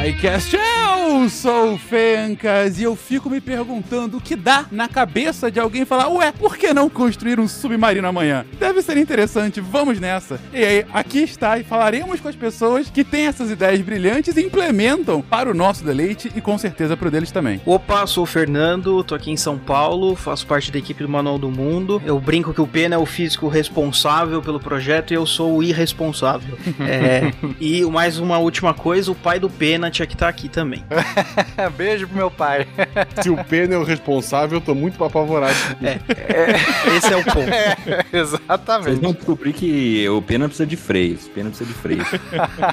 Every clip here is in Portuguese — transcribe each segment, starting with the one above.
SciCast. Eu sou o Fencas e eu fico me perguntando o que dá na cabeça de alguém falar, ué, por que não construir um submarino amanhã? Deve ser interessante, vamos nessa. E aí, aqui está e falaremos com as pessoas que têm essas ideias brilhantes e implementam para o nosso deleite e com certeza para o deles também. Opa, sou o Fernando, tô aqui em São Paulo, faço parte da equipe do Manual do Mundo. Eu brinco que o Pena é o físico responsável pelo projeto e eu sou o irresponsável. é, e mais uma última coisa, o pai do Pena tinha que estar aqui também. Beijo pro meu pai. Se o Pena é o responsável, eu tô muito apavorado. É, é, esse é o ponto. É, exatamente. Vocês vão descobrir que o Pena precisa de freios. Pena precisa de freios.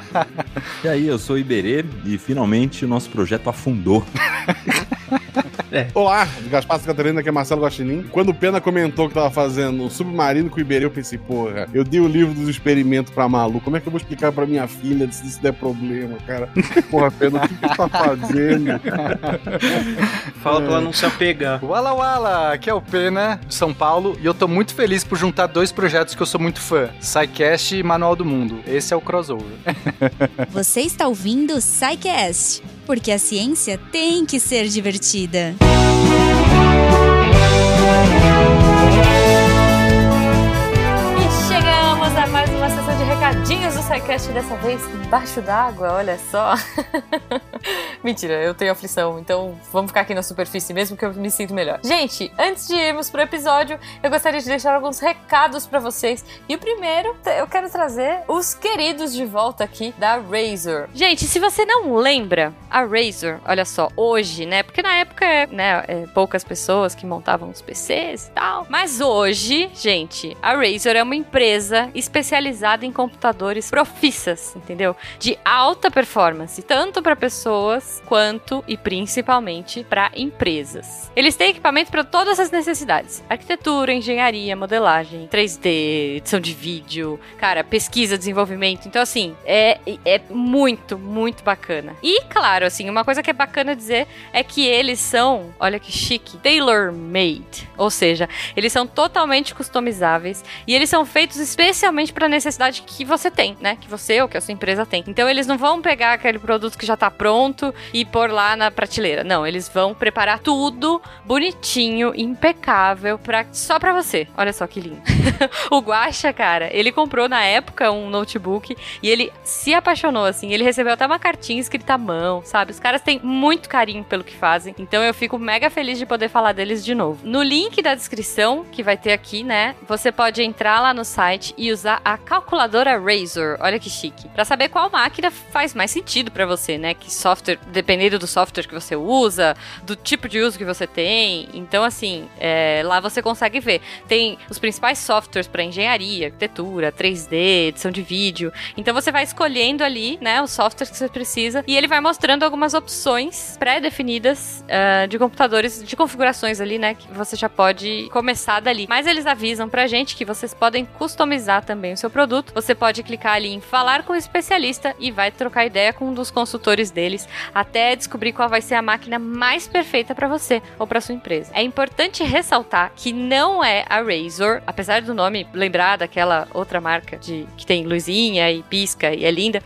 e aí, eu sou o Iberê e finalmente o nosso projeto afundou. É. Olá, Gaspar Catarina, aqui é Marcelo Guaxinim. Quando o Pena comentou que tava fazendo um submarino com o Iberê, eu pensei, porra, eu dei o livro dos experimentos pra Malu. Como é que eu vou explicar pra minha filha se isso der problema, cara? Porra, Pena, o que que você tá fazendo? Fala pra ela não se apegar. Wala Wala, aqui é o Pena, de São Paulo, e eu tô muito feliz por juntar dois projetos que eu sou muito fã: SciCast e Manual do Mundo. Esse é o crossover. Você está ouvindo o SciCast, porque a ciência tem que ser divertida. E chegamos a mais uma sessão de recadinhos do SciCast, dessa vez embaixo d'água, olha só. Mentira, eu tenho aflição, então vamos ficar aqui na superfície mesmo que eu me sinto melhor. Gente, antes de irmos pro episódio, eu gostaria de deixar alguns recados pra vocês. E o primeiro, eu quero trazer os queridos de volta aqui da Razer. Gente, se você não lembra, a Razer, olha só, hoje, né? Porque na época, né, é, poucas pessoas que montavam os PCs e tal. Mas hoje, gente, a Razer é uma empresa especializada em computadores profissas, entendeu? De alta performance, tanto para pessoas quanto e principalmente para empresas. Eles têm equipamento para todas as necessidades: arquitetura, engenharia, modelagem, 3D, edição de vídeo, cara, pesquisa, desenvolvimento. Então, assim, é, é muito, muito bacana. E, claro, assim, uma coisa que é bacana dizer é que eles são, olha que chique, tailor-made. Ou seja, eles são totalmente customizáveis e eles são feitos especialmente para a necessidade que você tem, né? Que você ou que a sua empresa tem. Então, eles não vão pegar aquele produto que já tá pronto e pôr lá na prateleira. Não, eles vão preparar tudo bonitinho, impecável, pra, só pra você. Olha só que lindo. o Guaxa, cara, ele comprou na época um notebook e ele se apaixonou, assim. Ele recebeu até uma cartinha escrita à mão, sabe? Os caras têm muito carinho pelo que fazem. Então eu fico mega feliz de poder falar deles de novo. No link da descrição, que vai ter aqui, né? Você pode entrar lá no site e usar a calculadora Razor. Olha que chique. Pra saber qual máquina faz mais sentido para você, né? Que software, dependendo do software que você usa, do tipo de uso que você tem. Então, assim, é, lá você consegue ver. Tem os principais softwares para engenharia, arquitetura, 3D, edição de vídeo. Então você vai escolhendo ali, né, os softwares que você precisa e ele vai mostrando algumas opções pré-definidas uh, de computadores, de configurações ali, né, que você já pode começar dali. Mas eles avisam pra gente que vocês podem customizar também o seu produto. Você pode clicar ali em falar com o especialista e vai trocar ideia com um dos consultores deles até descobrir qual vai ser a máquina mais perfeita para você ou para sua empresa. É importante ressaltar que não é a Razor, apesar do nome lembrar daquela outra marca de que tem luzinha e pisca e é linda.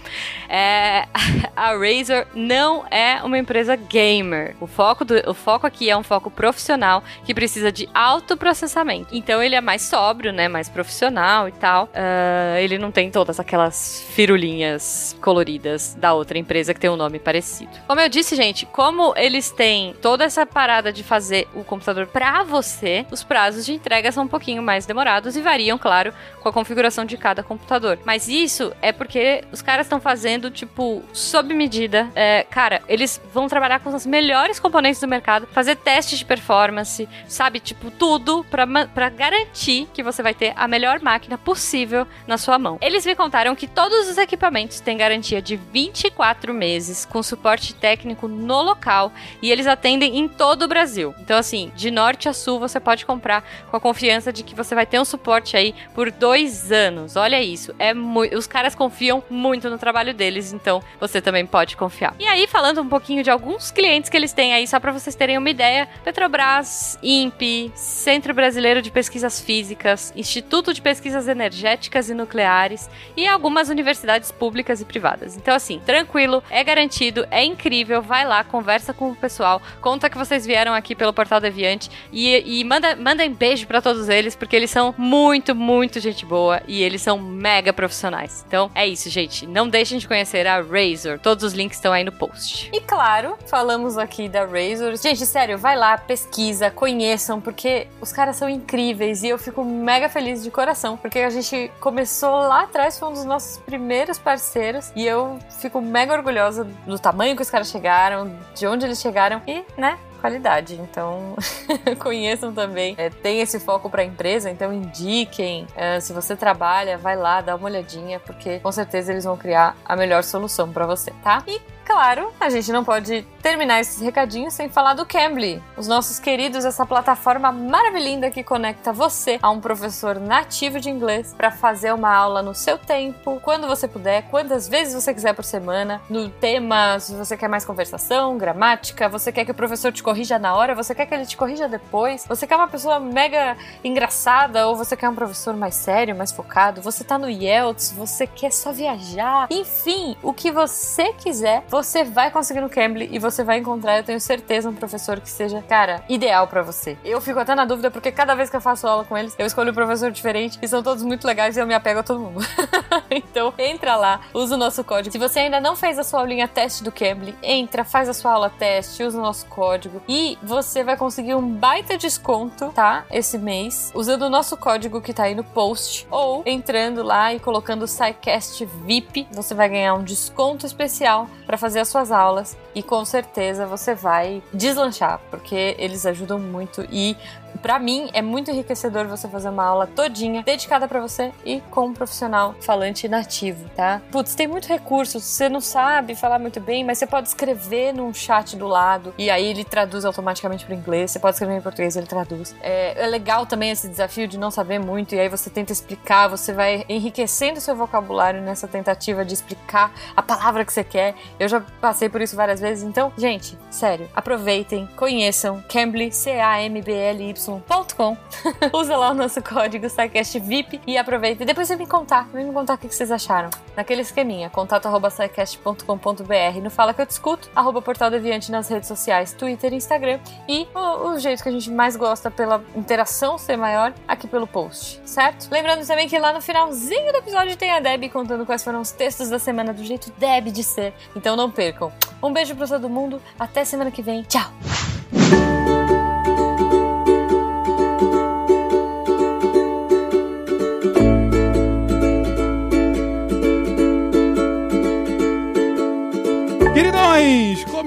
É, a Razor não é uma empresa gamer. O foco, do, o foco aqui é um foco profissional que precisa de alto processamento. Então ele é mais sóbrio, né? Mais profissional e tal. Uh, ele não tem todas aquelas firulinhas coloridas da outra empresa que tem um nome parecido. Como eu disse, gente, como eles têm toda essa parada de fazer o computador para você, os prazos de entrega são um pouquinho mais demorados e variam, claro, com a configuração de cada computador. Mas isso é porque os caras estão fazendo, tipo, sob medida. É, cara, eles vão trabalhar com os melhores componentes do mercado, fazer testes de performance, sabe? Tipo, tudo para garantir que você vai ter a melhor máquina possível na sua mão. Eles me contaram que todos os equipamentos têm garantia de 24 meses, com suporte técnico no local, e eles atendem em todo o Brasil. Então, assim, de norte a sul, você pode comprar com a confiança de que você vai ter um suporte aí por dois anos. Olha isso. É Os caras confiam muito no trabalho deles, então você também pode confiar. E aí, falando um pouquinho de alguns clientes que eles têm aí, só para vocês terem uma ideia: Petrobras, INPE, Centro Brasileiro de Pesquisas Físicas, Instituto de Pesquisas Energéticas e Nucleares e algumas universidades públicas e privadas. Então, assim, tranquilo, é garantido, é incrível. Vai lá, conversa com o pessoal, conta que vocês vieram aqui pelo Portal Deviante e, e manda, mandem beijo para todos eles, porque eles são muito, muito gente boa e eles são mega profissionais. Então, é isso, gente. Não deixem de conhecer a Razor. Todos os links estão aí no post. E claro, falamos aqui da Razor. Gente, sério, vai lá, pesquisa, conheçam, porque os caras são incríveis e eu fico mega feliz de coração, porque a gente começou lá atrás, foi um dos nossos primeiros parceiros e eu fico mega orgulhosa do tamanho que os caras chegaram, de onde eles chegaram e, né, qualidade. Então, conheçam também. É, tem esse foco para a empresa, então indiquem. É, se você trabalha, vai lá, dá uma olhadinha, porque com certeza eles vão criar a melhor solução para você, tá? E claro, a gente não pode terminar esses recadinhos sem falar do Cambly, os nossos queridos, essa plataforma maravilhosa que conecta você a um professor nativo de inglês para fazer uma aula no seu tempo, quando você puder, quantas vezes você quiser por semana, no tema, se você quer mais conversação, gramática, você quer que o professor te corrija na hora, você quer que ele te corrija depois, você quer uma pessoa mega engraçada ou você quer um professor mais sério, mais focado, você tá no IELTS, você quer só viajar, enfim, o que você quiser, você vai conseguir no Cambly e você vai encontrar, eu tenho certeza, um professor que seja, cara, ideal para você. Eu fico até na dúvida porque cada vez que eu faço aula com eles, eu escolho um professor diferente e são todos muito legais e eu me apego a todo mundo. então, entra lá, usa o nosso código. Se você ainda não fez a sua aulinha teste do Cambly, entra, faz a sua aula teste, usa o nosso código e você vai conseguir um baita desconto, tá? Esse mês, usando o nosso código que tá aí no post ou entrando lá e colocando o SciCast VIP, você vai ganhar um desconto especial para fazer as suas aulas e com certeza você vai deslanchar, porque eles ajudam muito e para mim é muito enriquecedor você fazer uma aula todinha dedicada para você e com um profissional falante nativo, tá? Putz, tem muito recurso, você não sabe falar muito bem, mas você pode escrever num chat do lado e aí ele traduz automaticamente para inglês. Você pode escrever em português, ele traduz. É, é legal também esse desafio de não saber muito e aí você tenta explicar, você vai enriquecendo seu vocabulário nessa tentativa de explicar a palavra que você quer. Eu já passei por isso várias vezes, então, gente, sério, aproveitem, conheçam Cambly, C-A-M-B-L-Y y.com. Usa lá o nosso código SciCast VIP e aproveita. E depois vem me contar, vem me contar o que vocês acharam. Naquele esqueminha, contato arroba No Fala Que Eu Discuto, arroba Portal Deviante nas redes sociais, Twitter Instagram. E o, o jeito que a gente mais gosta pela interação ser maior, aqui pelo post, certo? Lembrando também que lá no finalzinho do episódio tem a Deb contando quais foram os textos da semana do jeito Deb de ser. Então não percam. Um beijo pra todo mundo, até semana que vem. Tchau!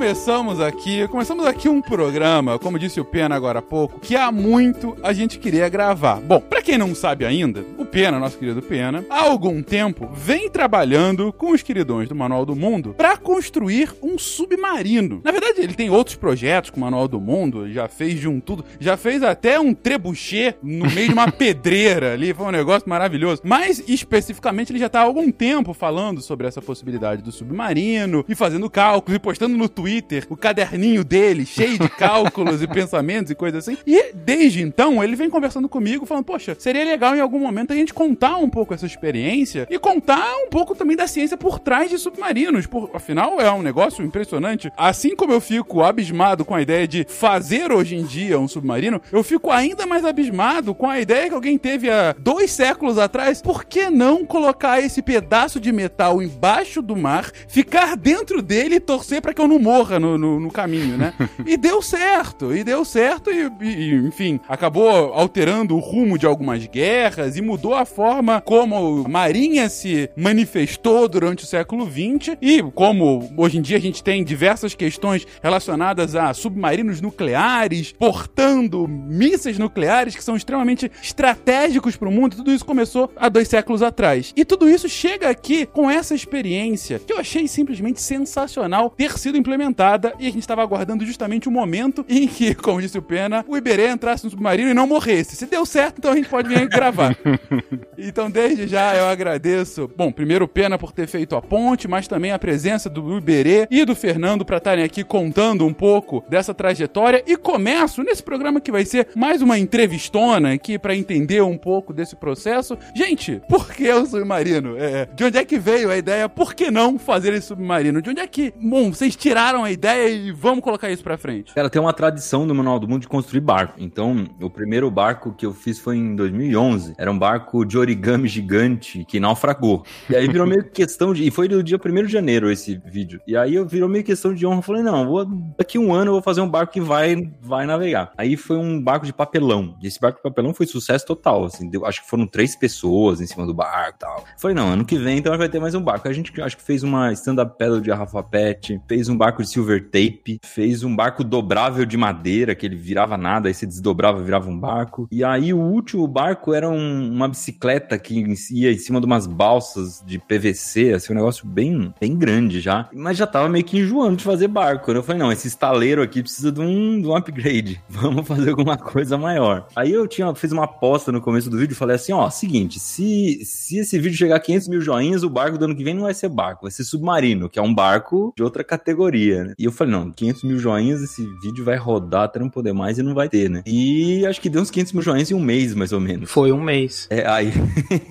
Começamos aqui, começamos aqui um programa, como disse o Pena agora há pouco, que há muito a gente queria gravar. Bom, para quem não sabe ainda, o Pena, nosso querido Pena, há algum tempo vem trabalhando com os queridões do Manual do Mundo para construir um submarino. Na verdade, ele tem outros projetos com o Manual do Mundo, já fez de um tudo, já fez até um trebuchet no meio de uma pedreira ali, foi um negócio maravilhoso. Mas especificamente ele já tá há algum tempo falando sobre essa possibilidade do submarino e fazendo cálculos e postando no Twitter o caderninho dele, cheio de cálculos e pensamentos e coisas assim. E desde então, ele vem conversando comigo, falando: Poxa, seria legal em algum momento a gente contar um pouco essa experiência e contar um pouco também da ciência por trás de submarinos. Por, afinal, é um negócio impressionante. Assim como eu fico abismado com a ideia de fazer hoje em dia um submarino, eu fico ainda mais abismado com a ideia que alguém teve há dois séculos atrás. Por que não colocar esse pedaço de metal embaixo do mar, ficar dentro dele? e torcer para que eu não morra no, no, no caminho, né? e deu certo, e deu certo, e, e, enfim, acabou alterando o rumo de algumas guerras e mudou a forma como Marinha se manifestou durante o século XX. E como hoje em dia a gente tem diversas questões relacionadas a submarinos nucleares, portando mísseis nucleares que são extremamente estratégicos para o mundo, tudo isso começou há dois séculos atrás. E tudo isso chega aqui com essa experiência que eu achei simplesmente sensacional ter sido implementada e a gente estava aguardando justamente o momento em que, como disse o Pena, o Iberê entrasse no submarino e não morresse. Se deu certo, então a gente pode vir gravar. então, desde já, eu agradeço, bom, primeiro Pena por ter feito a ponte, mas também a presença do Iberê e do Fernando para estarem aqui contando um pouco dessa trajetória. E começo nesse programa que vai ser mais uma entrevistona aqui para entender um pouco desse processo. Gente, por que o submarino? É, de onde é que veio a ideia? Por que não fazer esse submarino? De onde é que, bom, vocês tiraram a ideia e vamos colocar isso pra frente? Cara, tem uma tradição do Manual do Mundo de construir barco. Então, o primeiro barco que eu fiz foi em 2011. Era um barco de origami gigante que naufragou. E aí virou meio questão de. E foi no dia 1 de janeiro esse vídeo. E aí eu virou meio questão de honra. Falei, não, vou, daqui um ano eu vou fazer um barco que vai, vai navegar. Aí foi um barco de papelão. E esse barco de papelão foi sucesso total. Assim, deu, acho que foram três pessoas em cima do barco e tal. Falei, não, ano que vem então vai ter mais um barco. A gente acho que fez uma stand-up pedal de garrafa pet, fez um barco de silver tape, fez um barco dobrável de madeira, que ele virava nada, aí você desdobrava virava um barco. E aí o último barco era um, uma bicicleta que ia em cima de umas balsas de PVC, assim, um negócio bem, bem grande já. Mas já tava meio que enjoando de fazer barco. Eu falei, não, esse estaleiro aqui precisa de um, de um upgrade. Vamos fazer alguma coisa maior. Aí eu tinha, fiz uma aposta no começo do vídeo e falei assim, ó, seguinte, se, se esse vídeo chegar a 500 mil joinhas, o barco do ano que vem não vai ser barco, vai ser submarino, que é um barco de outra categoria, né? E eu falei, não, 500 mil joinhas, esse vídeo vai rodar até não poder mais e não vai ter, né? E acho que deu uns 500 mil joinhas em um mês, mais ou menos. Foi um mês. É, aí...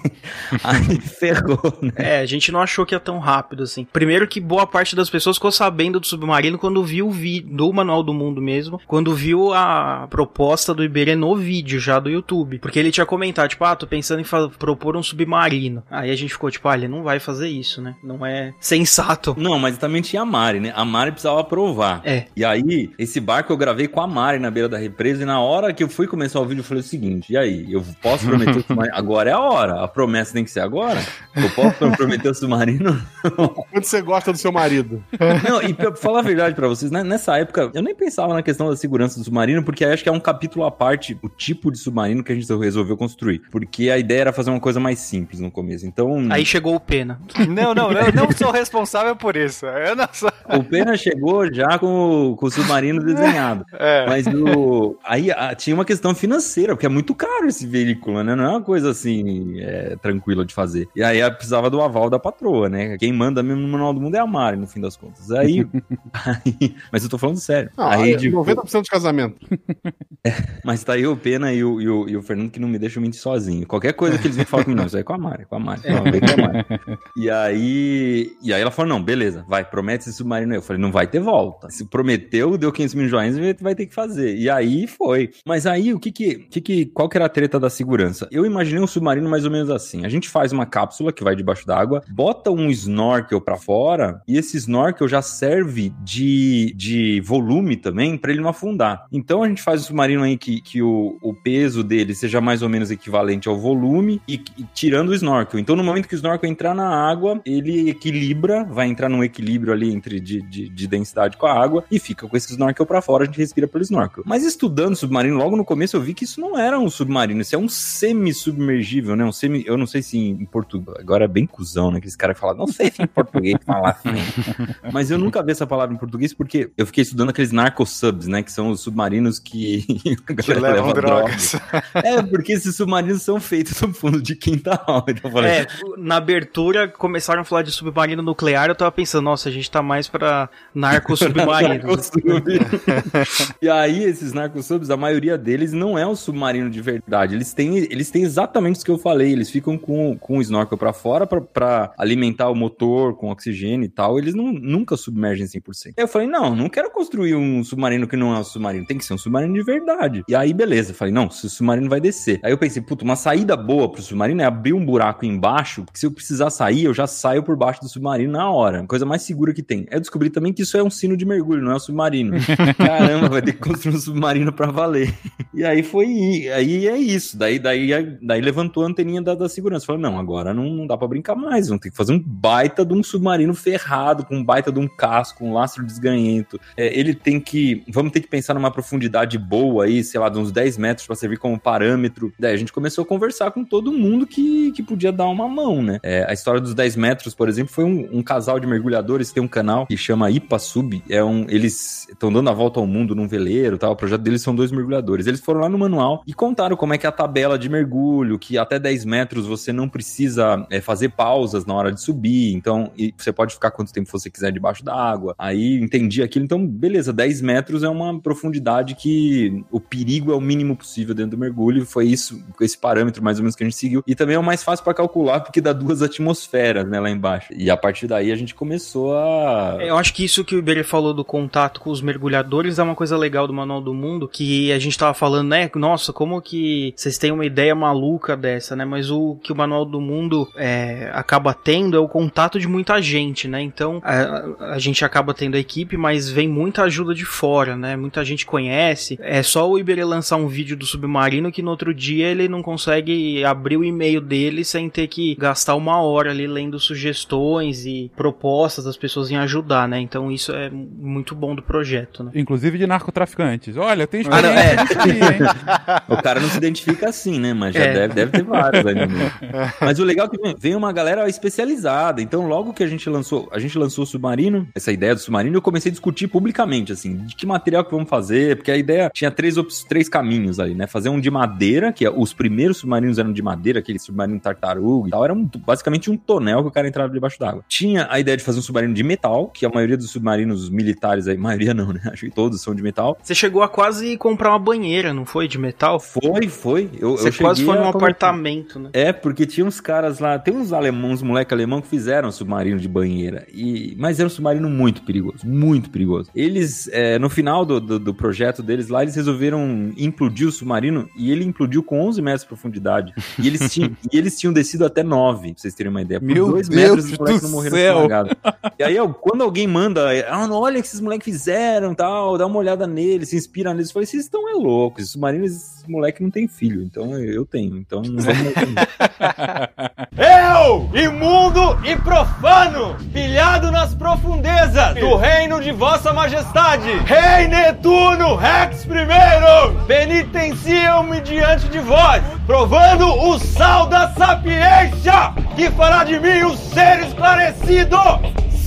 aí ferrou, né? É, a gente não achou que ia tão rápido, assim. Primeiro que boa parte das pessoas ficou sabendo do submarino quando viu o vídeo, do Manual do Mundo mesmo, quando viu a proposta do Iberê no vídeo já do YouTube. Porque ele tinha comentado, tipo, ah, tô pensando em propor um submarino. Aí a gente ficou, tipo, ah, ele não vai fazer isso, né? Não é sensato. Não, mas também tinha a Mari, né? A Mari precisava aprovar. É. E aí, esse barco eu gravei com a Mari na beira da represa e na hora que eu fui começar o vídeo, eu falei o seguinte, e aí, eu posso prometer submarino? Agora é a hora. A promessa tem que ser agora? Eu posso prometer o submarino? Quanto você gosta do seu marido? Não, e pra falar a verdade pra vocês, né? nessa época, eu nem pensava na questão da segurança do submarino, porque acho que é um capítulo à parte, o tipo de submarino que a gente resolveu construir. Porque a ideia era fazer uma coisa mais simples no começo. Então. Aí chegou o Pena. Não, não, eu não sou responsável por isso. Eu não sou... O Pena chegou já com, com o submarino desenhado. É. Mas o. Aí a, tinha uma questão financeira, porque é muito caro esse veículo, né? Não é uma coisa assim é, tranquila de fazer. E aí precisava do aval da patroa, né? Quem manda mesmo no Manual do Mundo é a Mari, no fim das contas. Aí. aí mas eu tô falando sério. Não, aí, tipo, 90% de casamento. É, mas tá aí o Pena e o, e, o, e o Fernando que não me deixam mentir sozinho. Qualquer coisa que eles me falam comigo, não, isso aí é com a Mari, com a Mari. Não, com a Mari. E aí. E aí ela falou: não, beleza, vai, promete esse submarino aí. Eu falei, não vai ter volta. Se prometeu, deu 500 mil joinhas, vai ter que fazer. E aí foi. Mas aí, o que que, que, que. Qual que era a treta da segurança? Eu imaginei um submarino mais ou menos assim. A gente faz uma cápsula que vai debaixo d'água, bota um snorkel para fora, e esse snorkel já serve de, de volume também para ele não afundar. Então a gente faz um submarino aí que, que o, o peso dele seja mais ou menos equivalente ao volume e, e tirando o snorkel. Então no momento que o snorkel entrar na água, ele equilibra, vai entrar num equilíbrio ali entre de, de, de densidade com a água e fica com esse snorkel para fora, a gente respira pelo snorkel. Mas estudando submarino, logo no começo eu vi que isso não era um submarino, isso é um semi-submergível, né? Um semi, eu não sei se em português, agora é bem cuzão, né? Aqueles caras falam, não sei se em português falar assim. Mas eu nunca vi essa palavra em português porque eu fiquei estudando aqueles narcosubs, né? Que são os submarinos que, que levam leva drogas. drogas. É, porque esses submarinos são feitos no fundo de quintal. Então falei, é, na abertura começaram a falar de submarino nuclear, eu tava pensando, nossa, a gente tá mais pra narco submarino. e aí, esses narcosubs, a maioria deles não é um submarino de verdade. Eles têm, eles têm exatamente o que eu falei. Eles ficam com, com o snorkel para fora para alimentar o motor com oxigênio e tal. Eles não, nunca submergem 100%. Aí eu falei, não, não quero construir um submarino que não é um submarino. Tem que ser um submarino de verdade. E aí, beleza. Eu falei, não, o submarino vai descer. Aí eu pensei, puta, uma saída boa pro submarino é abrir um buraco embaixo, porque se eu precisar sair, eu já saio por baixo do submarino na hora. Coisa mais segura que tem. Eu descobri também que isso é um sino de mergulho, não é um submarino. Caramba, vai ter que construir um submarino para valer. E aí foi. Aí é isso. Daí, daí, daí levantou a anteninha da, da segurança. Falou: não, agora não, não dá pra brincar mais. Vamos ter que fazer um baita de um submarino ferrado, com um baita de um casco, um lastro desganhento. É, ele tem que. Vamos ter que pensar numa profundidade boa aí, sei lá, de uns 10 metros para servir como parâmetro. Daí a gente começou a conversar com todo mundo que, que podia dar uma mão, né? É, a história dos 10 metros, por exemplo, foi um, um casal de mergulhadores tem um canal que chama Ipa Sub. É um, eles estão dando a volta ao mundo num veleiro, tal. O projeto deles são dois mergulhadores. Eles foram lá no manual e contaram como é que é a tabela de mergulho, que até 10 metros você não precisa é, fazer pausas na hora de subir. Então, você pode ficar quanto tempo você quiser debaixo da água. Aí entendi aquilo. Então, beleza, 10 metros é uma profundidade que o perigo é o mínimo possível dentro do mergulho. Foi isso, esse parâmetro mais ou menos que a gente seguiu. E também é o mais fácil para calcular, porque dá duas atmosferas, né, lá embaixo. E a partir daí a gente começou a. Eu acho que isso que o Iberê falou do contato com os mergulhadores é uma coisa legal do Manual do Mundo, que a gente tava falando, né? Nossa, como que vocês têm uma ideia maluca dessa, né? Mas o que o Manual do Mundo é, acaba tendo é o contato de muita gente, né? Então a, a gente acaba tendo a equipe, mas vem muita ajuda de fora, né? Muita gente conhece. É só o Iberê lançar um vídeo do submarino que no outro dia ele não consegue abrir o e-mail dele sem ter que gastar uma hora ali lendo sugestões e propostas das pessoas em ajudar, né? Então isso é muito bom do projeto, né? Inclusive de narcotraficantes. Olha, tem Ah, não, experiência é. aqui, hein? O cara não se identifica assim, né? Mas já É. deve, deve ter vários meio. Mas o legal é que vem- uma galera especializada. Então, logo que a gente lançou, a gente lançou o submarino, essa ideia do submarino, eu comecei a discutir publicamente, assim, de que material que vamos fazer, porque a ideia tinha três, três caminhos ali, né? Fazer um de madeira, que é, os primeiros submarinos eram de madeira, aquele submarino tartaruga e tal, era um- basicamente um tonel que o cara entrava debaixo d'água. Tinha a ideia de fazer um submarino de metal, que a maioria dos submarinos militares aí, maioria não, né? Acho que todos são de metal. Você chegou a quase comprar uma banheira, não foi? De metal? Foi, foi. Eu, Você eu quase foi a num comentar. Apartamento, né? É, porque tinha uns caras lá, tem uns alemãos, moleque alemão que fizeram submarino de banheira. E, mas era um submarino muito perigoso, muito perigoso. Eles, é, no final do, do, do projeto deles lá, eles resolveram implodir o submarino e ele implodiu com 11 metros de profundidade. E eles tinham, e eles tinham descido até 9, pra vocês terem uma ideia. Por Meu dois Deus metros, os moleques não morreram. E aí, eu- quando alguém manda, ah, olha o que esses moleques fizeram tal, dá uma olhada neles, se inspira neles. Eu falei, vocês estão é loucos, esses submarinos, esses moleques não têm filho, então eu tenho, então não vamos... Eu, imundo e profano, pilhado nas profundezas do reino de Vossa Majestade, Rei Netuno Rex I, penitenciam-me diante de vós, provando o sal da sapiência, que fará de mim um ser esclarecido.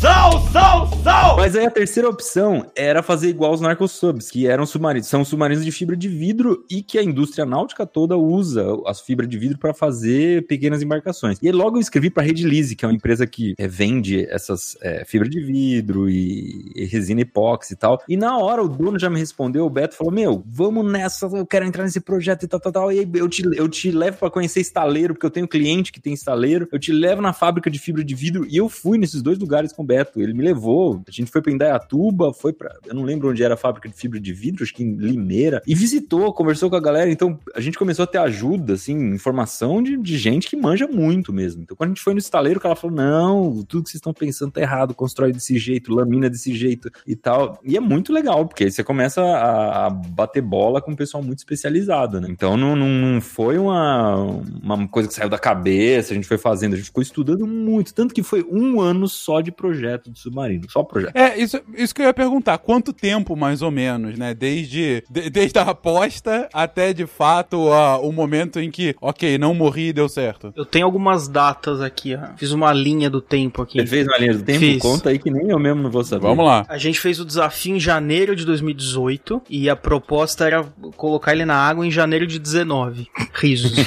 Sal, sal, sal! Mas aí a terceira opção era fazer igual os narcosubs, que eram submarinos, são submarinos de fibra de vidro e que a indústria náutica toda usa as fibras de vidro para fazer pequenas embarcações. E aí logo eu escrevi para a Redlise, que é uma empresa que é, vende essas é, fibras de vidro e, e resina epóxi e tal. E na hora o dono já me respondeu, o Beto falou: Meu, vamos nessa, eu quero entrar nesse projeto e tal, tal, tal. E aí eu te, eu te levo para conhecer estaleiro, porque eu tenho cliente que tem estaleiro. Eu te levo na fábrica de fibra de vidro. E eu fui nesses dois lugares com Beto. Ele me levou. A gente foi pra Indaiatuba, foi pra. Eu não lembro onde era a fábrica de fibra de vidro, acho que em Limeira. E visitou, conversou com a galera. Então a gente começou a ter ajuda, assim, informação de, de gente que manja muito mesmo. Então quando a gente foi no estaleiro, o cara falou: Não, tudo que vocês estão pensando tá errado, constrói desse jeito, lamina desse jeito e tal. E é muito legal, porque aí você começa a, a bater bola com um pessoal muito especializado, né? Então não, não, foi uma, uma coisa que saiu da cabeça, a gente foi fazendo, a gente ficou estudando muito. Tanto que foi um ano só de projeto de submarino, só projeto. É, isso, isso que eu ia perguntar. Quanto tempo, mais ou menos, né? Desde, de- desde a aposta até, de fato, a- o momento em que, ok, não morri e deu certo. Eu tenho algumas datas aqui, ó. Fiz uma linha do tempo aqui. Ele fez uma linha do tempo? Fiz. Conta aí que nem eu mesmo não vou saber. Vamos lá. A gente fez o desafio em janeiro de 2018 e a proposta era colocar ele na água em janeiro de 19. Risos.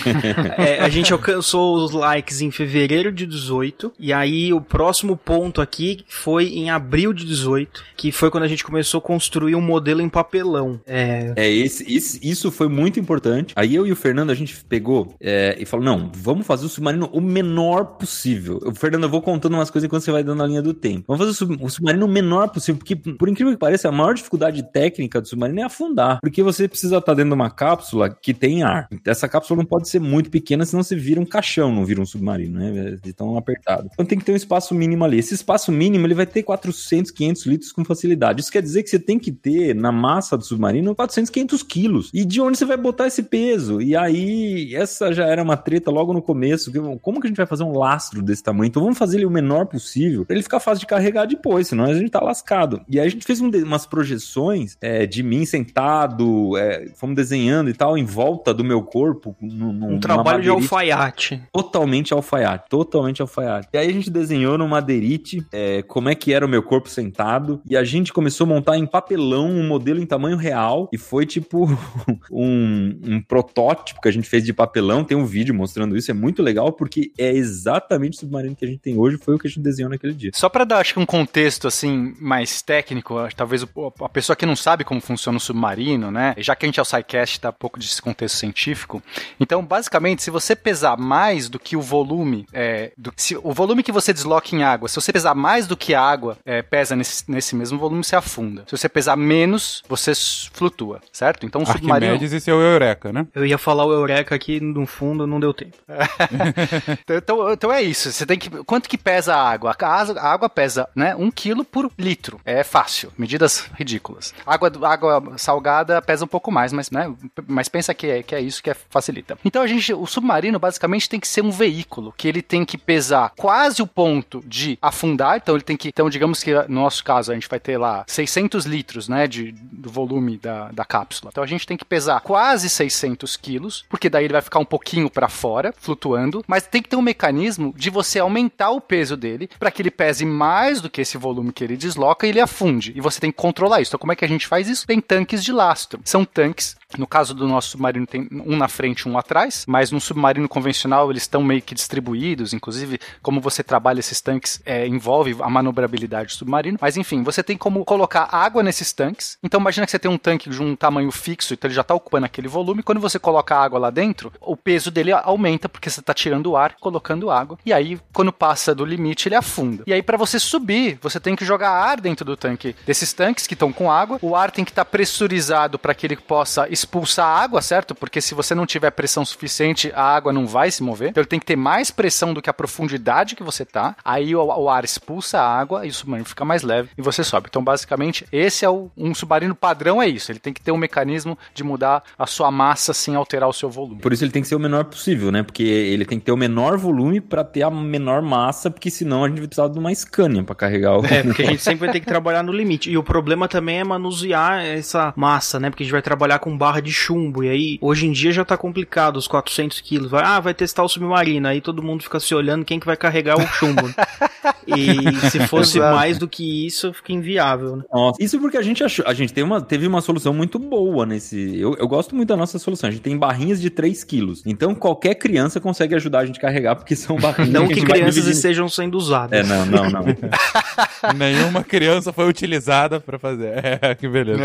É, a gente alcançou os likes em fevereiro de 18 e aí o próximo ponto aqui foi em abril de 18, que foi quando a gente começou a construir um modelo em papelão. É, É, esse, esse- isso foi muito importante. Aí eu e o Fernando, a gente pegou é, e falou: não, vamos fazer o submarino o menor possível. O Fernando, eu vou contando umas coisas enquanto você vai dando a linha do tempo. Vamos fazer o, sub- o submarino o menor possível, porque, por incrível que pareça, a maior dificuldade técnica do submarino é afundar. Porque você precisa estar dentro de uma cápsula que tem ar. Essa cápsula cápsula não pode ser muito pequena, senão você vira um caixão, não vira um submarino, né? De tão apertado. Então tem que ter um espaço mínimo ali. Esse espaço mínimo, ele vai ter 400, 500 litros com facilidade. Isso quer dizer que você tem que ter na massa do submarino 400, 500 quilos. E de onde você vai botar esse peso? E aí, essa já era uma treta logo no começo. Como que a gente vai fazer um lastro desse tamanho? Então vamos fazer ele o menor possível, pra ele ficar fácil de carregar depois, senão a gente tá lascado. E aí a gente fez um, umas projeções é, de mim sentado, é, fomos desenhando e tal, em volta do meu corpo. Num, um trabalho de alfaiate. Totalmente alfaiate, totalmente alfaiate. E aí a gente desenhou no madeirite é, como é que era o meu corpo sentado, e a gente começou a montar em papelão um modelo em tamanho real, e foi tipo um, um protótipo que a gente fez de papelão, tem um vídeo mostrando isso, é muito legal, porque é exatamente o submarino que a gente tem hoje, foi o que a gente desenhou naquele dia. Só para dar, acho que um contexto, assim, mais técnico, talvez a pessoa que não sabe como funciona o submarino, né, já que a gente é o SciCast, tá um pouco desse contexto científico, então, basicamente, se você pesar mais do que o volume, é, do, se, o volume que você desloca em água, se você pesar mais do que a água é, pesa nesse, nesse mesmo volume, você afunda. Se você pesar menos, você flutua, certo? Então, o submarino... Arquimedes e seu Eureka, né? Eu ia falar o Eureka aqui no fundo, não deu tempo. então, então, então, é isso. Você tem que. Quanto que pesa a água? A água pesa, né? Um quilo por litro. É fácil. Medidas ridículas. Água, água salgada pesa um pouco mais, mas, né? Mas pensa que é, que é isso que é, facilita. Então a gente, o submarino basicamente tem que ser um veículo que ele tem que pesar quase o ponto de afundar. Então ele tem que, então digamos que no nosso caso a gente vai ter lá 600 litros, né? De, do volume da, da cápsula. Então a gente tem que pesar quase 600 quilos, porque daí ele vai ficar um pouquinho para fora, flutuando. Mas tem que ter um mecanismo de você aumentar o peso dele para que ele pese mais do que esse volume que ele desloca e ele afunde. E você tem que controlar isso. Então, como é que a gente faz isso? Tem tanques de lastro. São tanques no caso do nosso submarino, tem um na frente e um atrás, mas no submarino convencional eles estão meio que distribuídos. Inclusive, como você trabalha esses tanques, é, envolve a manobrabilidade do submarino. Mas enfim, você tem como colocar água nesses tanques. Então, imagina que você tem um tanque de um tamanho fixo, então ele já está ocupando aquele volume. Quando você coloca água lá dentro, o peso dele aumenta, porque você está tirando ar, colocando água. E aí, quando passa do limite, ele afunda. E aí, para você subir, você tem que jogar ar dentro do tanque desses tanques que estão com água. O ar tem que estar tá pressurizado para que ele possa expulsar água, certo? Porque se você não tiver pressão suficiente, a água não vai se mover. Então ele tem que ter mais pressão do que a profundidade que você tá. Aí o, o ar expulsa a água e o submarino fica mais leve e você sobe. Então, basicamente, esse é o, um submarino padrão, é isso. Ele tem que ter um mecanismo de mudar a sua massa sem alterar o seu volume. Por isso ele tem que ser o menor possível, né? Porque ele tem que ter o menor volume para ter a menor massa, porque senão a gente vai precisar de uma Scania para carregar o. É, porque a gente sempre vai ter que trabalhar no limite. E o problema também é manusear essa massa, né? Porque a gente vai trabalhar com barra de chumbo. E aí, hoje em dia já tá complicado os 400 quilos. Vai, ah, vai testar o submarino. Aí todo mundo fica se olhando quem que vai carregar o chumbo. e se fosse mais do que isso, fica inviável, né? Nossa, isso porque a gente achou, a gente teve uma, teve uma solução muito boa nesse. Eu, eu gosto muito da nossa solução. A gente tem barrinhas de 3 quilos. Então qualquer criança consegue ajudar a gente a carregar, porque são barrinhas. Não que, que crianças estejam sendo usadas. É, não, não, não. Nenhuma criança foi utilizada para fazer. É, que beleza.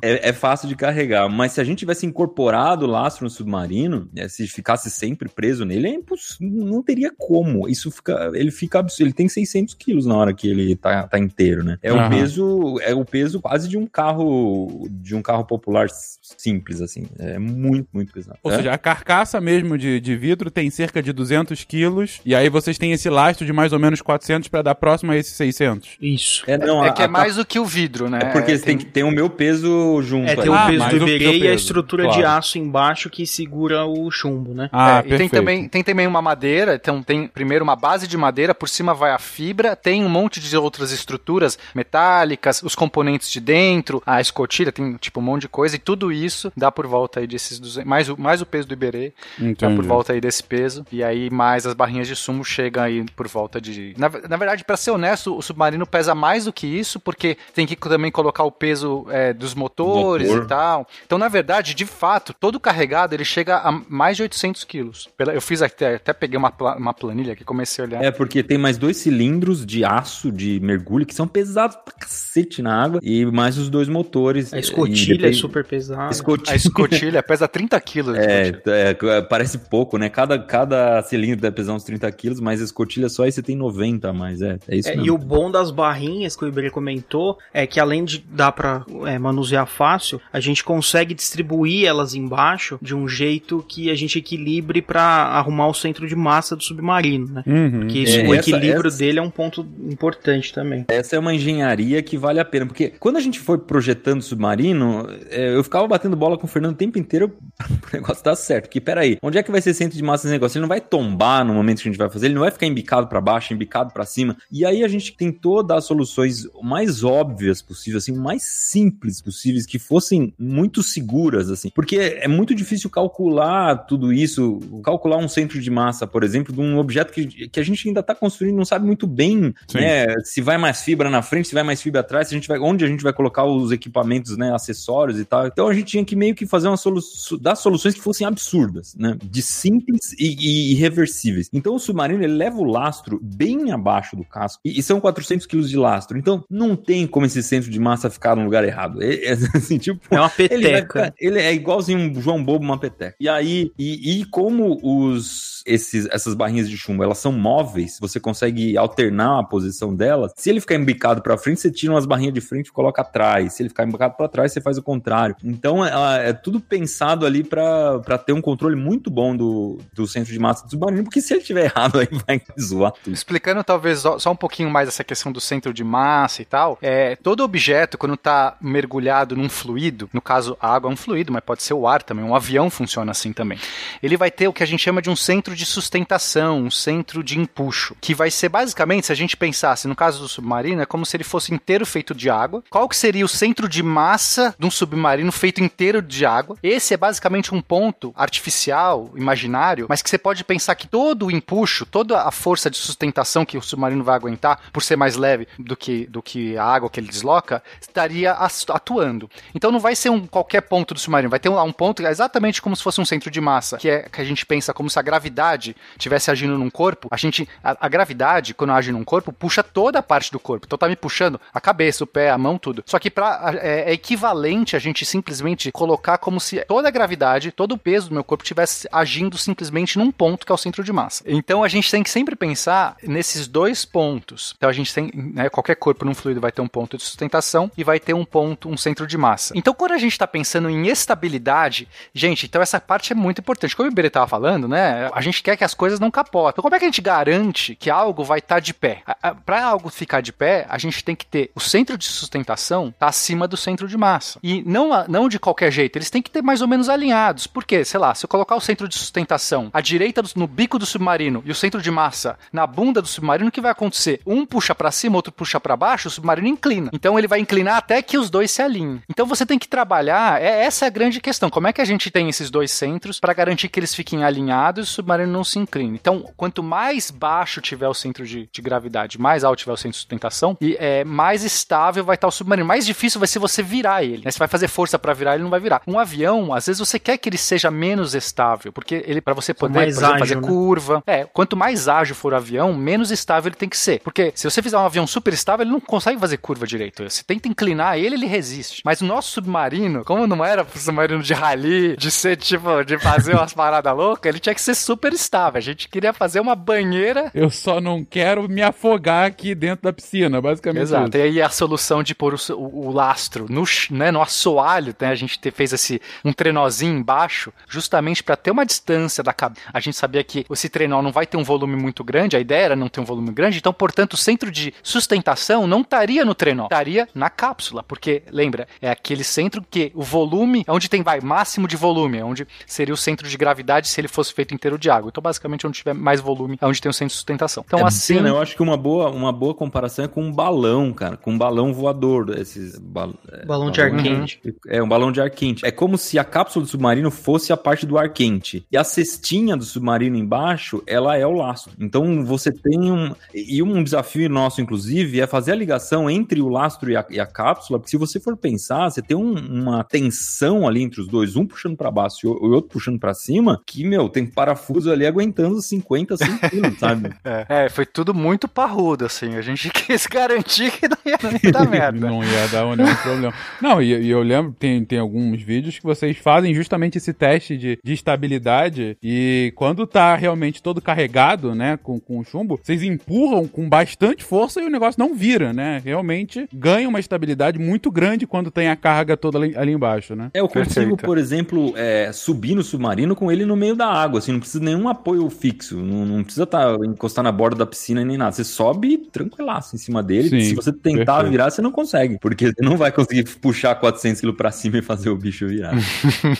é, é fácil de carregar, mas se a gente tivesse incorporado o lastro no submarino, né, se ficasse sempre preso nele, é não teria como. Isso fica, ele fica absurdo. Ele tem 600 quilos na hora que ele tá, tá inteiro, né? É uhum. o peso, é o peso quase de um carro, de um carro popular simples, assim. É muito, muito pesado. Ou é? seja, a carcaça mesmo de, de vidro tem cerca de 200 quilos, e aí vocês têm esse lastro de mais ou menos 400 para dar próximo a esses 600. Isso. É, não, é, é que é mais do que o vidro, né? É porque tem, tem, tem o meu peso junto. É, tem o ah, peso do Iberê e a estrutura claro. de aço embaixo que segura o chumbo, né? Ah, é, e tem também, tem também uma madeira, então tem primeiro uma base de madeira, por cima vai a fibra, tem um monte de outras estruturas metálicas, os componentes de dentro, a escotilha, tem tipo um monte de coisa, e tudo isso dá por volta aí desses 200, mais o, mais o peso do Iberê, Entendi. dá por volta aí desse peso, e aí mais as barrinhas de sumo chegam aí por volta de... Na, na verdade, para ser honesto, o submarino pesa mais do que isso, porque tem que também colocar o peso é, dos motores Motor. e tal. Então, na verdade, de fato, todo carregado, ele chega a mais de 800 quilos. Eu fiz até, até peguei uma, uma planilha que comecei a olhar. É, porque tem mais dois cilindros de aço de mergulho que são pesados pra cacete na água e mais os dois motores. A E escotilha é depois- super pesada. Escotilha. A escotilha pesa 30 quilos. É, é, parece pouco, né? Cada, cada cilindro deve pesar uns 30 quilos, mas a escotilha só aí você tem 90 a mais. É, é isso É, mesmo. e o bom das barrinhas que o Iberê comentou é que além de dar pra é, manusear fácil, a gente consegue distribuir elas embaixo de um jeito que a gente equilibre pra arrumar o centro de massa do submarino, né? Uhum. Porque isso, É, o essa- equilíbrio essa- dele é um ponto importante também. Essa é uma engenharia que vale a pena, porque quando a gente foi projetando submarino, é, eu ficava batendo bola com o Fernando o tempo inteiro pro negócio dar certo. Que peraí, onde é que vai ser centro de massa esse negócio? Ele não vai tombar no momento que a gente vai fazer, ele não vai ficar embicado pra baixo, embicado pra cima. E aí a gente tentou dar soluções mais óbvias possíveis, assim, mais simples possíveis, que fossem muito seguras, assim. Porque é muito difícil calcular tudo isso, calcular um centro de massa, por exemplo, de um objeto que, que a gente ainda tá construindo, não sabe muito bem, Sim. né? Se vai mais fibra na frente, se vai mais fibra atrás, se a gente vai, onde a gente vai colocar os equipamentos, né, acessórios e tal. Então a gente tinha que meio que fazer uma solução, dar soluções que fossem absurdas, né? De simples e, e irreversíveis. Então o submarino ele leva o lastro bem abaixo do casco e, e são 400 quilos de lastro. Então não tem como esse centro de massa ficar no lugar errado. É, é assim, tipo, É uma ele, vai peteca. ele é igualzinho um João Bobo, uma peteca. E aí, e, e como os, esses, essas barrinhas de chumbo, elas são móveis, você consegue alternar a posição delas. Se ele ficar embicado pra frente, você tira umas barrinhas de frente e coloca atrás. Se ele ficar embicado pra trás, você faz o contrário. Então, é, é tudo pensado ali pra ter um controle muito bom do, do centro de massa do submarino, porque se ele tiver errado, aí vai zoar tudo. Explicando talvez só só um pouquinho mais essa questão do centro de massa e tal, é, todo objeto, quando está mergulhado num fluido, no caso a água é um fluido, mas pode ser o ar também, um avião funciona assim também, ele vai ter o que a gente chama de um centro de sustentação, um centro de empuxo, que vai ser basicamente, se a gente pensasse no caso do submarino, é como se ele fosse inteiro feito de água. Qual que seria o centro de massa de um submarino feito inteiro de água? Esse é basicamente um ponto artificial, imaginário, mas que você pode pensar que todo o empuxo, toda a força de sustentação que o submarino vai aguentar, por ser mais leve do que, do que a água que ele desloca, estaria atuando. Então não vai ser um qualquer ponto do submarino, vai ter um, um ponto exatamente como se fosse um centro de massa, que é que a gente pensa como se a gravidade estivesse agindo num corpo. A gente, a, a gravidade, quando age num corpo, puxa toda a parte do corpo. Então tá me puxando a cabeça, o pé, a mão, tudo. Só que pra, é, é equivalente a gente simplesmente colocar como se toda a gravidade, todo o peso do meu corpo estivesse agindo simplesmente num ponto que é o centro de massa. Então a gente tem que sempre pensar nesses dois pontos. Então a gente tem, né, qualquer corpo num fluido vai ter um ponto de sustentação e vai ter um ponto, um centro de massa. Então quando a gente está pensando em estabilidade, gente, então essa parte é muito importante. Como o Iberê estava falando, né, a gente quer que as coisas não capotem. Então como é que a gente garante que algo vai estar de pé? Para algo ficar de pé, a gente tem que ter o centro de sustentação tá acima do centro de massa. E não, não de qualquer jeito, eles têm que ter mais ou menos alinhados. Por quê? Sei lá, se eu colocar o centro de sustentação à direita do- no bico do submarino e o centro de massa na bunda do submarino, o que vai acontecer? Um puxa para cima, outro puxa para baixo, o submarino inclina. Então ele vai inclinar até que os dois se alinhem. Então você tem que trabalhar, é essa é a grande questão. Como é que a gente tem esses dois centros para garantir que eles fiquem alinhados e o submarino não se incline? Então, quanto mais baixo tiver o centro de, de gravidade, mais alto tiver o centro de sustentação, e é, mais estável vai estar o submarino. Mais difícil vai ser você virar ele. Né? Você vai fazer força para virar, ele não vai virar. Um avião, às vezes você quer que ele seja menos estável, porque ele para você poder mais por exemplo, ágil, fazer né? curva. É, quanto mais ágil for o avião, menos estável ele tem que ser. Porque se você fizer um avião super estável, ele não consegue fazer curva direito. Você tenta inclinar ele, ele resiste. Mas o nosso submarino, como não era submarino de rally, de ser tipo, de fazer umas paradas loucas, ele tinha que ser super estável. A gente queria fazer uma banheira Eu só não quero me afogar aqui dentro da piscina, basicamente. Exato. isso. E aí a solução de pôr o, o- o lastro no, né, no assoalho, né, a gente te- fez esse um trenozinho embaixo, justamente para ter uma distância da cabeça. A gente sabia que esse trenó não vai ter um volume muito grande, a ideia era não ter um volume grande, então, portanto, o centro de sustentação não estaria no trenó, estaria na cápsula, porque lembra, é aquele centro que o volume, é onde tem vai máximo de volume, é onde seria o centro de gravidade se ele fosse feito inteiro de água. Então, basicamente, onde tiver mais volume é onde tem o centro de sustentação. Então, é assim, pena, eu acho que uma boa, uma boa comparação é com um balão, cara, com um balão voador, esses bal- é, Balão de ar quente. É um balão de ar quente. É como se a cápsula do submarino fosse a parte do ar quente. E a cestinha do submarino embaixo, ela é o lastro. Então você tem um. E um desafio nosso, inclusive, é fazer a ligação entre o lastro e a, e a cápsula, porque se você for pensar, você tem um- uma tensão ali entre os dois, um puxando para baixo e o, o outro puxando para cima, que, meu, tem parafuso ali aguentando 50, 100 quilos, sabe? É, foi tudo muito parrudo, assim. A gente quis garantir que não ia, não ia dar merda. Não ia dar nenhum problema. Não, e, e eu lembro, tem, tem alguns vídeos que vocês fazem justamente esse teste de, de estabilidade e quando tá realmente todo carregado, né, com, com o chumbo, vocês empurram com bastante força e o negócio não vira, né? Realmente ganha uma estabilidade muito grande quando tem a carga toda ali, ali embaixo, né? É, eu consigo, Perfeito. por exemplo, é, subir no submarino com ele no meio da água, assim, não precisa de nenhum apoio fixo, não, não precisa tá, encostar na borda da piscina nem nada. Você sobe tranquilaço em cima dele. Sim, Se você tentar perfeito. virar, você não consegue, porque você não vai conseguir puxar 400 kg pra cima e fazer o bicho virar.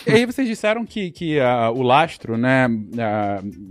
E aí vocês disseram que, que ah, o lastro, né,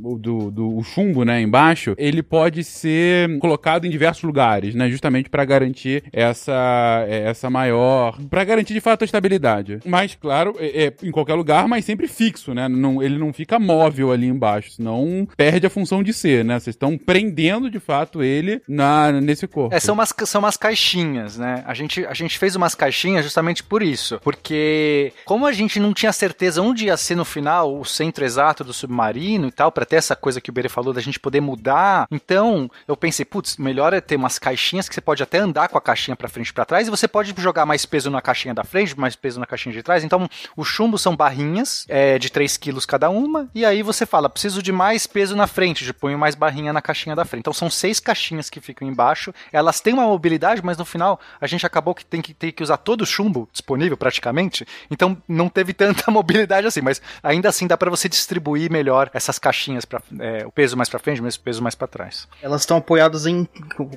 o do, do o chumbo, né, embaixo, ele pode ser colocado em diversos lugares, né, justamente para garantir essa essa maior, para garantir de fato a estabilidade. Mas claro, é, é em qualquer lugar, mas sempre fixo, né? Não, ele não fica móvel ali embaixo, senão perde a função de ser, né? Vocês estão prendendo de fato ele na nesse corpo. É, são umas, são umas caixinhas, né? A gente, a gente fez umas caixinhas justamente por isso. Porque, como a gente não tinha certeza onde ia ser no final o centro exato do submarino e tal, pra ter essa coisa que o Bere falou da gente poder mudar, então eu pensei, putz, melhor é ter umas caixinhas que você pode até andar com a caixinha pra frente e pra trás, e você pode jogar mais peso na caixinha da frente, mais peso na caixinha de trás. Então, os chumbos são barrinhas é, de 3 quilos cada uma, e aí você fala, preciso de mais peso na frente, de põe mais barrinha na caixinha da frente. Então, são seis caixinhas que ficam embaixo. Elas têm uma mobilidade, mas no final a gente acabou que tem que ter que usar todo o chumbo disponível praticamente. Então, não teve tanta mobilidade assim, mas ainda assim dá pra você distribuir melhor essas caixinhas para o peso mais pra frente, o peso mais pra trás. Elas estão apoiadas em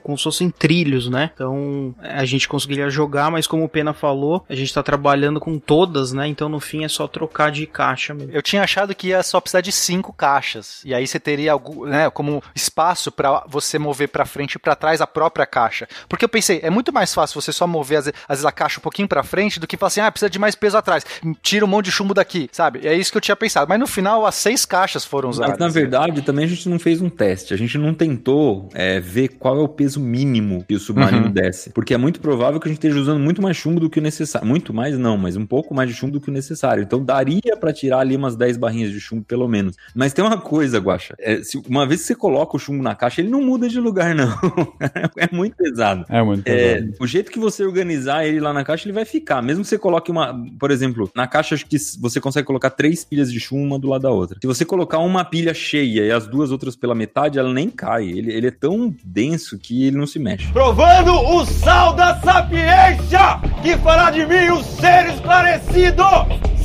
como se fossem trilhos, né? Então a gente conseguiria jogar, mas como o Pena falou, a gente tá trabalhando com todas, né? Então no fim é só trocar de caixa mesmo. Eu tinha achado que ia só precisar de cinco caixas. E aí você teria algum, né, como espaço pra você mover pra frente e pra trás a própria caixa. Porque eu pensei, é muito mais fácil você só mover às, vezes a caixa um pouquinho pra frente do que falar assim, ah, precisa de mais peso atrás. Tira um monte de chumbo daqui, sabe? É isso que eu tinha pensado. Mas no final as seis caixas foram usadas. Mas na verdade, também a gente não fez um teste. A gente não tentou é, ver qual é o peso mínimo que o submarino Uhum. desce. Porque é muito provável que a gente esteja usando muito mais chumbo do que o necessário. Muito mais não, mas um pouco mais de chumbo do que o necessário. Então daria pra tirar ali umas 10 barrinhas de chumbo, pelo menos. Mas tem uma coisa, Guaxa. É, se- uma vez que você coloca o chumbo na caixa, ele não muda de lugar, não. é muito pesado. É muito É, o jeito que você organizar ele lá na caixa, ele vai ficar. Mesmo que você coloque uma, por exemplo, na caixa acho que você consegue colocar três pilhas de chumbo uma do lado da outra. Se você colocar uma pilha cheia e as duas outras pela metade, ela nem cai. Ele, ele é tão denso que ele não se mexe. Provando o sal da sapiência que fará de mim um ser esclarecido.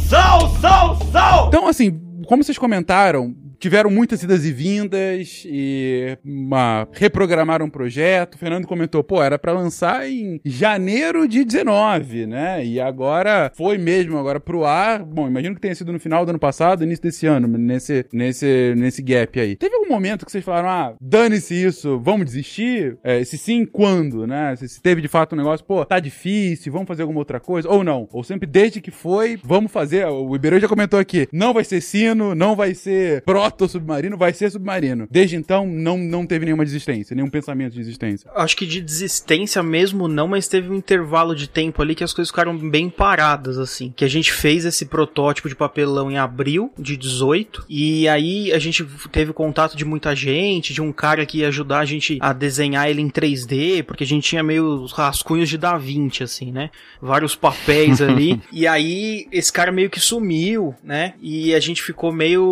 Sal, sal, sal. Então, assim, como vocês comentaram, tiveram muitas idas e vindas e uma, reprogramaram um projeto. O Fernando comentou, pô, era pra lançar em janeiro de 19, né? E agora foi mesmo agora pro ar. Bom, imagino que tenha sido no final do ano passado, início desse ano, nesse, nesse, nesse gap aí. Teve algum momento que vocês falaram, ah, dane-se isso, vamos desistir? É, se sim, quando, né? Se, se teve de fato um negócio, pô, tá difícil, vamos fazer alguma outra coisa? Ou não? Ou sempre desde que foi, vamos fazer. O Iberê já comentou aqui, não vai ser sino, não vai ser proto-submarino, vai ser submarino. Desde então, não, não teve nenhuma desistência, nenhum pensamento de desistência. Acho que de desistência mesmo não, mas teve um intervalo de tempo ali que as coisas ficaram bem paradas, assim. Que a gente fez esse protótipo de papelão em abril de 18, e aí a gente teve contato de muita gente, de um cara que ia ajudar a gente a desenhar ele em 3D, porque a gente tinha meio os rascunhos de Da Vinci, assim, né? Vários papéis ali. e aí esse cara meio que sumiu, né? E a gente ficou meio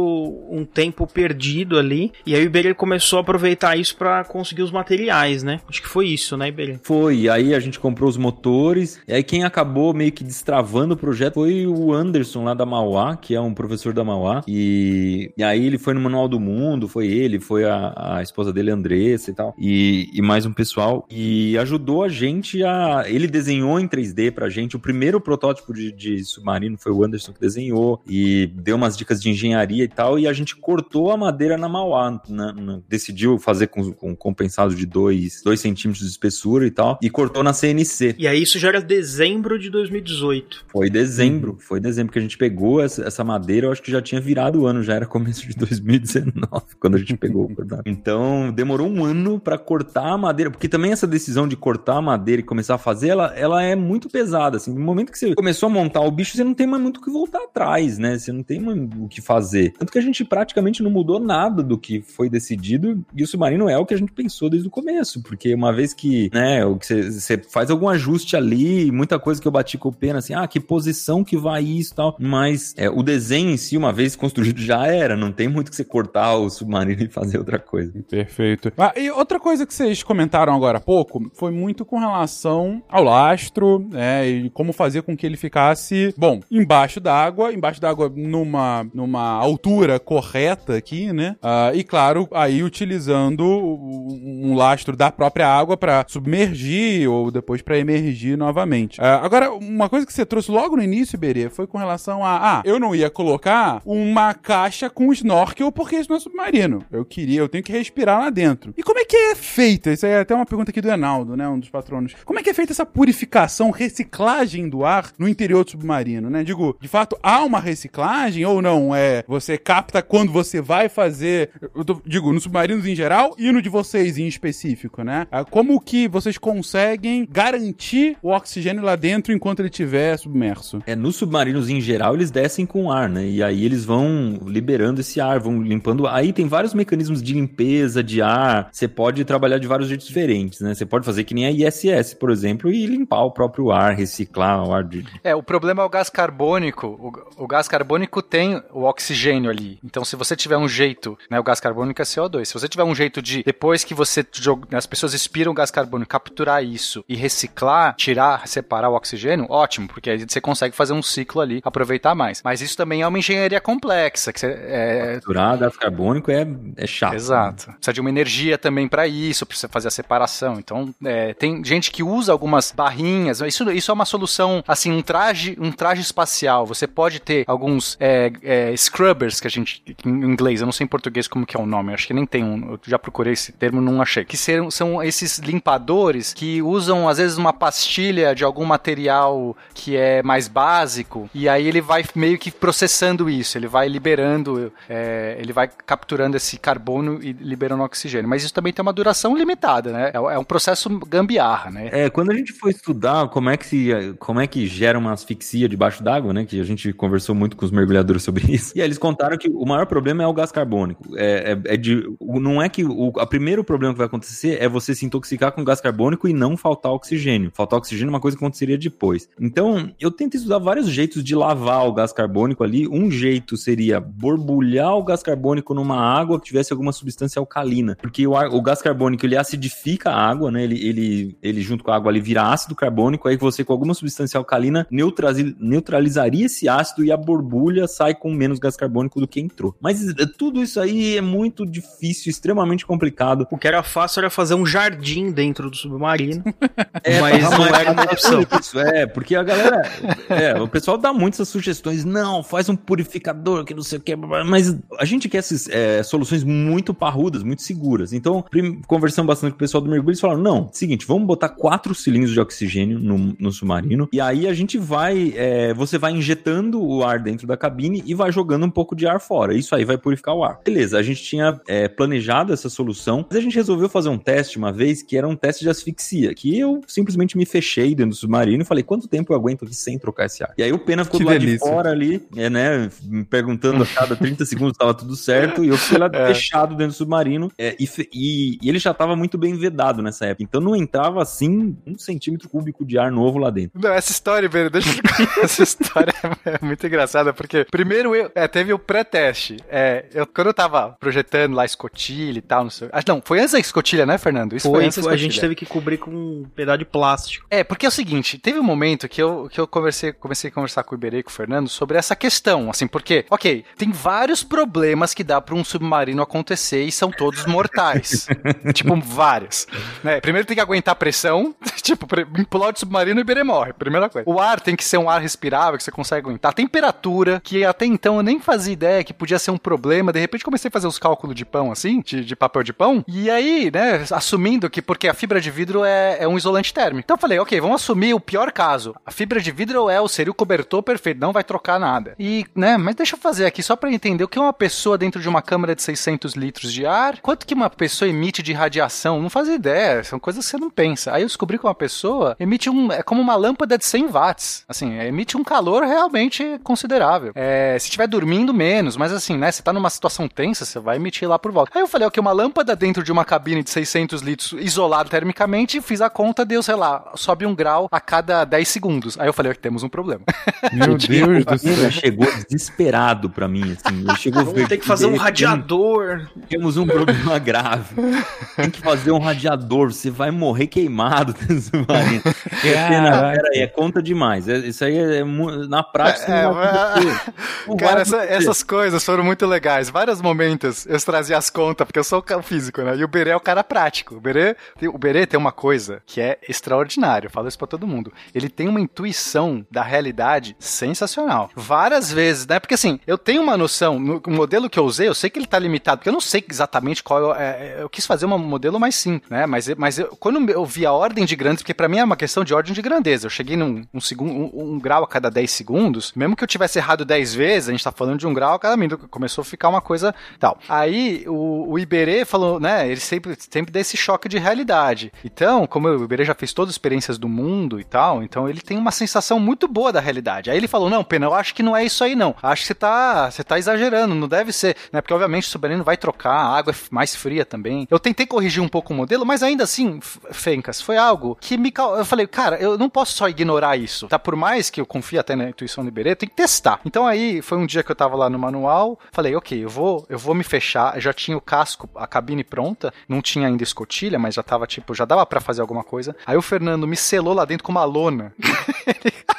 um tempo perdido ali. E aí o Iberê começou a aproveitar isso pra conseguir os materiais, né? Acho que foi isso, né, Iberê? Foi, aí a gente comprou os motores, e aí quem acabou meio que destravando o projeto foi o Anderson lá da Mauá, que é um professor da Mauá, e, e aí ele foi no Manual do Mundo, foi ele, foi a, a esposa dele, Andressa e tal, e, e mais um pessoal, e ajudou a gente a... Ele desenhou em 3D pra gente, o primeiro protótipo de, de submarino foi o Anderson que desenhou, e deu umas dicas de engenharia e tal, e a gente cortou a madeira na Mauá, na- na- decidiu fazer com, com compensado de 2 centímetros de espessura e tal, e cortou na CNC. E aí isso já era dezembro de 2018. Foi dezembro, foi dezembro que a gente pegou essa, essa madeira, eu acho que já tinha virado o ano, já era começo de 2019, quando a gente pegou o cortado. Então, demorou um ano pra cortar a madeira, porque também essa decisão de cortar a madeira e começar a fazer, ela, ela é muito pesada, assim, no momento que você começou a montar o bicho, você não tem mais muito o que voltar atrás, né, você não tem mais o que fazer. Tanto que a gente praticamente não mudou nada do que foi decidido e o submarino é o que a gente pensou desde o começo, porque uma vez que, né, você faz algum ajuste ali, muita coisa que eu bati com o pena, assim, ah, que posição que vai isso e tal, mas é, o desenho em si, uma vez construído, já era, não tem muito que você cortar o submarino e fazer outra coisa. Perfeito. Ah, e outra coisa que vocês comentaram agora há pouco foi muito com relação ao lastro, né, e como fazer com que ele ficasse, bom, embaixo d'água, embaixo d'água numa, numa altura correta aqui, né, ah, e claro, aí utilizando um lastro da própria água para submergir ou depois para emergir novamente. Ah, agora, uma coisa que você trouxe logo no início, Berê, foi com relação a, ah, eu não ia colocar uma caixa com snorkel porque isso não é submarino. Eu queria, eu tenho que respirar lá dentro. E como é que é feita? Isso é até uma pergunta aqui do Enaldo, né, um dos patronos. Como é que é feita essa purificação, reciclagem do ar no interior do submarino, né? Digo, de fato, há uma reciclagem ou não? É, você capta quando você vai fazer, eu tô, digo, nos submarinos em geral e no de vocês em específico, né? Ah, como que vocês conseguem garantir o oxigênio lá dentro enquanto ele estiver submerso? É, nos submarinos em geral, eles descem com ar, né? E aí eles vão liberando esse ar, vão limpando. Aí tem vários mecanismos de limpeza de ar. Você pode trabalhar de vários jeitos diferentes, né? Você pode fazer que nem a ISS, por exemplo, e limpar o próprio ar, reciclar o ar de. É, o problema é o gás carbônico. O, o gás carbônico tem o oxigênio ali. Então, se você tiver um jeito, né? O gás carbônico é CO2. Se você tiver um jeito de, depois que você as pessoas expiram o gás carbônico, capturar isso e reciclar, tirar, separar o oxigênio, ótimo, porque aí você consegue fazer um ciclo ali, aproveitar mais. Mas isso também é uma engenharia complexa, que você, é... Capturar gás carbônico é, é chato. Exato. Né? Precisa de uma energia também para isso, precisa fazer a separação. Então, é, tem gente que usa algumas barrinhas. Isso, isso é uma solução, assim, um traje, um traje espacial. Você pode ter alguns é, é, scrubbers que a gente, em inglês, eu não sei em português como que é o nome. Acho que nem tem um. Eu já procurei esse termo, não achei. Que são esses limpadores que usam às vezes uma pastilha de algum material que é mais básico e aí ele vai meio que processando isso. Ele vai liberando, é, ele vai capturando esse carbono e liberando oxigênio. Mas isso também tem uma duração limitada, né? É, é um processo gambiarra, né? É, quando a gente foi estudar como é que se, como é que gera uma asfixia debaixo d'água, né? Que a gente conversou muito com os mergulhadores sobre isso. E aí eles contaram que o maior problema é o gás carbônico. É, é, é de, não é que o a primeiro problema que vai acontecer é você se intoxicar com gás carbônico e não faltar oxigênio. Faltar oxigênio é uma coisa que aconteceria depois. Então, eu tento estudar vários jeitos de lavar o gás carbônico ali. Um jeito seria borbulhar o gás carbônico numa água que tivesse alguma substância alcalina, porque o, ar, o gás carbônico ele acidifica a água, né? Ele, ele, ele junto com a água ele vira ácido carbônico, aí você com alguma substância alcalina neutralizaria esse ácido e a borbulha sai com menos gás carbônico do que entrou. Mas eh, tudo isso aí é muito difícil, extremamente complicado. O que era fácil era fazer um jardim dentro do submarino, é, mas não era uma opção. Isso, é, porque a galera, é, o pessoal dá muitas sugestões, não, faz um purificador que não sei o que, mas a gente quer essas é, soluções muito parrudas, muito seguras. Então, conversando bastante com o pessoal do mergulho, eles falaram, não, seguinte, vamos botar quatro cilindros de oxigênio no, no submarino, e aí a gente vai, é, você vai injetando o ar dentro da cabine e vai jogando um pouco de ar fora. Isso aí vai purificar o ar. Beleza, a gente tinha é, planejado essa solução, mas a gente resolveu fazer um teste uma vez que era um teste de asfixia, que eu simplesmente me fechei dentro do submarino e falei, quanto tempo eu aguento aqui sem trocar esse ar? E aí o Pena ficou que do lado delícia. de fora ali, é, né, me perguntando a cada 30 segundos se tava tudo certo, e eu fiquei lá é. fechado dentro do submarino, é, e, e, e, ele já tava muito bem vedado nessa época, então não entrava assim um centímetro cúbico de ar novo lá dentro. Não, essa história, velho, deixa eu essa história é muito engraçada, porque primeiro eu, é, teve o pré-teste, é, eu, quando eu tava projetando lá escotilha e tal, não sei, ah, não, foi antes da escotilha, né, Fernando? Isso foi, foi a gente teve que cobrir com um pedaço de plástico. É, porque é o seguinte, teve um momento que eu, que eu conversei, comecei a conversar com o Iberê e com o Fernando sobre essa questão, assim, porque, ok, tem vários problemas que dá para um submarino acontecer e são todos mortais. tipo, vários. Né? Primeiro tem que aguentar pressão, tipo, implode submarino e o Iberê morre, primeira coisa. O ar tem que ser um ar respirável que você consegue aguentar. A temperatura, que até então eu nem fazia ideia que podia ser um problema, de repente comecei a fazer uns cálculos de pão, assim, de, de papel de pão, e aí, né, assumindo que porque a fibra de vidro é, é um isolante térmico. Então eu falei, ok, vamos assumir o pior caso. A fibra de vidro é o seria o cobertor perfeito, não vai trocar nada. E, né, mas deixa eu fazer aqui só para entender o que é uma pessoa dentro de uma câmara de 600 litros de ar, quanto que uma pessoa emite de radiação, não faz ideia, são coisas que você não pensa. Aí eu descobri que uma pessoa emite um, é como uma lâmpada de 100 watts, assim, emite um calor realmente considerável. É, se estiver dormindo, menos, mas assim, né, Você tá numa situação tensa, você vai emitir lá por volta. Aí eu falei, ok, uma lâmpada dentro de uma cabine de 600 litros isolado termicamente, fiz a conta, deu, sei lá, sobe um grau a cada 10 segundos. Aí eu falei, ok, temos um problema. Meu Deus do céu. Chegou desesperado pra mim, assim. Ele chegou Vamos ter que fazer um radiador. Temos um problema grave. Tem que fazer um radiador. Você vai morrer queimado dentro do submarino. Pena, pera aí, é conta demais. É- Isso aí é, mu- na prática. É. Não vai Cara, essa- essas coisas foram muito legais. Vários momentos eu trazia as contas, porque eu sou o físico, né? E o Berê é o cara prático. O Berê, o Berê tem uma coisa que é extraordinária. Eu falo isso pra todo mundo. Ele tem uma intuição da realidade sensacional. Várias vezes, né? Porque assim, eu tenho uma noção, no modelo que eu usei, eu sei que ele tá limitado, porque eu não sei exatamente qual é. é, eu quis fazer um modelo mais simples, né? Mas, mas eu- quando eu vi a ordem de grandes, porque pra mim é uma questão de ordem de grandeza. Eu cheguei num um, segundo, um, um grau a cada 10 segundos, mesmo que eu tivesse errado 10 vezes, a gente tá falando de um grau a cada minuto, começou a ficar uma coisa tal. Aí o, o Iberê falou, né? Ele sempre, sempre dá esse choque de realidade. Então, como o Iberê já fez todas as experiências do mundo e tal, então ele tem uma sensação muito boa da realidade. Aí ele falou: Não, Pena, eu acho que não é isso aí, não. Acho que você tá, você tá exagerando, não deve ser, né? Porque obviamente o submarino vai trocar, a água é mais fria também. Eu tentei corrigir um pouco o modelo, mas ainda assim, Fencas, foi algo que me. Eu falei, cara, eu não posso só ignorar isso, tá? Por mais que eu confie até na intuição do Iberê, tem que testar. Então aí foi um dia que eu tava lá no manual, falei, ok, eu vou, eu vou me fechar. Eu já tinha o casco, a cabine pronta, não tinha ainda escotilha, mas já tava tipo, já dava pra fazer alguma coisa. Aí o Fernando me selou lá dentro com uma lona.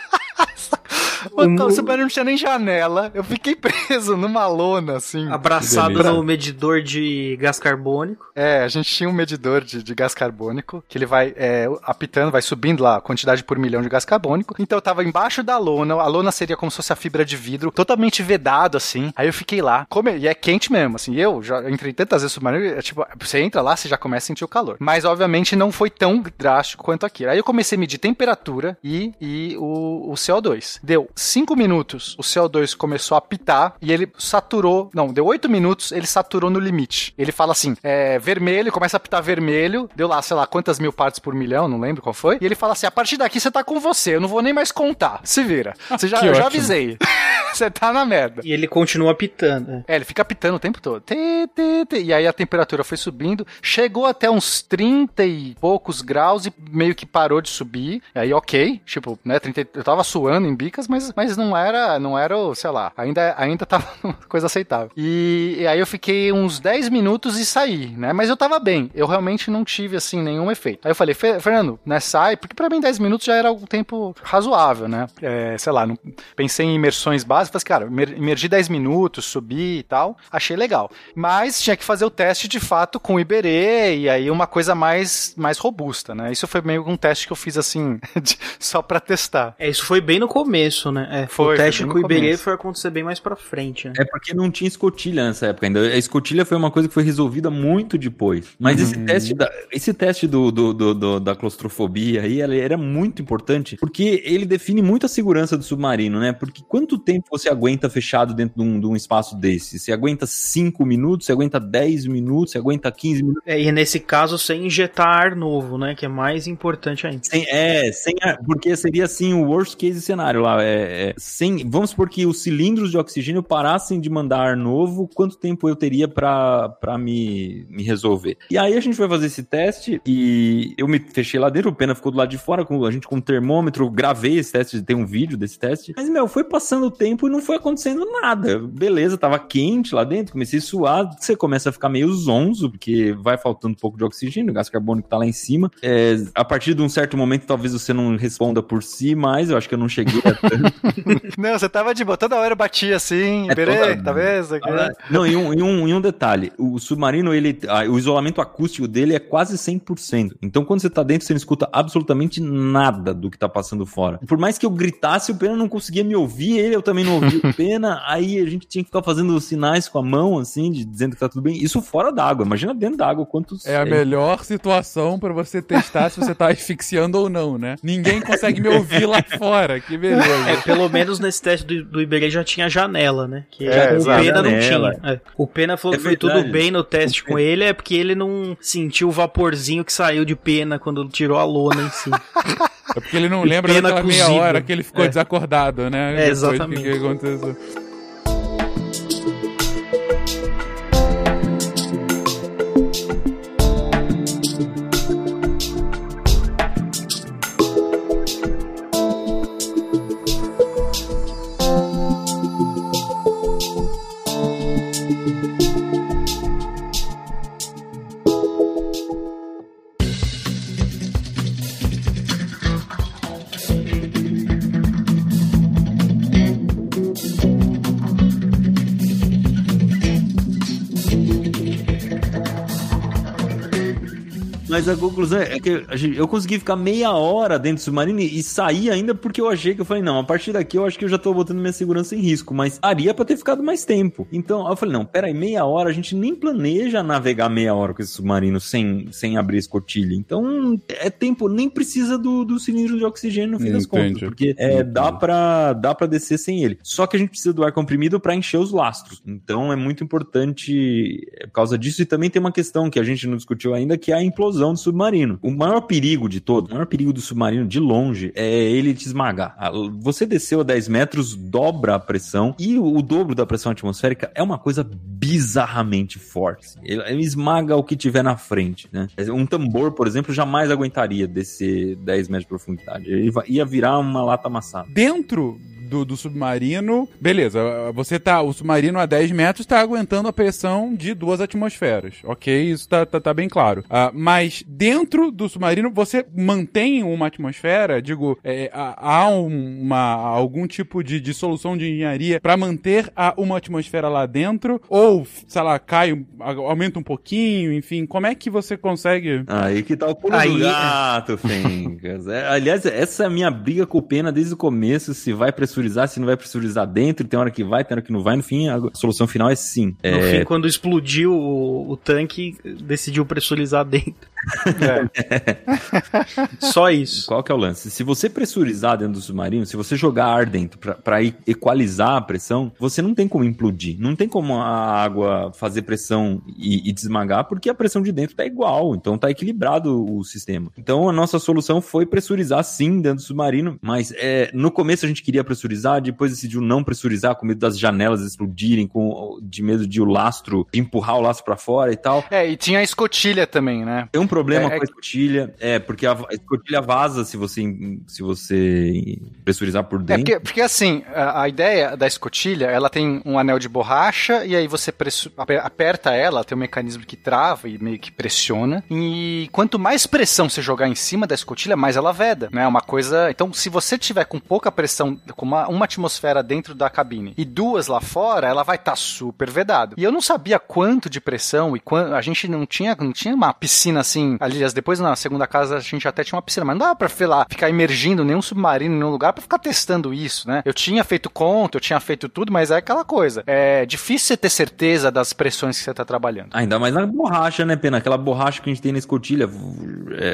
O, o submarino não tinha nem janela. Eu fiquei preso numa lona, assim. Abraçado no medidor de gás carbônico. É, a gente tinha um medidor de, de gás carbônico, que ele vai é, apitando, vai subindo lá a quantidade por milhão de gás carbônico. Então eu tava embaixo da lona, a lona seria como se fosse a fibra de vidro, totalmente vedado, assim. Aí eu fiquei lá, come- e é quente mesmo, assim. Eu já entrei tantas vezes no submarino, é, tipo, você entra lá, você já começa a sentir o calor. Mas obviamente não foi tão drástico quanto aquilo. Aí eu comecei a medir temperatura e, e o, o CO2. Deu 5 minutos, o CO2 começou a apitar e ele saturou. Não, deu 8 minutos, ele saturou no limite. Ele fala assim: é, vermelho, começa a apitar vermelho, deu lá, sei lá, quantas mil partes por milhão, não lembro qual foi. E ele fala assim: a partir daqui você tá com você, eu não vou nem mais contar. Se vira. Você já, eu já avisei. Você tá na merda. E ele continua pitando. né? É, ele fica apitando o tempo todo. E aí a temperatura foi subindo, chegou até uns 30 e poucos graus e meio que parou de subir. Aí, ok, tipo, né, 30, eu tava suando em bicas, mas, mas não era, não era, sei lá, ainda, ainda tava uma coisa aceitável. E, e aí eu fiquei uns 10 minutos e saí, né, mas eu tava bem, eu realmente não tive, assim, nenhum efeito. Aí eu falei, "Fe- Fernando, né, sai, porque pra mim 10 minutos já era um tempo razoável, né, é, sei lá, não, pensei em imersões básicas, falei assim, cara, imergi 10 minutos, subi e tal, achei legal. Mas tinha que fazer o teste de fato com o Iberê e aí uma coisa mais, mais robusta, né? Isso foi meio que um teste que eu fiz assim, só pra testar. É, isso foi bem no começo, né? É, Foi, o teste foi com o Iberê começo. foi acontecer bem mais pra frente, né? É porque não tinha escotilha nessa época ainda. A escotilha foi uma coisa que foi resolvida muito depois. Mas esse teste, da, esse teste do, do- do- do- da claustrofobia aí, ele era muito importante, porque ele define muito a segurança do submarino, né? Porque quanto tempo você aguenta fechado dentro de um, de um espaço desse? Você aguenta 5 minutos, você aguenta 10 minutos, você aguenta 15 minutos? É, e nesse caso, sem injetar ar novo, né? Que é mais importante ainda. Sem- é, sem a- porque seria assim o worst case cenário lá. É, é, sem, vamos supor que os cilindros de oxigênio parassem de mandar ar novo, quanto tempo eu teria pra pra me, me resolver? E aí a gente vai fazer esse teste e eu me fechei lá dentro, o Pena ficou do lado de fora, com, a gente com um termômetro, gravei esse teste, tem um vídeo desse teste. Mas, meu, foi passando o tempo e não foi acontecendo nada. Beleza, tava quente lá dentro, comecei a suar, você começa a ficar meio zonzo, porque vai faltando um pouco de oxigênio, o gás carbônico tá lá em cima. É, a partir de um certo momento, talvez você não responda por si mais, eu acho que eu não cheguei a tanto. Não, você tava de boa, toda hora eu batia assim, É toda- tá né? Não, e um, e, um, e um detalhe: o submarino, ele, ah, o isolamento acústico dele é quase 100%. Então, quando você tá dentro, você não escuta absolutamente nada do que tá passando fora. Por mais que eu gritasse, o Pena não conseguia me ouvir, ele eu também não ouvia o Pena. Aí a gente tinha que ficar fazendo sinais com a mão, assim, de- dizendo que tá tudo bem. Isso fora d'água. Imagina dentro d'água quantos. É a melhor situação pra você testar se você tá asfixiando ou não, né? Ninguém consegue me ouvir lá fora. Que beleza. É, pelo menos nesse teste do, do Iberê já tinha janela, né? Que É, o exato. Pena não Janela. tinha. É. O Pena falou É que foi verdade. tudo bem no teste com ele, é porque ele não sentiu o vaporzinho que saiu de Pena quando tirou a lona em si. É porque ele não lembra daquela meia hora que ele ficou É. desacordado, né? É, exatamente. que aconteceu. Mas a conclusão é que a gente- eu consegui ficar meia hora dentro do submarino e sair ainda porque eu achei que eu falei, não, a partir daqui eu acho que eu já tô botando minha segurança em risco, mas daria pra ter ficado mais tempo. Então eu falei, não, peraí, meia hora, a gente nem planeja navegar meia hora com esse submarino sem, sem abrir escotilha. Então é tempo, nem precisa do, do cilindro de oxigênio no fim das Entendi. contas, porque é, dá, pra, dá pra descer sem ele. Só que a gente precisa do ar comprimido pra encher os lastros. Então é muito importante é, por causa disso. E também tem uma questão que a gente não discutiu ainda, que é a implosão do submarino. O maior perigo de todo, o maior perigo do submarino de longe é ele te esmagar. Ah, Você desceu a 10 metros, dobra a pressão e o, dobro da pressão atmosférica é uma coisa bizarramente forte. Ele, esmaga o que tiver na frente, né? Um tambor, por exemplo, jamais aguentaria descer 10 metros de profundidade. Ele ia virar uma lata amassada. Dentro do, do submarino, beleza, você tá, o submarino a 10 metros tá aguentando a pressão de duas atmosferas, ok? Isso tá, tá, tá bem claro. Ah, mas dentro do submarino, você mantém uma atmosfera, digo, é, há um- uma, algum tipo de, de solução de engenharia pra manter a, uma atmosfera lá dentro, ou, sei lá, cai, aumenta um pouquinho, enfim, como é que você consegue... Aí que tá o pulo Aí- do gato, Fencas. É, aliás, essa é a minha briga com o Pena desde o começo, se vai pressurizar, se não vai pressurizar dentro, tem hora que vai, tem hora que não vai, no fim, a solução final é sim. No É, fim, quando explodiu o, o tanque, decidiu pressurizar dentro. Só isso. Qual que é o lance? Se você pressurizar dentro do submarino, se você jogar ar dentro e- equalizar a pressão, você não tem como implodir. Não tem como a água fazer pressão e, e desmagar, porque a pressão de dentro tá igual. Então tá equilibrado o sistema. Então a nossa solução foi pressurizar sim dentro do submarino, mas é, no começo a gente queria pressurizar, depois decidiu não pressurizar, com medo das janelas explodirem, com, de medo de o lastro, de empurrar o lastro pra fora e tal. É, e tinha a escotilha também, né? Tem um problema É, é com a escotilha, é, porque a, a escotilha vaza se você, se você pressurizar por É, dentro. porque, porque assim, a, a ideia da escotilha, ela tem um anel de borracha e aí você aperta ela, tem um mecanismo que trava e meio que pressiona. E quanto mais pressão você jogar em cima da escotilha, mais ela veda, né? Uma coisa... Então, se você tiver com pouca pressão, com uma, uma atmosfera dentro da cabine e duas lá fora, ela vai estar super vedado. E eu não sabia quanto de pressão e quando a gente não tinha, não tinha uma piscina assim. Aliás, depois na segunda casa a gente até tinha uma piscina, mas não dava pra sei lá, ficar imergindo nenhum submarino em nenhum lugar pra ficar testando isso, né? Eu tinha feito conta, eu tinha feito tudo, mas é aquela coisa. É difícil você ter certeza das pressões que você tá trabalhando. Ainda mais na borracha, né, Pena? Aquela borracha que a gente tem na escotilha.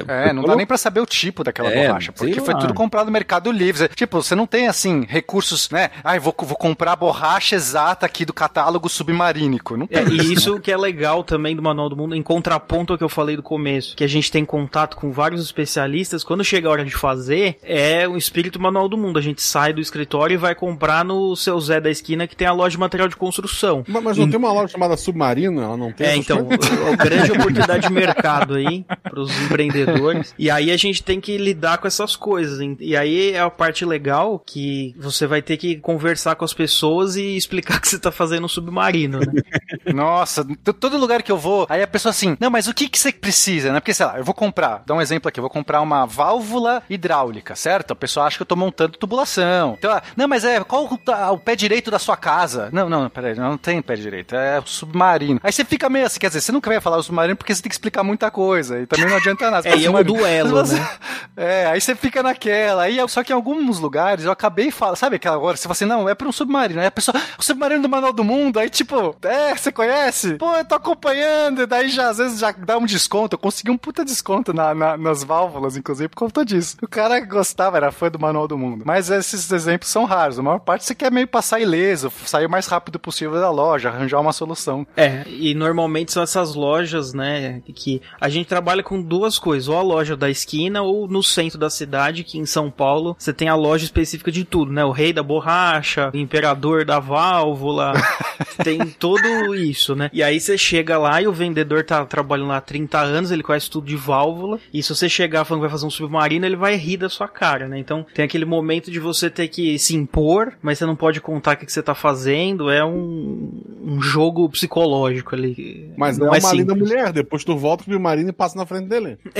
É, não dá nem pra saber o tipo daquela É, borracha, porque foi lá. tudo comprado no Mercado Livre. Tipo, você não tem, assim, recursos, né? Ah, eu vou, vou comprar a borracha exata aqui do catálogo submarínico. Não tem É, e isso que é legal também do Manual do Mundo, em contraponto ao que eu falei do começo, que a gente tem contato com vários especialistas, quando chega a hora de fazer, é o espírito Manual do Mundo. A gente sai do escritório e vai comprar no seu Zé da esquina que tem a loja de material de construção. Mas, mas não tem uma loja chamada Submarino? Ela não tem É, então, coisas? o- o grande oportunidade de mercado aí para os empreendedores. E aí a gente tem que lidar com essas coisas. hein? E aí é a parte legal que você vai ter que conversar com as pessoas e explicar que você tá fazendo um submarino, né? Nossa, todo lugar que eu vou, aí a pessoa assim, não, mas o que, que você precisa, né? Porque, sei lá, eu vou comprar, dá um exemplo aqui, eu vou comprar uma válvula hidráulica, certo? A pessoa acha que eu tô montando tubulação. Então, não, mas é, qual o, tá- o pé direito da sua casa? Não, não, peraí, não tem pé direito, é o submarino. Aí você fica meio assim, quer dizer, você nunca vai falar o submarino porque você tem que explicar muita coisa, e também não adianta nada. É, e é um duelo, Mas né? É, aí você fica naquela. Aí, só que em alguns lugares eu acabei falando, sabe aquela hora? Você fala assim, não, é pra um submarino. Aí a pessoa, o submarino do Manual do Mundo. Aí tipo, é, você conhece? Pô, eu tô acompanhando. E daí já às vezes já dá um desconto. Eu consegui um puta desconto na, na- nas válvulas, inclusive, por conta disso. O cara gostava, era fã do Manual do Mundo. Mas esses exemplos são raros. A maior parte você quer meio passar ileso, sair o mais rápido possível da loja, arranjar uma solução. É, e normalmente são essas lojas, né, que a gente trabalha com duas coisas, ou a loja da esquina ou no centro da cidade, que em São Paulo você tem a loja específica de tudo, né, o rei da borracha, o imperador da válvula, tem tudo isso, né. E aí você chega lá e o vendedor tá trabalhando lá há 30 anos, ele conhece tudo de válvula, e se você chegar falando que vai fazer um submarino, ele vai rir da sua cara, né. Então tem aquele momento de você ter que se impor, mas você não pode contar o que que você tá fazendo, é um, um jogo psicológico ali. Mas não é uma simples. linda mulher. Depois tu volta pro submarino e passa na frente dele.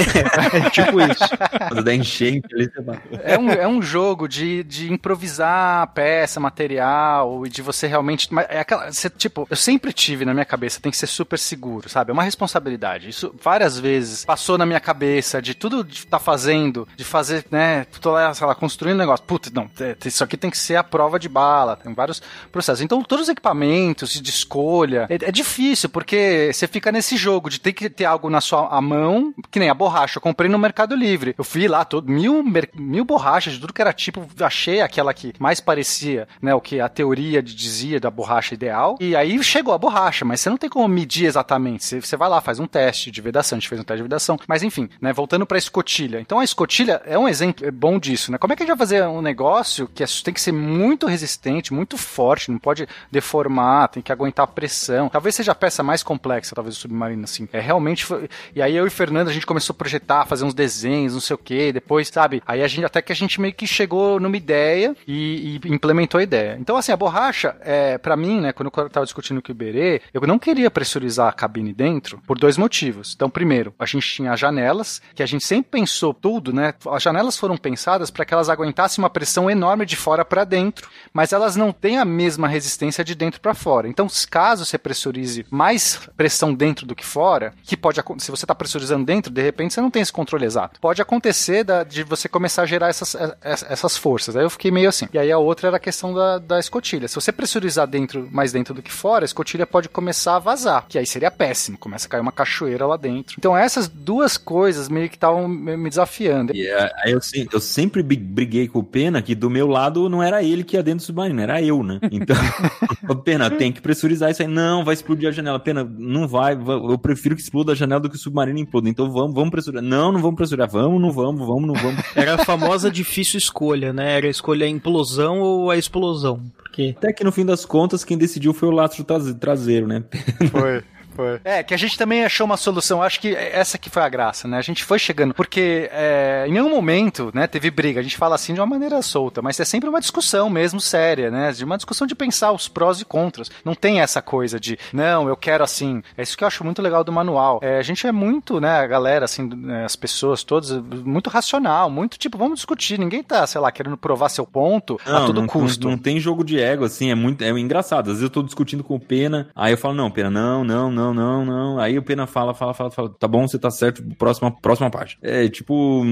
É tipo isso. Quando der enchente ali, você vai. É um, é um jogo de, de improvisar peça, material, e de você realmente. mas É aquela. Você, tipo, eu sempre tive na minha cabeça, tem que ser super seguro, sabe? É uma responsabilidade. Isso várias vezes vezes. Passou na minha cabeça de tudo de tá fazendo, de fazer, né? Tô lá, sei lá, construindo negócio. Putz, não, isso aqui tem que ser a prova de bala. Tem vários processos. Então, todos os equipamentos de escolha é, é difícil, porque você fica nesse jogo de ter que ter algo na sua mão, que nem a borracha. Eu comprei no Mercado Livre. Eu fui lá, todo, mil, mil borrachas de tudo que era tipo, achei aquela que mais parecia, né? O que a teoria dizia da borracha ideal. E aí chegou a borracha, mas você não tem como medir exatamente. Você, você vai lá, faz um teste de vedação. Gente fez um teste de vedação. Mas enfim, né? Voltando pra escotilha. Então a escotilha é um exemplo bom disso, né? Como é que a gente vai fazer um negócio que é, tem que ser muito resistente, muito forte, não pode deformar, tem que aguentar pressão. Talvez seja a peça mais complexa, talvez, do submarino, assim. É realmente. Foi... E aí eu e o Fernando, a gente começou a projetar, fazer uns desenhos, não sei o quê. Depois, sabe? Aí a gente, até que a gente meio que chegou numa ideia e, e implementou a ideia. Então, assim, a borracha, é, para mim, né, quando eu tava discutindo com o Iberê, eu não queria pressurizar a cabine dentro por dois motivos. Então, primeiro, a gente tinha as janelas, que a gente sempre pensou tudo, né? As janelas foram pensadas para que elas aguentassem uma pressão enorme de fora para dentro, mas elas não têm a mesma resistência de dentro para fora. Então, caso você pressurize mais pressão dentro do que fora, que pode se você está pressurizando dentro, de repente você não tem esse controle exato. Pode acontecer da, de você começar a gerar essas, essas forças. Aí eu fiquei meio assim. E aí a outra era a questão da, da escotilha. Se você pressurizar dentro, mais dentro do que fora, a escotilha pode começar a vazar, que aí seria péssimo. Começa a cair uma cachoeira lá dentro. Então essas duas coisas meio que estavam me desafiando. E yeah, aí eu, eu sempre briguei com o Pena que do meu lado não era ele que ia dentro do submarino, era eu, né? Então, Pena, tem que pressurizar isso aí. Não, vai explodir a janela. Pena, não vai. Eu prefiro que exploda a janela do que o submarino imploda. Então vamos, vamos pressurizar. Não, não vamos pressurizar. Vamos, não vamos, vamos, não vamos. Era a famosa difícil escolha, né? Era escolher a implosão ou a explosão. Porque... Até que no fim das contas, quem decidiu foi o lastro traseiro, né? Foi. Foi. É, que a gente também achou uma solução. Acho que essa que foi a graça, né? A gente foi chegando. Porque é, em nenhum momento, né, teve briga. A gente fala assim de uma maneira solta, mas é sempre uma discussão mesmo séria, né? De uma discussão de pensar os prós e contras. Não tem essa coisa de, não, eu quero assim. É isso que eu acho muito legal do manual. É, a gente é muito, né, a galera, assim, né, as pessoas todas, muito racional, muito tipo, vamos discutir. Ninguém tá, sei lá, querendo provar seu ponto não, a todo não, custo. Não, não, tem jogo de ego, assim, é muito é engraçado. Às vezes eu tô discutindo com o Pena, aí eu falo, não, Pena, não, não, não não, não, não. Aí o Pena fala, fala, fala, fala, tá bom, você tá certo, próxima, próxima parte. É, tipo,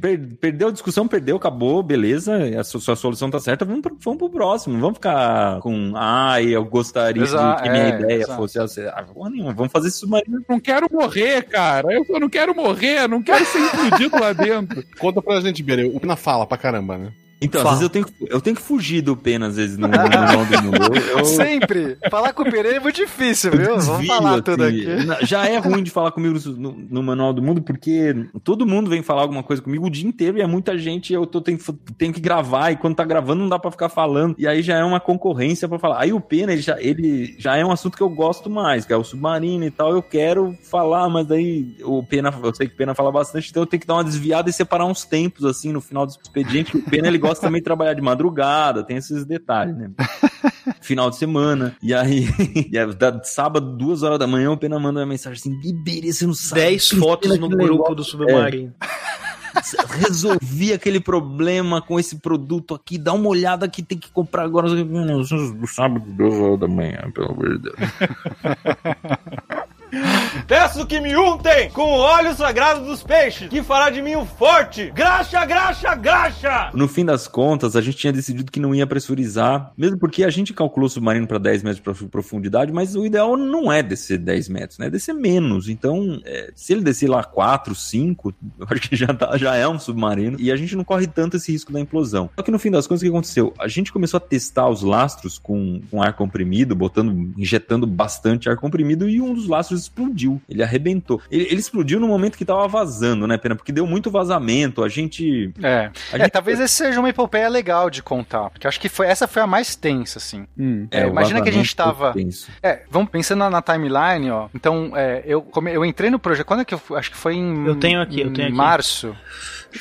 per, perdeu a discussão, perdeu, acabou, beleza, a sua, sua solução tá certa, vamos pro, vamos pro próximo, vamos ficar com, ai, eu gostaria Exato, de que minha é, ideia exato. fosse assim, ah, vamos fazer submarino. Não quero morrer, cara, eu, eu não quero morrer, não quero ser implodido lá dentro. Conta pra gente, Bere, o Pena fala pra caramba, né? Então, Fala. às vezes eu tenho, eu tenho que fugir do Pena, às vezes, no, no Manual do Mundo. Eu, eu... Sempre! Falar com o Pereira é muito difícil, viu? Vamos falar assim, tudo aqui. Já é ruim de falar comigo no, no, Manual do Mundo, porque todo mundo vem falar alguma coisa comigo o dia inteiro e é muita gente, eu tô, tenho, tenho que gravar, e quando tá gravando não dá pra ficar falando, e aí já é uma concorrência pra falar. Aí o Pena, ele já, ele já é um assunto que eu gosto mais, que é o submarino e tal, eu quero falar, mas aí o Pena, eu sei que o Pena fala bastante, então eu tenho que dar uma desviada e separar uns tempos, assim, no final do expediente, o Pena, ele gosta também de trabalhar de madrugada, tem esses detalhes, né? Final de semana. E aí, e aí da, sábado, duas horas da manhã, o Pena manda uma mensagem assim: Biberê, você não sabe. Dez fotos no grupo do Submarino. É. resolvi aquele problema com esse produto aqui, dá uma olhada que tem que comprar agora. No sábado, duas horas da manhã, pelo amor de Deus. Peço que me untem com o óleo sagrado dos peixes, que fará de mim um forte. Graxa, graxa, graxa! No fim das contas, a gente tinha decidido que não ia pressurizar, mesmo porque a gente calculou o submarino para 10 metros de profundidade, mas o ideal não é descer 10 metros, né? É descer menos. Então, é, se ele descer lá 4, 5, eu acho que já, tá, já é um submarino. E a gente não corre tanto esse risco da implosão. Só que no fim das contas, o que aconteceu? A gente começou a testar os lastros com, com ar comprimido, botando, injetando bastante ar comprimido, e um dos lastros explodiu. Ele arrebentou. Ele, ele explodiu no momento que tava vazando, né, Pena? Porque deu muito vazamento. A gente. É. A é, gente... talvez esse seja uma epopeia legal de contar. Porque acho que foi, essa foi a mais tensa, assim. Hum, é, é, imagina que a gente tava. É, vamos pensando na, na timeline, ó. Então, é, eu, eu entrei no projeto. Quando é que eu. Acho que foi em. Eu tenho aqui, eu tenho aqui. Março.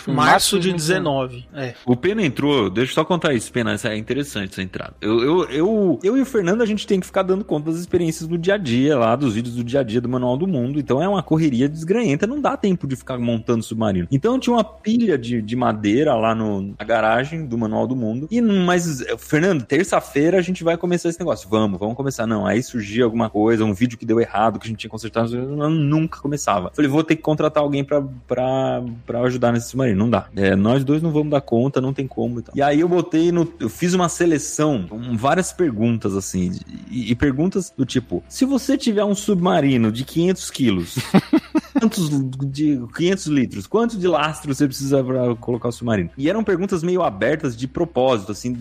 Em Março de 19. É. O Pena entrou, deixa eu só contar isso, Pena, isso é interessante essa entrada. Eu, eu, eu, eu e o Fernando, a gente tem que ficar dando conta das experiências do dia a dia lá, dos vídeos do dia a dia do Manual do Mundo. Então é uma correria desgranhenta, não dá tempo de ficar montando submarino. Então tinha uma pilha de, de madeira lá no, na garagem do Manual do Mundo. E, mas, Fernando, terça-feira a gente vai começar esse negócio. Vamos, vamos começar. Não, aí surgia alguma coisa, um vídeo que deu errado, que a gente tinha consertado. Eu nunca começava. Falei, vou ter que contratar alguém pra, pra, pra ajudar nesse submarino. Não dá. É, nós dois não vamos dar conta, não tem como. E, e aí eu botei no. Eu fiz uma seleção com várias perguntas, assim. E, e perguntas do tipo: se você tiver um submarino de 500 quilos. Quantos de 500 litros, quanto de lastro você precisa para colocar o submarino? E eram perguntas meio abertas de propósito, assim,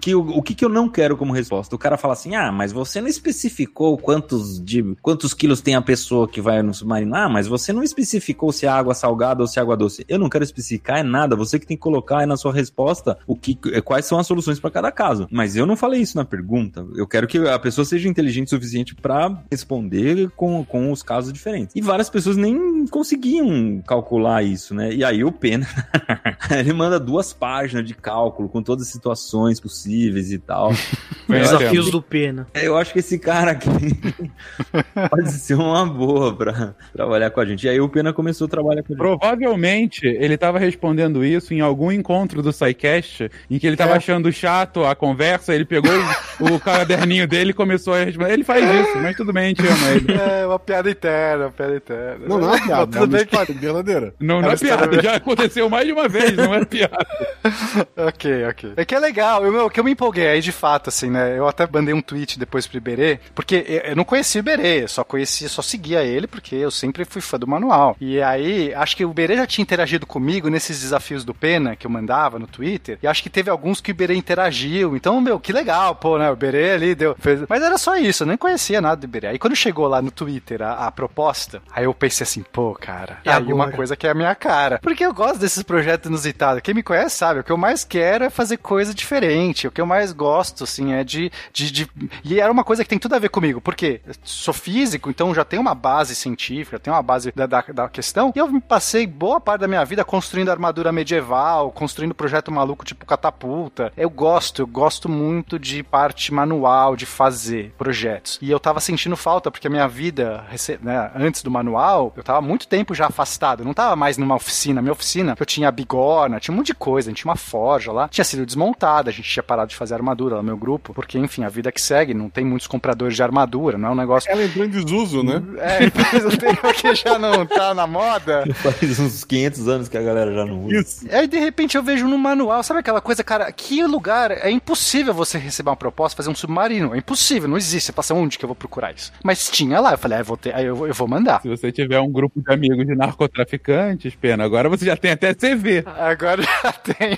que o, o que, que eu não quero como resposta? O cara fala assim: "Ah, mas você não especificou quantos de quantos quilos tem a pessoa que vai no submarino? Ah, mas você não especificou se é água salgada ou se é água doce. Eu não quero especificar é nada, você que tem que colocar aí na sua resposta o que quais são as soluções para cada caso. Mas eu não falei isso na pergunta. Eu quero que a pessoa seja inteligente o suficiente para responder com, com os casos diferentes. E várias pessoas nem conseguiam calcular isso, né? E aí o Pena, ele manda duas páginas de cálculo com todas as situações possíveis e tal. Desafios do Pena. É, eu acho que esse cara aqui pode ser uma boa pra trabalhar com a gente. E aí o Pena começou a trabalhar com a gente. Provavelmente ele tava respondendo isso em algum encontro do SciCast, em que ele tava É. achando chato a conversa, ele pegou o, caderninho dele e começou a responder. Ele faz isso, mas tudo bem, a gente ama ele. É, uma piada interna, uma piada interna. Não, não é piada, é Tudo uma bem que... história verdadeira. Não, É não é piada, já aconteceu mais de uma vez, não é piada. ok, ok. É que é legal, eu, meu, que eu me empolguei aí de fato, assim, né? Eu até mandei um tweet depois pro Iberê, porque eu, eu não conhecia o Iberê, eu só conhecia, só seguia ele, porque eu sempre fui fã do manual. E aí, acho que o Iberê já tinha interagido comigo nesses desafios do Pena que eu mandava no Twitter, e acho que teve alguns que o Iberê interagiu. Então, meu, que legal, pô, né? O Iberê ali deu. Fez... Mas era só isso, eu nem conhecia nada do Iberê. Aí quando chegou lá no Twitter a, a proposta, aí eu pensei assim, pô, cara, E aí agora? uma coisa que é a minha cara. Porque eu gosto desses projetos inusitados. Quem me conhece sabe, o que eu mais quero é fazer coisa diferente. O que eu mais gosto, assim, é de, de, de- E era uma coisa que tem tudo a ver comigo. Porque sou físico, então já tenho uma base científica, tenho uma base da, da, da questão. E eu me passei boa parte da minha vida construindo armadura medieval, construindo projeto maluco tipo catapulta. Eu gosto, eu gosto muito de parte manual, de fazer projetos. E eu tava sentindo falta, porque a minha vida, né, antes do manual, eu tava há muito tempo já afastado. Eu não tava mais numa oficina. Minha oficina, eu tinha bigorna, tinha um monte de coisa, a gente tinha uma forja lá. Tinha sido desmontada, a gente tinha parado de fazer armadura lá no meu grupo, porque, enfim, a vida que segue, não tem muitos compradores de armadura, não é um negócio. Ela entrou em desuso, né? É, faz um tempo que já não tá na moda. Faz uns 500 anos que a galera já não usa. Isso. Aí de repente eu vejo no manual, sabe aquela coisa, cara, que lugar é impossível você receber uma proposta, fazer um submarino. É impossível, não existe. Você passa onde que eu vou procurar isso? Mas tinha lá, eu falei, ah, eu vou ter, aí eu, vou- eu vou mandar. Se você tiver um grupo de amigos de narcotraficantes, pena, agora você já tem até CV. Agora já tem.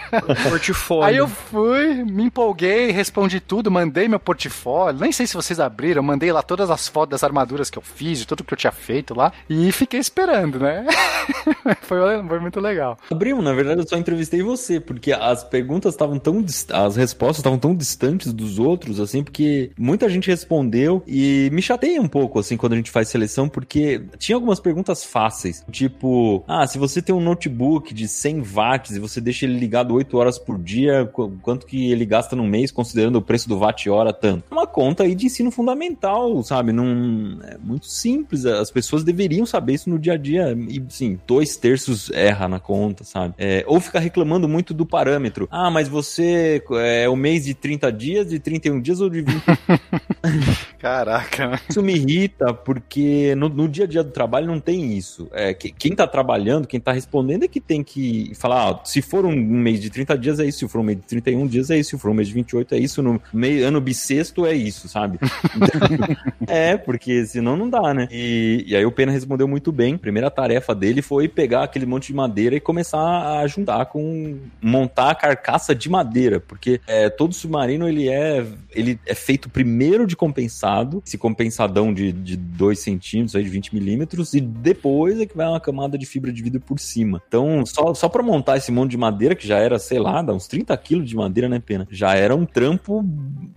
Portfólio. Aí eu fui, me empolguei, respondi tudo, mandei meu portfólio. Nem sei se vocês abriram, mandei lá todas as fotos das armaduras que eu fiz, de tudo que eu tinha feito lá. E fiquei esperando, né? foi, foi muito legal. Abriu, na verdade eu só entrevistei você, porque as perguntas estavam tão. As respostas estavam tão distantes dos outros, assim, porque muita gente respondeu e me chateia um pouco, assim, quando a gente faz seleção, porque tinha algumas perguntas fáceis, tipo, ah, se você tem um notebook de 100 watts e você deixa ele ligado 8 horas por dia, qu- quanto que ele gasta no mês, considerando o preço do watt-hora tanto? É Uma conta aí de ensino fundamental, sabe? Não, é muito simples, as pessoas deveriam saber isso no dia a dia, e sim, dois terços erra na conta, sabe? É, ou ficar reclamando muito do parâmetro. Ah, mas você é o mês de 30 dias, de 31 dias ou de 20 Caraca, isso me irrita porque no, no dia a dia do trabalho não tem isso. É, que- quem tá trabalhando, quem tá respondendo é que tem que falar, ó, se for um mês de 30 dias é isso, se for um mês de 31 dias é isso, se for um mês de 28 é isso, no meio, ano bissexto é isso, sabe? Então, é, porque senão não dá, né? E, e aí o Pena respondeu muito bem. A primeira tarefa dele foi pegar aquele monte de madeira e começar a juntar com montar a carcaça de madeira, porque é, todo submarino ele é ele é feito primeiro de compensado, esse compensadão de 2 centímetros, aí de 20 milímetros, e depois é que vai uma camada de fibra de vidro por cima. Então, só, só pra montar esse monte de madeira, que já era, sei lá, dá uns 30 quilos de madeira, né, Pena? Já era um trampo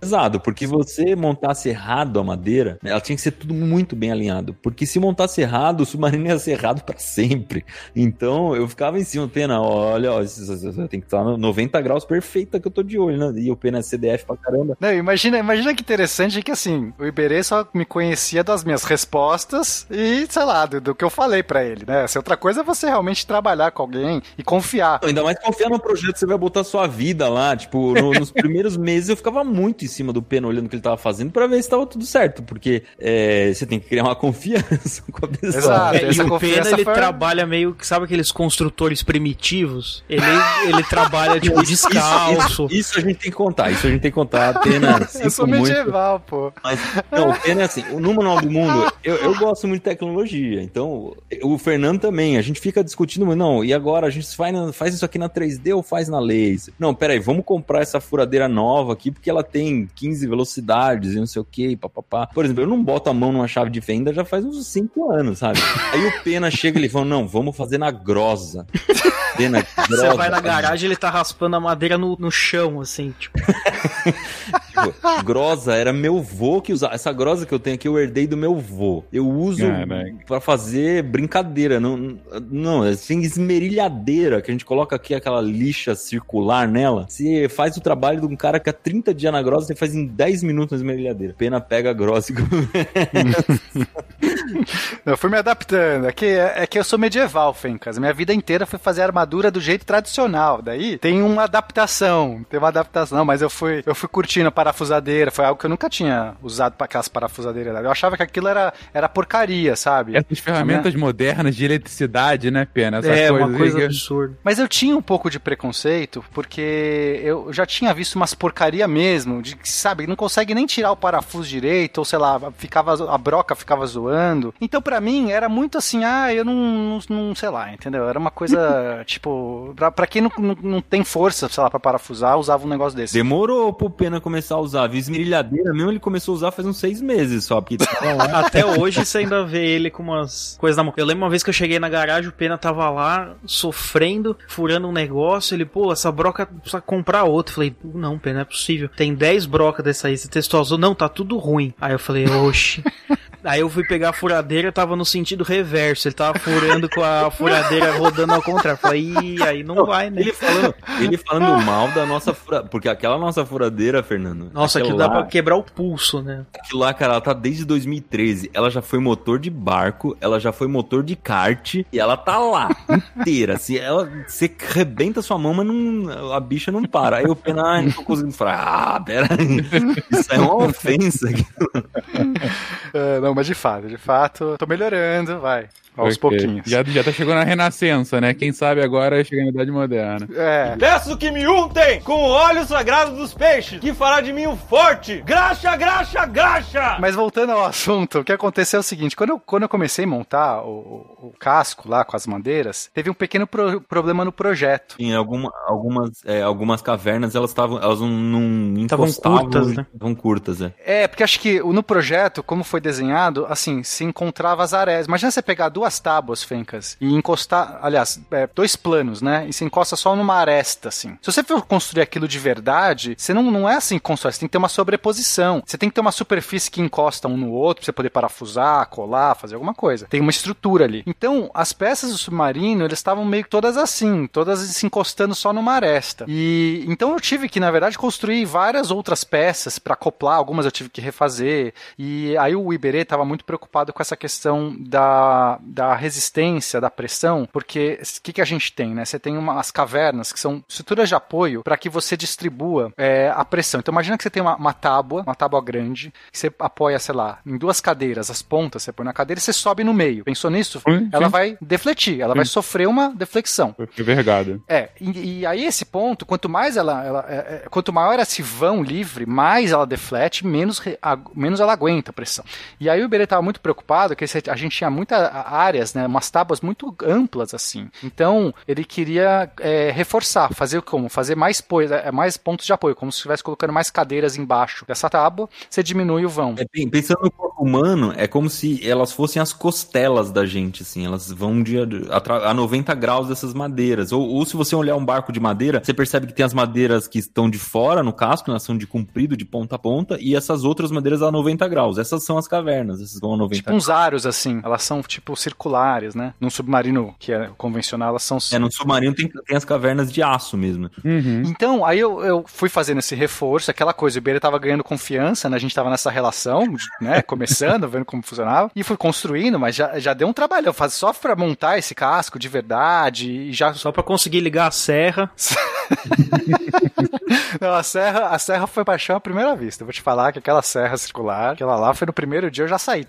pesado, porque você montasse errado a madeira, ela tinha que ser tudo muito bem alinhado. Porque se montasse errado, o submarino ia ser errado pra sempre. Então, eu ficava em cima, Pena, olha, ó, tem que estar no 90 graus perfeita que eu tô de olho, né? E o Pena é CDF pra caramba. Não, imagina, imagina que interessante que assim, o Iberê só me conhecia das minhas respostas e, sei lá, do, do que eu falei pra ele, né? Se outra coisa é você realmente trabalhar com alguém e confiar. Ainda mais confiar no projeto que você vai botar sua vida lá. Tipo, no- nos primeiros meses eu ficava muito em cima do Pena olhando o que ele tava fazendo pra ver se tava tudo certo. Porque é, você tem que criar uma confiança com a pessoa. Exato. É, e essa o confiança Pena, ele foi- trabalha meio que, sabe aqueles construtores primitivos? Ele, ele trabalha, tipo, descalço. Isso, isso a gente tem que contar, isso a gente tem que contar. Pena, Eu sinto sou muito. medieval, pô. Mas, não, o Pena é assim, no Manual do Mundo, eu, eu gosto muito de tecnologia, então o Fernando também, a gente fica discutindo, mas não, e agora a gente faz, na- faz isso aqui na 3D ou faz na laser? Não, peraí, vamos comprar essa furadeira nova aqui, porque ela tem 15 velocidades e não sei o que, papapá. Por exemplo, eu não boto a mão numa chave de fenda já faz uns 5 anos, sabe? Aí o Pena chega e ele fala, não, vamos fazer na grosa. Pena, Você grosa. vai na garagem ele tá raspando a madeira no, no chão, assim, tipo. Tipo, grosa era meu vô que usava. Essa grosa que eu tenho aqui eu herdei do meu vô. Eu uso pra fazer brincadeira. Não, não, assim, esmerilhadeira, que a gente coloca aqui aquela lixa circular nela. Você faz o trabalho de um cara que há 30 dias na grosa, você faz em 10 minutos na esmerilhadeira. Pena pega grossa e Eu fui me adaptando. É que, é que eu sou medieval, Fencas. Minha vida inteira foi fazer armadura do jeito tradicional. Daí tem uma adaptação. Tem uma adaptação, mas eu fui, eu fui curtindo a parafusadeira. Foi algo que eu nunca tinha usado para aquelas parafusadeiras. Eu achava que aquilo era, era porcaria, sabe? Essas ferramentas modernas de eletricidade, né, Pena? Essa é, coisa uma coisa que- absurda. Mas eu tinha um pouco de preconceito, porque eu já tinha visto umas porcaria mesmo, de que, sabe, não consegue nem tirar o parafuso direito, ou sei lá, ficava, a broca ficava zoando. Então, pra mim, era muito assim, ah, eu não, não, não sei lá, entendeu? Era uma coisa, tipo, pra, pra quem não, não, não tem força, sei lá, pra parafusar, usava um negócio desse. Demorou pro Pena começar a usar. Esmerilhadeira mesmo ele começou a usar faz uns seis meses só. Porque lá. Até hoje você ainda vê ele com umas coisas na mão. Eu lembro uma vez que eu cheguei na garagem, o Pena tava lá, sofrendo, furando um negócio. Ele, pô, essa broca precisa comprar outra. Eu falei, "Pô, não, Pena, não é possível. Tem 10 brocas dessa aí, você testou azul? Não, tá tudo ruim. Aí eu falei, oxe. Aí eu fui pegar a furadeira, tava no sentido reverso. Ele tava furando com a furadeira rodando ao contrário. Eu falei, Ih, aí não vai, né? Ele falando, ele falando mal da nossa furadeira. Porque aquela nossa furadeira, Fernando. Nossa, aquilo aquilo dá lá, pra quebrar o pulso, né? Aquilo lá, cara, ela tá desde 2013. Ela já foi motor de barco, ela já foi motor de kart e ela tá lá, inteira. Se ela, você rebenta sua mão, mas não, a bicha não para. Aí o Pena, ah, não tô conseguindo falar. Ah, pera aí. Isso é uma ofensa. É, não, mas de fato, de fato, tô melhorando, vai, aos Ok. pouquinhos. Já, já tá chegando na renascença, né? Quem sabe agora chega na Idade Moderna. É, Peço que me untem com o óleo sagrado dos peixes, que fará de mim um forte. Graxa, graxa, graxa! Mas voltando ao assunto, o que aconteceu é o seguinte: quando eu, quando eu comecei a montar o, o- o casco lá com as madeiras, teve um pequeno pro- problema no projeto. Em alguma, algumas, é, algumas cavernas, elas estavam. Elas não, não Tavam encostavam, curtas, né? Estavam curtas, é. É, porque acho que no projeto, como foi desenhado, assim, se encontrava as arestas. Imagina você pegar duas tábuas, Fencas, e encostar, aliás, é, dois planos, né? E se encosta só numa aresta, assim. Se você for construir aquilo de verdade, você não, não é assim que constrói, você tem que ter uma sobreposição. Você tem que ter uma superfície que encosta um no outro pra você poder parafusar, colar, fazer alguma coisa. Tem uma estrutura ali. Então, as peças do submarino, eles estavam meio que todas assim, todas se encostando só numa aresta. E então eu tive que, na verdade, construir várias outras peças pra acoplar, algumas eu tive que refazer. E aí o Iberê estava muito preocupado com essa questão da, da resistência, da pressão, porque o que, que a gente tem, né? Você tem umas cavernas que são estruturas de apoio para que você distribua é, a pressão. Então imagina que você tem uma, uma tábua, uma tábua grande, que você apoia, sei lá, em duas cadeiras, as pontas você põe na cadeira e você sobe no meio. Pensou nisso? Sim, Ela sim. vai defletir, ela vai sofrer uma deflexão. Foi vergado. É, e, e aí esse ponto, quanto mais ela, ela- é, é, quanto maior esse vão livre, mais ela deflete, menos, menos ela aguenta a pressão. E aí o Iberê tava muito preocupado que a gente tinha muitas áreas, né, umas tábuas muito amplas assim. Então, ele queria é, reforçar, fazer como? Fazer mais, é, mais pontos de apoio, como se estivesse colocando mais cadeiras embaixo dessa tábua, você diminui o vão. É, pensando no corpo humano, é como se elas fossem as costelas da gente, assim, elas vão de, a, a 90 graus dessas madeiras. Ou, ou se você olhar um barco de madeira, você percebe que tem as madeiras que estão de fora, no casco, elas são de comprido, de ponta a ponta, e essas outras madeiras a 90 graus. Essas são as cavernas, essas vão a 90 tipo uns aros, assim, elas são tipo circulares, né? Num submarino que é convencional, elas são... É, no submarino tem, tem as cavernas de aço mesmo. Uhum. Então, aí eu, eu fui fazendo esse reforço, aquela coisa, o Iberê tava ganhando confiança, né? A gente tava nessa relação, né? Começando, vendo como funcionava, e fui construindo, mas já, já deu um trabalho, eu só pra montar esse casco de verdade, e já... Só pra conseguir ligar a serra. Não, a serra, a serra foi paixão à primeira vista. Eu vou te falar que aquela serra circular, aquela lá foi no primeiro dia eu já saí,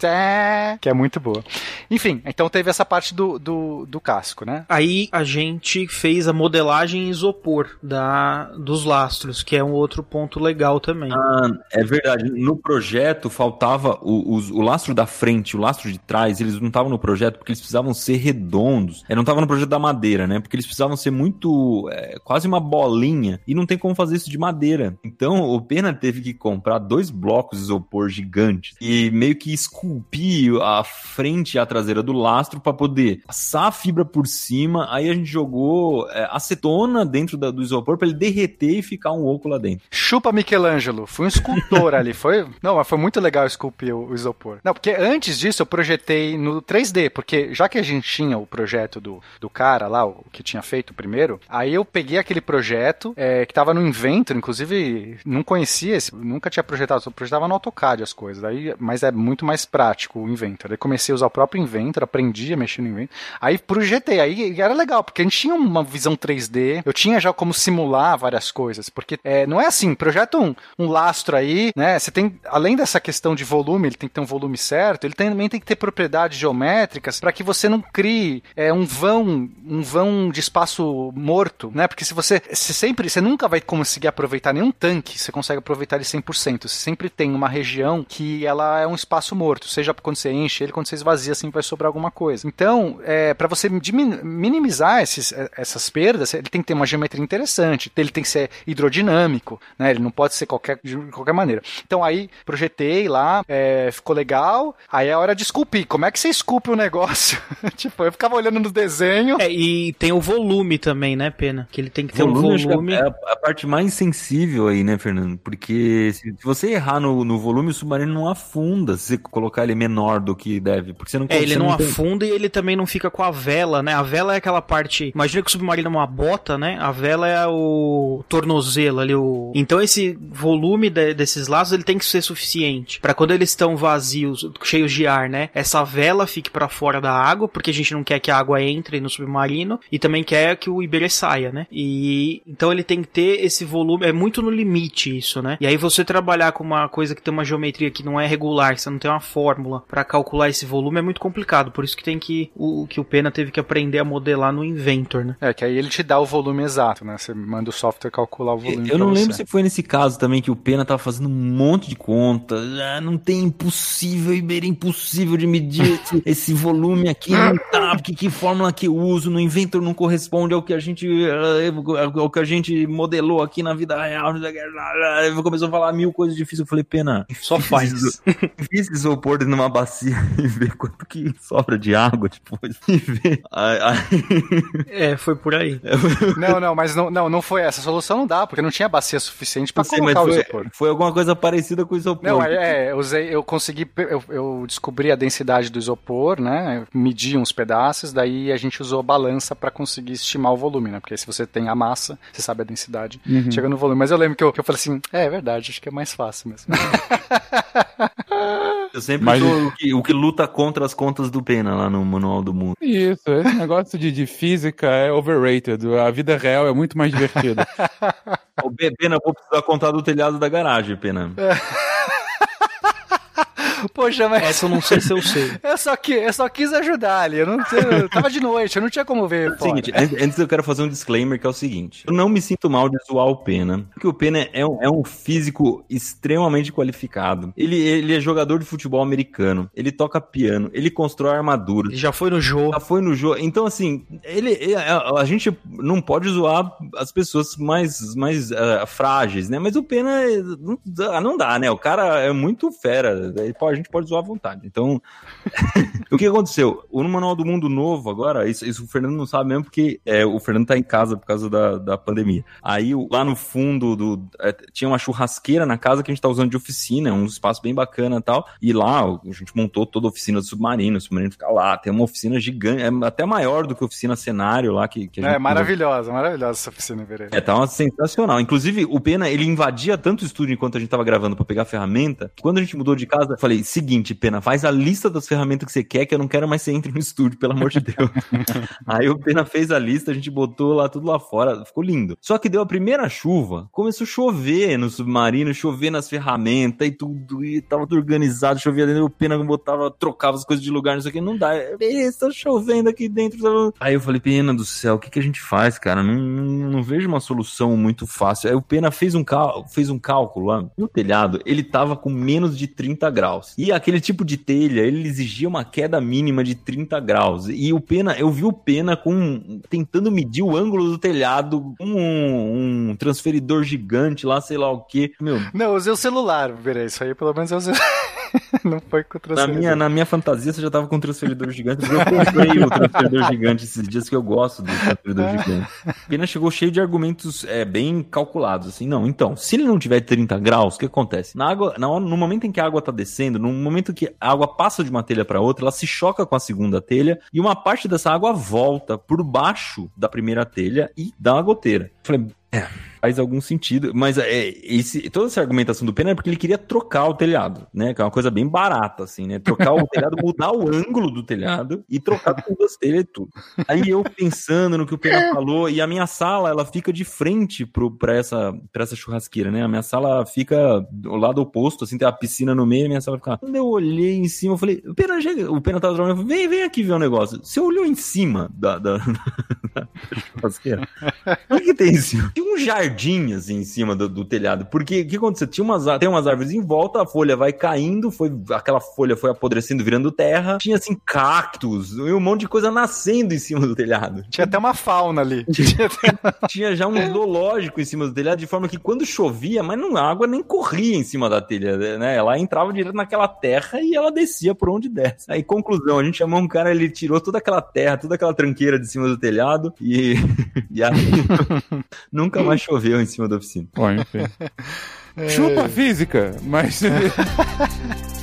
que é muito boa. Enfim, então teve essa parte do, do, do casco, né? Aí a gente fez a modelagem em isopor da, dos lastros, que é um outro ponto legal também. Ah, é verdade. No projeto faltava o, o, o lastro da frente, o lastro de trás, eles não estavam no projeto porque eles precisavam ser redondos. É, não estava no projeto da madeira, né? Porque eles precisavam ser muito. É, quase uma bolinha. E não tem como fazer isso de madeira. Então o Pena teve que comprar dois blocos de isopor gigantes e meio que esculpir a frente e a traseira do lastro para poder passar a fibra por cima. Aí a gente jogou é, acetona dentro da, do isopor para ele derreter e ficar um oco lá dentro. Chupa Michelangelo, fui um escultor ali. Foi, não, mas foi muito legal esculpir o, isopor. Não, porque antes disso eu projetei no 3D, porque já que a gente tinha o projeto do, do cara lá, o que tinha feito primeiro, aí eu peguei aquele projeto é, que tava no Inventor, inclusive não conhecia esse, nunca tinha projetado, só projetava no AutoCAD as coisas, aí, mas é muito mais prático o Inventor. Aí comecei a usar o próprio Inventor, aprendi a mexer no Inventor, aí projetei, aí era legal, porque a gente tinha uma visão 3D, eu tinha já como simular várias coisas, porque é, não é assim, projeta um, um lastro aí, né, você tem, além dessa questão de volume, ele tem que ter um volume certo, ele também tem que ter propriedades geométricas para que você não crie é, um vão, um vão de espaço morto, né, porque se você, você sempre, você nunca vai conseguir aproveitar nenhum tanque, você consegue aproveitar ele 100%, você sempre tem uma região que ela é um espaço morto, seja quando você enche ele, quando você esvazia, assim vai sobrar alguma coisa. Então, é, para você minimizar esses, essas perdas, ele tem que ter uma geometria interessante, ele tem que ser hidrodinâmico, né, ele não pode ser qualquer, de qualquer maneira. Então aí, projetei lá, é, ficou legal, aí é hora de esculpir. Como é que você esculpe o negócio? tipo, eu ficava olhando no desenho. É, e tem o volume também, né, Pena? Que ele tem que ter volume, um volume. É a, a, parte mais sensível aí, né, Fernando? Porque se, se, você errar no, no volume, o submarino não afunda se você colocar ele menor do que deve. Porque você não É, ele não, não afunda e ele também não fica com a vela, né? A vela é aquela parte. Imagina que o submarino é uma bota, né? A vela é o tornozelo ali. O... Então esse volume de, desses laços ele tem que ser suficiente para quando eles estão vazios, cheios de ar, né? Essa vela fique para fora da água, porque a gente não quer que a água entre no submarino e também quer que o Iberê saia, né? E então ele tem que ter esse volume, é muito no limite isso, né? E aí você trabalhar com uma coisa que tem uma geometria que não é regular, que você não tem uma fórmula para calcular esse volume é muito complicado, por isso que tem que o que o Pena teve que aprender a modelar no Inventor, né? É, que aí ele te dá o volume exato, né? Você manda o software calcular o volume. Eu não lembro se foi nesse caso também que o Pena tava fazendo um monte de conta, ah, não tem impossível, Iberê, impossível de medir esse, esse volume aqui, não tá, porque que fórmula que eu uso no Inventor não corresponde ao que a gente ah, ao que a gente modelou aqui na vida real. Começou a falar mil coisas difíceis. Eu falei, pena, só faz. Fiz isopor numa bacia e ver quanto que sobra de água depois. E ver. É, foi por aí. Não, não, mas não, não, não foi essa. A solução não dá, porque não tinha bacia suficiente para colocar o isopor. Foi alguma coisa parecida com o isopor. Não, é, é eu usei, eu consegui, eu, eu descobri a densidade do isopor, né? Medi uns pedaços, daí a gente usou balança para conseguir estimar o volume, né? Porque se você tem a massa, você sabe a densidade, uhum. chega no volume. Mas eu lembro que eu, que eu falei assim, é, é verdade, acho que é mais fácil mesmo. Eu sempre Mas... sou o que, o que, luta contra as contas do Pena lá no Manual do Mundo. Isso, esse negócio de, de física é overrated. A vida real é muito mais divertida. o Pena, vou precisar contar do telhado da garagem, Pena. Poxa, mas. Essa eu não sei se eu sei. Eu só, que, eu só quis ajudar ali. Eu, não, eu tava de noite, eu não tinha como ver. É seguinte, antes eu quero fazer um disclaimer que é o seguinte: eu não me sinto mal de zoar o Pena, porque o Pena é um, é um físico extremamente qualificado. Ele, ele é jogador de futebol americano, ele toca piano, ele constrói armaduras. Ele já foi no jogo. Já foi no jogo. Então, assim, ele, ele- a, a gente não pode zoar as pessoas mais, mais ah, frágeis, né? Mas o Pena eh, não, dá- não dá, né? O cara é muito fera. Ele pode- a gente pode zoar à vontade. Então, o que aconteceu? O no Manual do Mundo Novo, agora, isso, isso o Fernando não sabe mesmo, porque é, o Fernando tá em casa por causa da, da pandemia. Aí, lá no fundo do. é, tinha uma churrasqueira na casa que a gente tá usando de oficina, um espaço bem bacana e tal. E lá a gente montou toda a oficina do submarino, o submarino fica lá. Tem uma oficina gigante, é até maior do que a oficina cenário lá que, que a gente É maravilhosa, maravilhosa essa oficina, Iberê. é, tá uma sensacional. Inclusive, o Pena, ele invadia tanto o estúdio enquanto a gente tava gravando pra pegar a ferramenta. que Quando a gente mudou de casa, eu falei: seguinte, Pena, faz a lista das ferramentas que você quer, que eu não quero mais que você entre no estúdio, pelo amor de Deus. Aí o Pena fez a lista, a gente botou lá tudo lá fora, ficou lindo. Só que deu a primeira chuva, começou a chover no submarino, chover nas ferramentas e tudo, e tava tudo organizado, chovia dentro, o Pena botava, trocava as coisas de lugar, não sei o que, não dá. Está chovendo aqui dentro. Aí eu falei, Pena do céu, o que, que a gente faz, cara? Não, não, não vejo uma solução muito fácil. Aí o Pena fez um, cal- fez um cálculo lá no telhado, ele tava com menos de 30 graus. E aquele tipo de telha, ele exigia uma queda mínima de 30 graus. E o Pena, eu vi o Pena com tentando medir o ângulo do telhado com um, um transferidor gigante lá, sei lá o que. Meu, Não, usei o celular, Iberê. Isso aí pelo menos eu usei. não foi com o na transferidor. minha, na minha fantasia você já tava com um transferidor gigante. porque Eu comprei o transferidor gigante esses dias que eu gosto do transferidor gigante. Pena chegou cheio de argumentos é, bem calculados, assim. Não, então, se ele não tiver 30 graus, o que acontece? Na água, na no momento em que a água tá descendo, no momento que a água passa de uma telha para outra, ela se choca com a segunda telha e uma parte dessa água volta por baixo da primeira telha e dá uma goteira. Falei, é, faz algum sentido, mas é, esse, toda essa argumentação do Pena é porque ele queria trocar o telhado, né? Que é uma coisa bem barata, assim, né? Trocar o telhado, mudar o ângulo do telhado e trocar todas as telhas e tudo. Aí eu pensando no que o Pena falou, e a minha sala, ela fica de frente pro, pra, essa, pra essa churrasqueira, né? A minha sala fica do lado oposto, assim, tem a piscina no meio, e a minha sala fica. Quando eu olhei em cima, eu falei, o Pena, chega- o Pena tava trabalhando, eu falei, vem, vem aqui ver um negócio. Você olhou em cima da, da, da churrasqueira? O que tem em cima? Tinha um jardim, assim, em cima do, do telhado. Porque o que aconteceu? Tinha umas, tem umas árvores em volta, a folha vai caindo, foi, aquela folha foi apodrecendo, virando terra. Tinha, assim, cactos e um monte de coisa nascendo em cima do telhado. Tinha até uma fauna ali. Tinha já um zoológico em cima do telhado, de forma que quando chovia, mas não, a água nem corria em cima da telha, né? Ela entrava direto naquela terra e ela descia por onde desce. Aí, conclusão, a gente chamou um cara, ele tirou toda aquela terra, toda aquela tranqueira de cima do telhado e, e aí nunca mais choveu em cima da oficina. Bom, enfim. Chupa a física, mas.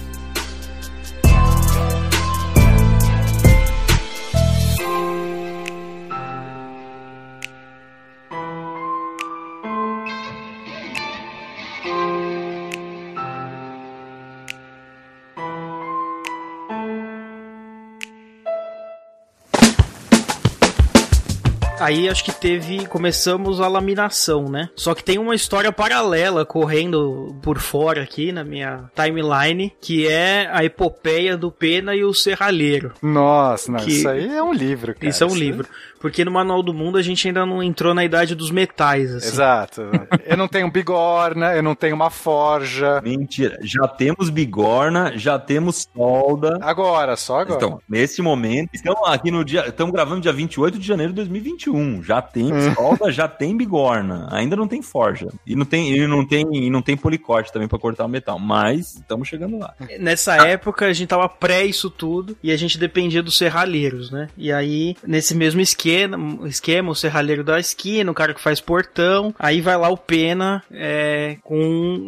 Aí acho que teve. Começamos a laminação, né? Só que tem uma história paralela correndo por fora aqui na minha timeline, que é a epopeia do Pena e o Serralheiro. Nossa, não, Que- isso aí é um livro, cara. Isso é um livro. Porque no Manual do Mundo a gente ainda não entrou na idade dos metais, assim. Exato. Eu não tenho bigorna, eu não tenho uma forja. Mentira, já temos bigorna, já temos solda. Agora, só agora. Então, nesse momento, estamos aqui no dia, estamos gravando dia 28 de janeiro de 2021. Já tem solda, já tem bigorna. Ainda não tem forja. E não tem, e não tem, e não tem policorte também pra cortar o metal, mas estamos chegando lá. Nessa época a gente tava pré isso tudo e a gente dependia dos serralheiros, né? E aí, nesse mesmo esquema, esquema o serralheiro da esquina, o cara que faz portão, aí vai lá o Pena é, com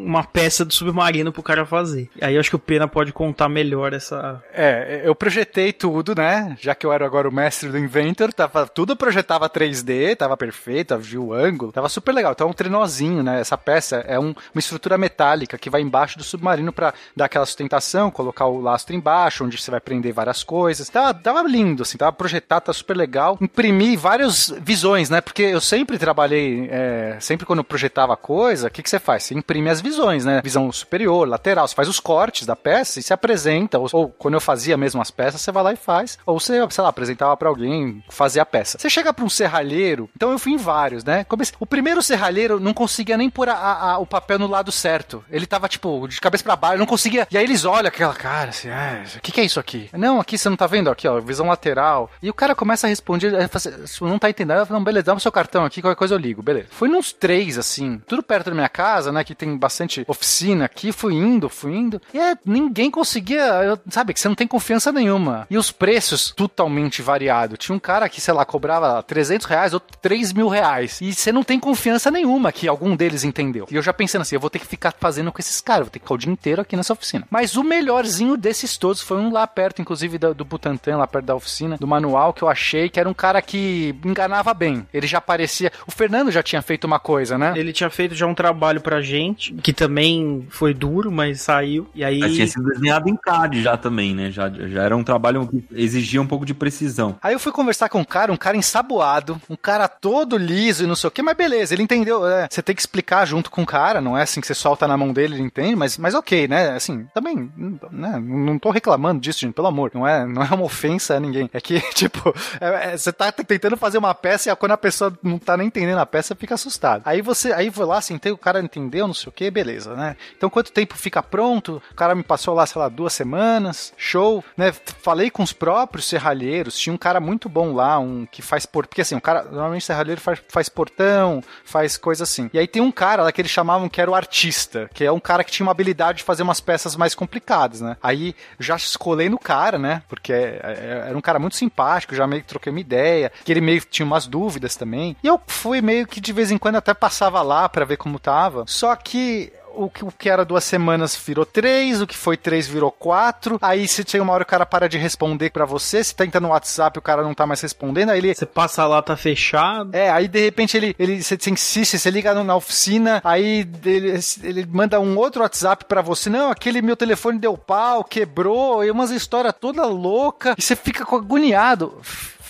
uma peça do submarino pro cara fazer. Aí eu acho que o Pena pode contar melhor essa. É, eu projetei tudo, né? Já que eu era agora o mestre do Inventor, tava, tudo projetava 3D, tava perfeito, viu o ângulo, tava super legal. Então é um trenozinho, né? Essa peça é um- uma estrutura metálica que vai embaixo do submarino pra dar aquela sustentação, colocar o lastro embaixo, onde você vai prender várias coisas. Tava, tava lindo, assim, tava projetado, tá super legal. Imprimi várias visões, né? Porque eu sempre trabalhei, é, sempre quando eu projetava coisa, o que, que você faz? Você imprime as visões, né? Visão superior, lateral, você faz os cortes da peça e se apresenta. Ou, ou quando eu fazia mesmo as peças, você vai lá e faz. Ou você, sei lá, apresentava pra alguém fazer a peça. Você chega pra um serralheiro, então eu fui em vários, né? Comecei- o primeiro serralheiro não conseguia nem pôr a- a- o papel no lado certo. Ele tava, tipo, de cabeça pra baixo, não conseguia. E aí eles olham aquela cara assim, ah, o que, que é isso aqui? Não, aqui você não tá vendo? Aqui, ó, visão lateral. E o cara começa a responder, aí fala "Você não tá entendendo. Não, beleza, dá o seu cartão aqui, qualquer coisa eu ligo, beleza. Fui nos três, assim, tudo perto da minha casa, né, que tem bastante oficina aqui, fui indo, fui indo. E é, ninguém conseguia, eu- sabe, que você não tem confiança nenhuma. E os preços totalmente variados. Tinha um cara que, sei lá, cobrava 300 reais, outro 3 mil reais. E você não tem confiança nenhuma que algum deles entendeu. E eu já pensando assim, eu vou ter que ficar fazendo com esses caras, vou ter que ficar o dia inteiro aqui nessa oficina. Mas o melhorzinho desses todos foi um lá perto, inclusive, do, do Butantan, lá perto da oficina, do manual, que eu achei que era um cara que enganava bem. Ele já parecia. O Fernando já tinha feito uma coisa, né? Ele tinha feito já um trabalho pra gente, que também foi duro, mas saiu. E aí. Mas tinha sido desenhado em CAD já também, né? Já, já era um trabalho que exigia um pouco de precisão. Aí eu fui conversar com um cara, um cara ensaboado, um cara todo liso e não sei o que, mas beleza, ele entendeu. é, você tem que explicar junto com o cara, não é assim que você solta na mão dele, ele entende, mas, mas ok, né? Assim, também, né? Não tô reclamando disso, gente, pelo amor. Não é, não é uma ofensa a ninguém. É que, tipo, é- é, você tá tentando fazer uma peça e quando a pessoa não tá nem entendendo a peça, fica assustado. Aí você, aí foi lá, sentei, o cara entendeu, não sei o que, beleza, né? Então quanto tempo fica pronto? O cara me passou lá, sei lá, duas semanas, show, né? Falei com os próprios serralheiros, tinha um cara muito bom lá, um que faz por... Porque assim, o cara, normalmente serralheiro faz, faz portão, faz coisa assim. E aí tem um cara lá que eles chamavam que era o artista, que é um cara que tinha uma habilidade de fazer umas peças mais complicadas, né? Aí já escolei no cara, né? Porque é- é- era um cara muito simpático, já meio que troquei uma ideia, que ele meio que tinha umas dúvidas também. E eu fui meio que de vez em quando até passava lá pra ver como tava. Só que o que, era duas semanas virou três, o que foi três virou quatro. Aí se chega uma hora o cara para de responder pra você, se tenta no WhatsApp o cara não tá mais respondendo, aí ele Você passa lá, tá fechado. é, aí de repente ele, ele você, você insiste, você liga na oficina, aí ele, ele manda um outro WhatsApp pra você, não, aquele meu telefone deu pau, quebrou, e umas histórias toda louca, e você fica agoniado.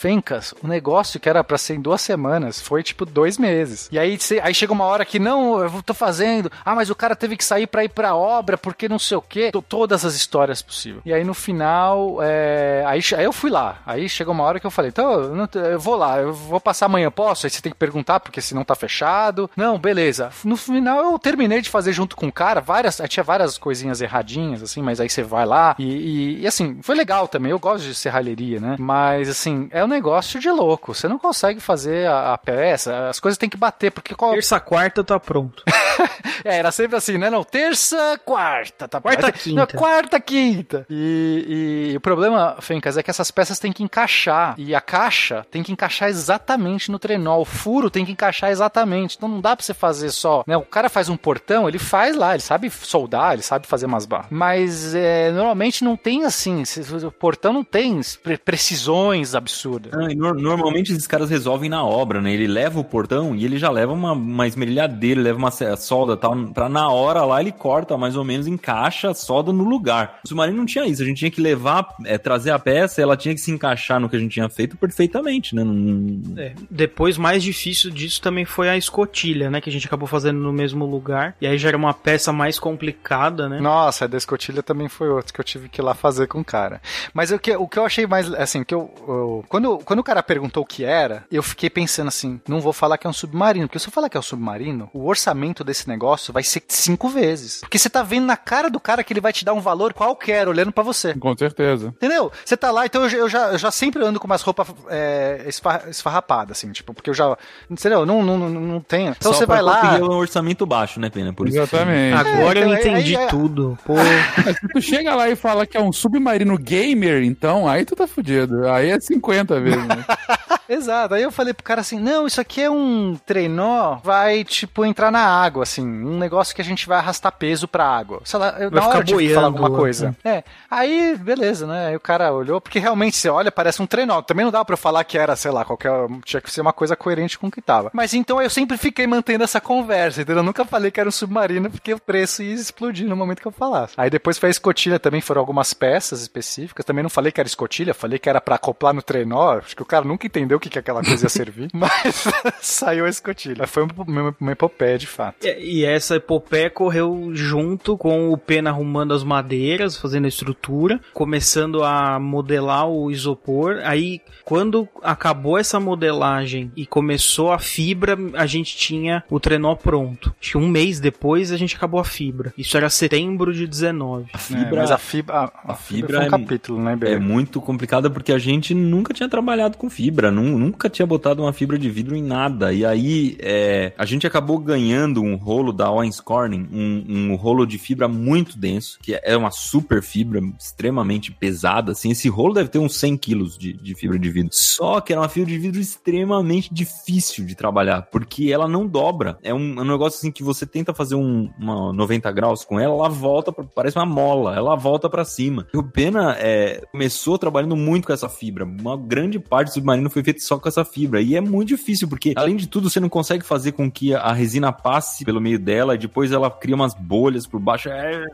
Fencas, o negócio que era pra ser em duas semanas foi tipo dois meses. E aí, você- aí chega uma hora que não, eu tô fazendo. Ah, mas o cara teve que sair pra ir pra obra porque não sei o quê. Tô- Todas as histórias possíveis. E aí no final, é, aí, aí eu fui lá. Aí chegou uma hora que eu falei, então eu, eu vou lá, eu vou passar amanhã, posso? Aí você tem que perguntar porque senão tá fechado. Não, beleza. No final eu terminei de fazer junto com o cara várias, tinha várias coisinhas erradinhas, assim, mas aí você vai lá e, e- e, assim, foi legal também. Eu gosto de serralheria, né? Mas assim, é um negócio de louco. Você não consegue fazer a, a peça, as coisas têm que bater, porque qual, Terça, quarta, tá pronto. é, era sempre assim, né? Não, terça, quarta, tá Quarta, Aí, quinta. Não, quarta, quinta. E, e o problema, Fencas, é que essas peças têm que encaixar. E a caixa tem que encaixar exatamente no trenó. O furo tem que encaixar exatamente. Então não dá pra você fazer só. Né? O cara faz um portão, ele faz lá, ele sabe soldar, ele sabe fazer umas barras. Mas é, normalmente não tem assim. O portão não tem pre- precisões absurdas. Não, e nor- normalmente esses caras resolvem na obra, né? Ele leva o portão e ele já leva uma, uma esmerilhadeira, leva uma solda e tal, pra na hora lá ele corta, mais ou menos, encaixa a solda no lugar. O submarino não tinha isso, a gente tinha que levar, é, trazer a peça, ela tinha que se encaixar no que a gente tinha feito perfeitamente, né? Não- É, Depois, mais difícil disso também foi a escotilha, né? Que a gente acabou fazendo no mesmo lugar. E aí já era uma peça mais complicada, né? Nossa, a da escotilha também foi outro que eu tive que ir lá fazer com o cara. Mas o que, o que eu achei mais, assim, que eu, eu- quando, quando o cara perguntou o que era, eu fiquei pensando assim, não vou falar que é um submarino, porque se eu falar que é um submarino, o orçamento desse negócio vai ser cinco vezes. Porque você tá vendo na cara do cara que ele vai te dar um valor qualquer, olhando pra você. Com certeza. Entendeu? Você tá lá, então eu, já- eu já, eu já sempre ando com umas roupas é, esfa- esfarrapadas, assim, tipo, porque eu já. Entendeu? Não, não, não, não tenho. Então Só você pra vai lá. conseguir um orçamento baixo, né, Pena? Por isso que- Exatamente. Agora eu então, aí- entendi aí- tudo. Pô, Mas se tu chega lá e fala que é um submarino gamer, então aí tu tá fudido. Aí é 50 vezes. Exato. Aí eu falei pro cara assim: não, isso aqui é um trenó, vai, tipo, entrar na água, assim. Um negócio que a gente vai arrastar peso pra água. Sei lá, eu, Vai na hora tive que boiando, falar alguma né? coisa. É. Aí, beleza, né? Aí o cara olhou, porque realmente você olha, parece um trenó. Também não dá pra eu falar que era, sei lá, qualquer. Tinha que ser uma coisa coerente com o que tava. Mas então eu sempre fiquei mantendo essa conversa, entendeu? Eu nunca falei que era um submarino, porque o preço ia explodir no momento que eu falasse. Aí depois foi a escotilha também, foram algumas peças específicas. Também não falei que era escotilha, falei que era pra acoplar no trenó. Acho que o cara nunca entendeu o que, que aquela coisa ia servir. Mas saiu a escotilha. Foi uma, uma epopeia de fato. E e essa epopeia correu junto com o Pena arrumando as madeiras, fazendo a estrutura, começando a modelar o isopor. Aí, quando acabou essa modelagem e começou a fibra, a gente tinha o trenó pronto. Acho que um mês depois a gente acabou a fibra. Isso era setembro de 19. É, mas a fibra, a, a a fibra, fibra foi um é- capítulo, né, É Bê? muito complicada porque a gente nunca tinha trabalhado com fibra, nu- nunca tinha botado uma fibra de vidro em nada. E aí é, a gente acabou ganhando um rolo da Owens Corning, um, um rolo de fibra muito denso, que é uma super fibra extremamente pesada. Assim, esse rolo deve ter uns 100 quilos de, de fibra de vidro. Só que era uma fibra de vidro extremamente difícil de trabalhar, porque ela não dobra. É um, um negócio assim que você tenta fazer um, uma 90 graus com ela, ela volta, pra, parece uma mola, ela volta pra cima. E o Pena é, começou trabalhando muito com essa fibra. Uma grande parte do submarino foi feita só com essa fibra. E é muito difícil, porque além de tudo, você não consegue fazer com que a resina passe pelo meio dela e depois ela cria umas bolhas por baixo. É...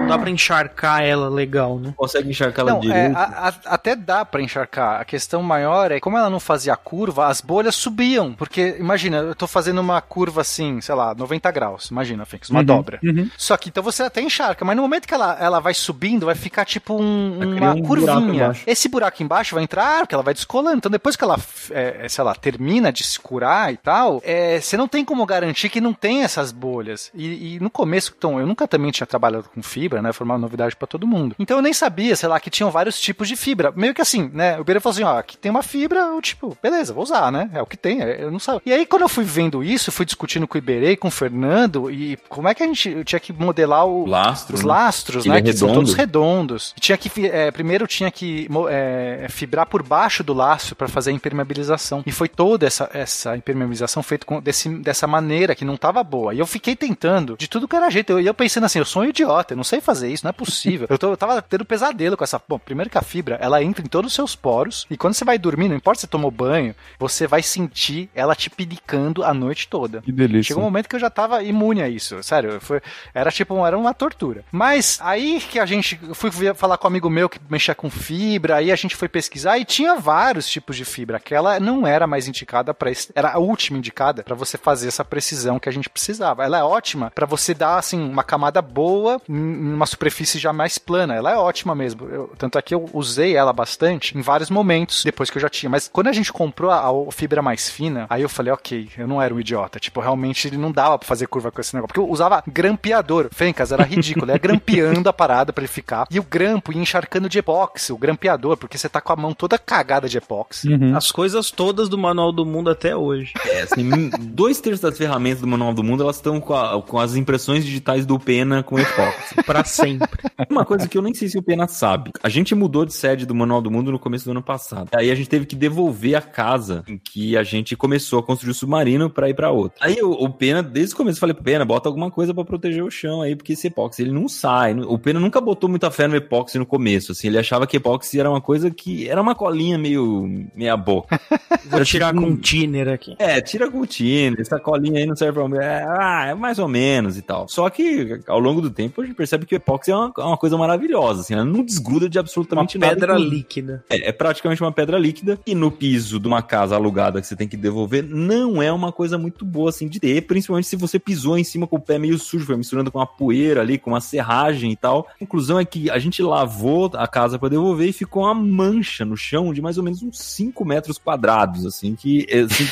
Não dá pra encharcar ela legal, né? Não consegue enxergar ela Não, é, direito. a- a- até dá pra encharcar. A questão maior é como ela não fazia curva, as bolhas subiam. Porque, imagina, eu tô fazendo uma curva assim, sei lá, 90 graus. Imagina, Fix, uma Uhum, dobra. uhum. Só que então você até encharca, mas no momento que ela, ela vai subindo, vai ficar tipo um- uma um buraco curvinha. embaixo. Esse buraco embaixo vai entrar, porque ela vai descolando. Então depois que ela, é, sei lá, termina de se curar e tal, é, você não tem como garantir que não tem essas bolhas. E, e no começo, então, eu nunca também tinha trabalhado com fibra, né? Foi uma novidade pra todo mundo. Então eu nem sabia, sei lá, que tinham vários tipos de fibra. Meio que assim, né? O Beira falou assim: ó, aqui tem uma fibra, eu tipo, beleza, vou usar, né? É o que tem, é, eu não sabia. E aí quando eu fui vendo isso, fui discutindo com o Iberê, com o Fernando, e como é que a gente eu tinha que modelar o, Lastro, os né? lastros, Ele né? é que são redondo. todos redondos. Tinha que é, primeiro tinha que é, fibrar por baixo do laço para fazer a impermeabilização. E foi toda essa, essa impermeabilização feita com, desse, dessa maneira que não tava boa. E eu fiquei tentando de tudo que era jeito. Eu, e eu pensando assim, eu sou um idiota, eu não sei fazer isso, não é possível. eu, tô- eu tava tendo pesadelo com essa. Bom, primeiro que a fibra, ela entra em todos os seus poros. E quando você vai dormir, não importa se você tomou banho, você vai sentir ela te pinicando a noite toda. Que delícia. Chegou um momento que eu já tava imune a isso, sério, foi, era tipo, era uma tortura. Mas aí que a gente, eu fui falar com um amigo meu que mexia com fibra, aí a gente foi pesquisar e tinha vários tipos de fibra. Aquela não era mais indicada para era a última indicada para você fazer essa precisão que a gente precisava. Ela é ótima para você dar assim uma camada boa uma superfície já mais plana. Ela é ótima mesmo. Eu- tanto é que eu usei ela bastante em vários momentos depois que eu já tinha. Mas quando a gente comprou a, a fibra mais fina, aí eu falei, ok, eu não era um idiota. Tipo, realmente ele não dava pra fazer curva com esse negócio. Porque eu usava grampeador. Fencas, era ridículo. Ia grampeando a parada pra ele ficar. E o grampo ia encharcando de epóxi, o grampeador, porque você tá com a mão toda cagada de epóxi. Uhum. As coisas todas do Manual do Mundo até hoje. É, assim, dois terços das ferramentas do Manual do Mundo, elas estão com, a- com as impressões digitais do Pena com epóxi. Pra sempre. Uma coisa que eu nem sei se o Pena sabe. A gente mudou de sede do Manual do Mundo no começo do ano passado. Aí a gente teve que devolver a casa em que a gente começou a construir o submarino pra ir pra outra. Aí o, o Pena, desde o começo, eu falei, Pena, bota alguma coisa pra proteger o chão aí, porque esse epóxi, ele não sai. O Pena nunca botou muita fé no epóxi no começo, assim. Ele achava que epóxi era uma coisa que... Era uma colinha meio... meia boca. Vou tirar com um- tiner aqui. É, tira com o time, essa colinha aí não serve pra... É, ah, é mais ou menos e tal. Só que, ao longo do tempo, a gente percebe que o epóxi é uma, é uma coisa maravilhosa, assim. Ela não desgruda de Uma absolutamente nada. pedra líquida. É, é praticamente uma pedra líquida. E no piso de uma casa alugada que você tem que devolver, não é uma coisa muito boa, assim, de ter. Principalmente se você pisou em cima com o pé meio sujo, foi misturando com a poeira ali, com a serragem e tal. A conclusão é que a gente lavou a casa pra devolver e ficou uma mancha no chão de mais ou menos uns 5 metros quadrados, assim, que... assim,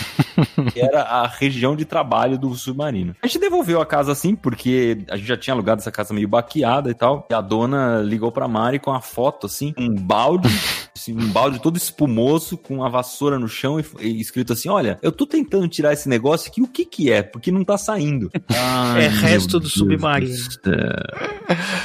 que era a região de trabalho do submarino. A gente devolveu a casa assim, porque a gente já tinha alugado essa casa meio baqueada e tal. E a dona ligou pra Mari com a foto, assim, um balde, assim, um balde todo espumoso, com a vassoura no chão e, e escrito assim: Olha, eu tô tentando tirar esse negócio aqui, o que que é? Porque não tá saindo. Ai, É resto do Deus submarino.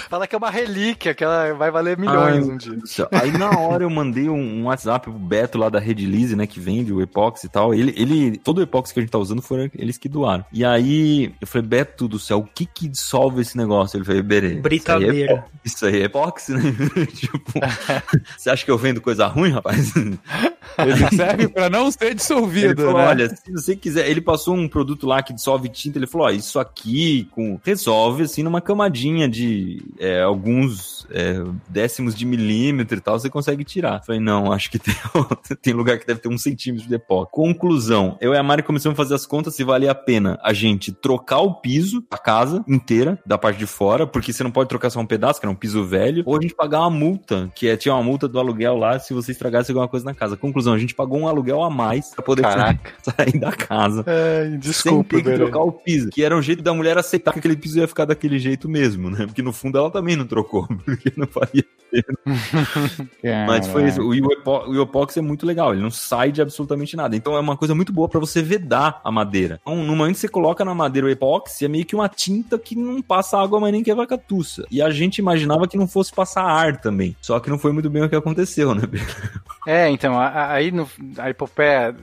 Fala que é uma relíquia, que ela vai valer milhões Ai, um dia. do céu. Aí na hora eu mandei um, um WhatsApp pro Beto lá da Rede Lise, né, que vende o epóxi e tal. Ele, ele, todo o epóxi que a gente tá usando foram eles que doaram. E aí eu falei, Beto do céu, o que que dissolve esse negócio? Ele falou, Berê. Britadeira. Isso aí é, epó- isso aí é epóxi, né? tipo, você acha que eu vendo coisa ruim, rapaz? Ele serve pra não ser Ele dissolvido, falou, né? olha, se você quiser, ele passou um produto lá que dissolve tinta, ele falou, ó, isso aqui com resolve assim numa camadinha de é, alguns é, décimos de milímetro e tal, você consegue tirar. Eu falei, não, acho que tem, tem lugar que deve ter um centímetro de epóxi. Conclusão, eu e a Mari começamos a fazer as contas se valia a pena a gente trocar o piso da casa inteira, da parte de fora, porque você não pode trocar só um pedaço, que era um piso velho, ou a gente pagar uma multa, que é, tinha uma multa do aluguel lá se você estragasse alguma coisa na casa. Conclusão, a gente pagou um aluguel a mais pra poder Caraca. sair da casa. É, sem desculpa, ter que trocar o piso. Que era um jeito da mulher aceitar que aquele piso ia ficar daquele jeito mesmo, né? Porque no fundo ela também não trocou, porque não faria. Mas foi isso. O iopox é muito legal, ele não sai de absolutamente nada. Então é uma coisa muito boa pra você vedar a madeira. Então, no momento que você coloca na madeira o epóxi, é meio que uma tinta que não passa água, mas nem que é vacatuça. E a gente imaginava que não fosse passar ar também. Só que não foi muito bem o que aconteceu, né? É, então, a- a- aí no, a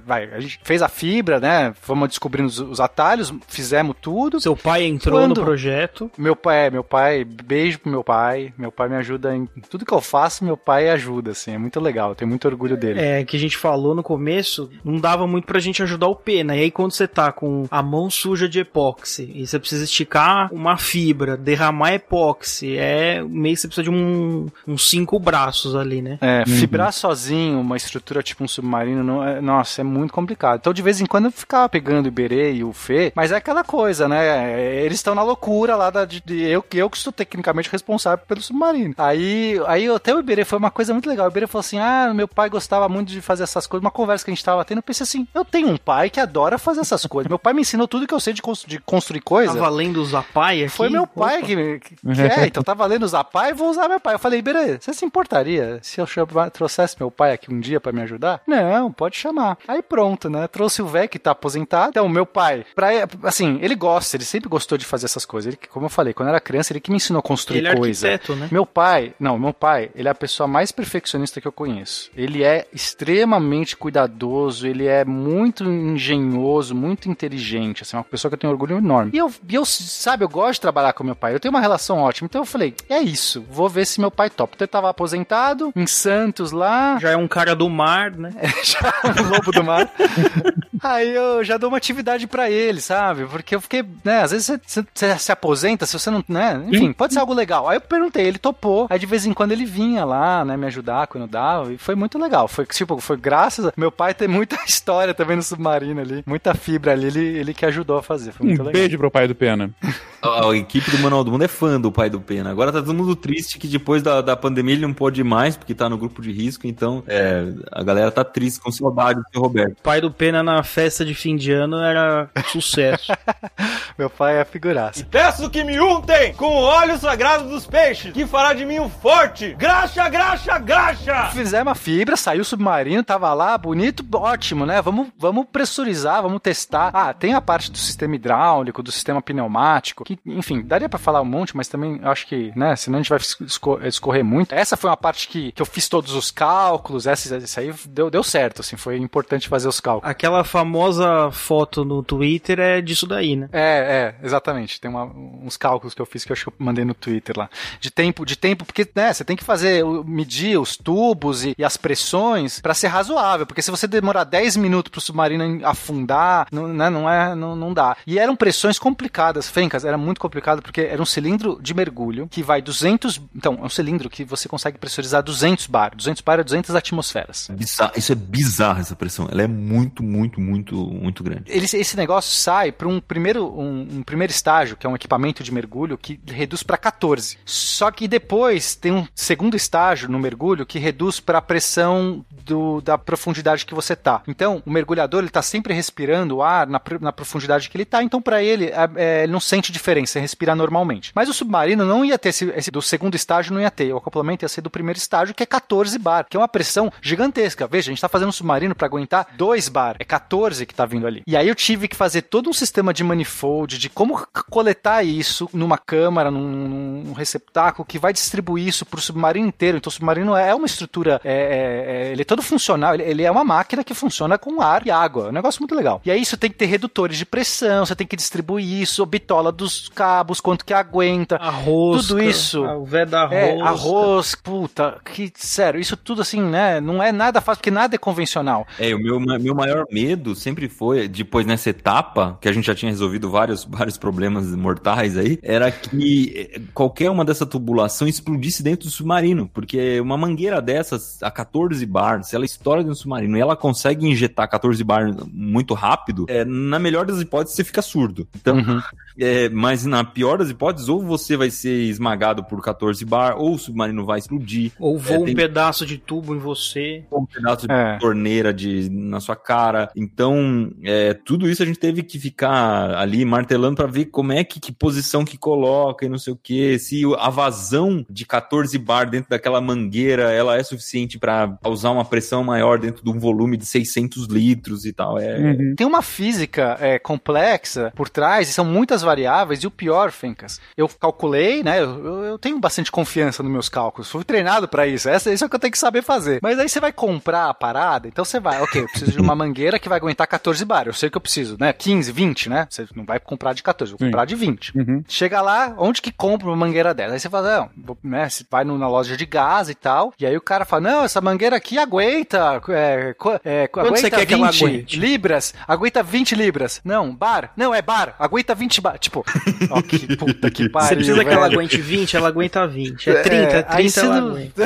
vai, a gente fez a fibra, né? Fomos descobrindo os, os atalhos, fizemos tudo. Seu pai entrou Quando? no projeto. Meu pai, é, meu pai, beijo pro meu pai. Meu pai me ajuda em tudo que eu faço, meu pai ajuda, assim, é muito legal, eu tenho muito orgulho dele. É, que a gente falou no começo, não dava muito pra gente ajudar o pena. E aí, quando você tá com a mão suja de epóxi e você precisa esticar uma fibra, derramar epóxi, é meio que você precisa de um, uns cinco braços ali, né? É, fibrar sozinho uma estrutura tipo um submarino, não é- nossa, é muito complicado. Então, de vez em quando eu ficava pegando o Iberê e o Fê, mas é aquela coisa, né? Eles estão na loucura lá da, de, de- eu, eu que sou tecnicamente responsável pelo submarino. Aí, aí até o Iberê foi uma coisa muito legal. O Iberê falou assim: ah, meu pai gostava muito de fazer essas coisas. Uma conversa que a gente tava tendo, eu pensei assim: eu tenho um pai que adora fazer essas coisas. Meu pai me ensinou tudo que eu sei de, cons- de construir coisa. Tá valendo o Zapai aqui? Foi meu pai Opa. que, que, que é, então tá valendo usar pai, vou usar meu pai. Eu falei, Berê, você se importaria se eu trouxesse meu pai aqui um dia pra me ajudar? Não, pode chamar. Aí pronto, né? Trouxe o velho que tá aposentado. Então, meu pai, pra, assim, ele gosta, ele sempre gostou de fazer essas coisas. Ele, como eu falei, quando eu era criança, ele que me ensinou a construir Ele é coisa. arquiteto, né? Meu pai, não, meu pai, ele é a pessoa mais perfeccionista que eu conheço. Ele é extremamente cuidadoso, ele é muito engenhoso, muito inteligente, assim, uma pessoa que eu tenho orgulho enorme. E eu, e eu, sabe, eu gosto de trabalhar com meu pai, eu tenho uma relação ótima, então eu falei, é isso, vou ver se meu pai topa. Então ele tava aposentado, em Santos lá, Já é um cara do mar, né? já o lobo do mar. Aí eu já dou uma atividade pra ele, sabe? Porque eu fiquei, né, às vezes você se aposenta, se você não, né, enfim, pode ser algo legal. Aí eu perguntei, ele topou. Aí de vez em quando ele vinha lá, né, me ajudar quando dava, e foi muito legal. Foi tipo, foi graças a meu pai ter muita história também no submarino ali, muita fibra ali, ele, ele que ajudou a fazer. Foi muito Um legal. beijo pro pai do Pena. A, a equipe do Manual do Mundo é fã do pai do Pena. Agora tá todo mundo triste que depois da, da pandemia ele não pode ir mais, porque tá no grupo de risco, então é, a galera tá triste, com saudade do seu Roberto. O pai do Pena na festa de fim de ano era sucesso. Meu pai é figuraça. Peço que me untem com o óleo sagrado dos peixes, que fará de mim um forte. Graxa, graxa, graxa! Fizemos a fibra, saiu o submarino, tava lá, bonito, ótimo, né? Vamos, vamos pressurizar, vamos testar. Ah, tem a parte do sistema hidráulico, do sistema pneumático, que, enfim, daria pra falar um monte, mas também acho que, né, senão a gente vai esco- escorrer muito. Essa foi uma parte que, que eu fiz todos os cálculos, essa, essa aí deu, deu certo, assim, foi importante fazer os cálculos. Aquela famosa foto no Twitter é disso daí, né? É, é, exatamente. Tem uma- uns cálculos que eu fiz que eu acho que eu mandei no Twitter lá. De tempo, de tempo, porque, né, você tem que fazer, medir os tubos e, e as pressões pra ser razoável, porque se você demorar 10 minutos pro submarino afundar, não, né, não é, não, não dá. E eram pressões complicadas, Fencas, era muito complicado porque era um cilindro de mergulho que vai 200, então, é um cilindro que você consegue pressurizar 200 bar. 200 bar é 200 atmosferas. Bizarro- isso é bizarro essa pressão. Ela é muito, muito, muito, muito grande. Ele- esse negócio sai para um primeiro um um, primeiro estágio, que é um equipamento de mergulho, que reduz para 14. Só que depois tem um segundo estágio no mergulho que reduz para a pressão do, da profundidade que você tá. Então, o mergulhador ele tá sempre respirando o ar na, na profundidade que ele tá, então para ele é, é, ele não sente diferença, ele respira normalmente. Mas o submarino não ia ter esse, esse, do segundo estágio não ia ter, o acoplamento ia ser do primeiro estágio, que é 14 bar, que é uma pressão gigantesca. Veja, a gente tá fazendo um submarino para aguentar 2 bar, é 14 que tá vindo ali. E aí eu tive que fazer todo um sistema de manifold, de como coletar isso numa câmara, num, num receptáculo que vai distribuir isso pro submarino inteiro. Então o submarino é uma estrutura, é, é, é, ele é todo funcional, ele, ele, é uma máquina que funciona com ar e água. É um negócio muito legal. E aí isso tem que ter redutores de pressão, você tem que distribuir isso, bitola dos cabos, quanto que aguenta. A rosca, tudo isso. O vé da rosca. É, arroz, puta, que sério, isso tudo assim, né? Não é nada fácil, porque nada é convencional. É, o meu, meu maior medo sempre foi, depois nessa etapa, que a gente já tinha resolvido vários, vários problemas mortais aí, era que eh, qualquer uma dessa tubulação explodisse dentro do submarino, porque uma mangueira dessas a 14 bar, se ela estoura dentro do submarino e ela consegue injetar 14 bar muito rápido, é, na melhor das hipóteses você fica surdo. Então, uhum. É, mas na pior das hipóteses, ou você vai ser esmagado por 14 bar, ou o submarino vai explodir. Ou voa é, tem... um pedaço de tubo em você. Ou um pedaço de é. torneira de, na sua cara. Então, é, tudo isso a gente teve que ficar ali martelando para ver como é que, que posição que coloca e não sei o que. Se a vazão de 14 bar dentro daquela mangueira ela é suficiente para usar uma pressão maior dentro de um volume de 600 litros e tal. É... Uhum. Tem uma física é, complexa por trás e são muitas variáveis. E o pior, Fencas, eu calculei, né? Eu, eu tenho bastante confiança nos meus cálculos. Fui treinado para isso. Essa, isso é o que eu tenho que saber fazer. Mas aí você vai comprar a parada, então você vai, ok, eu preciso de uma mangueira que vai aguentar 14 bar. Eu sei que eu preciso, né? 15, 20, né? Você não vai comprar de 14, vou Sim. comprar de 20. Uhum. Chega lá, onde que compra uma mangueira dessa? Aí você fala, não, né? Você vai na loja de gás e tal. E aí o cara fala, não, essa mangueira aqui aguenta. É, é, Quanto aguenta você quer 20 que ela aguente? libras, aguenta 20 libras. Não, bar. Não, é bar. Aguenta 20 bar. Tipo, ó, que puta que pariu. Você precisa velho. que ela aguente 20, ela aguenta 20. É 30, é, 30 ela não... aguenta.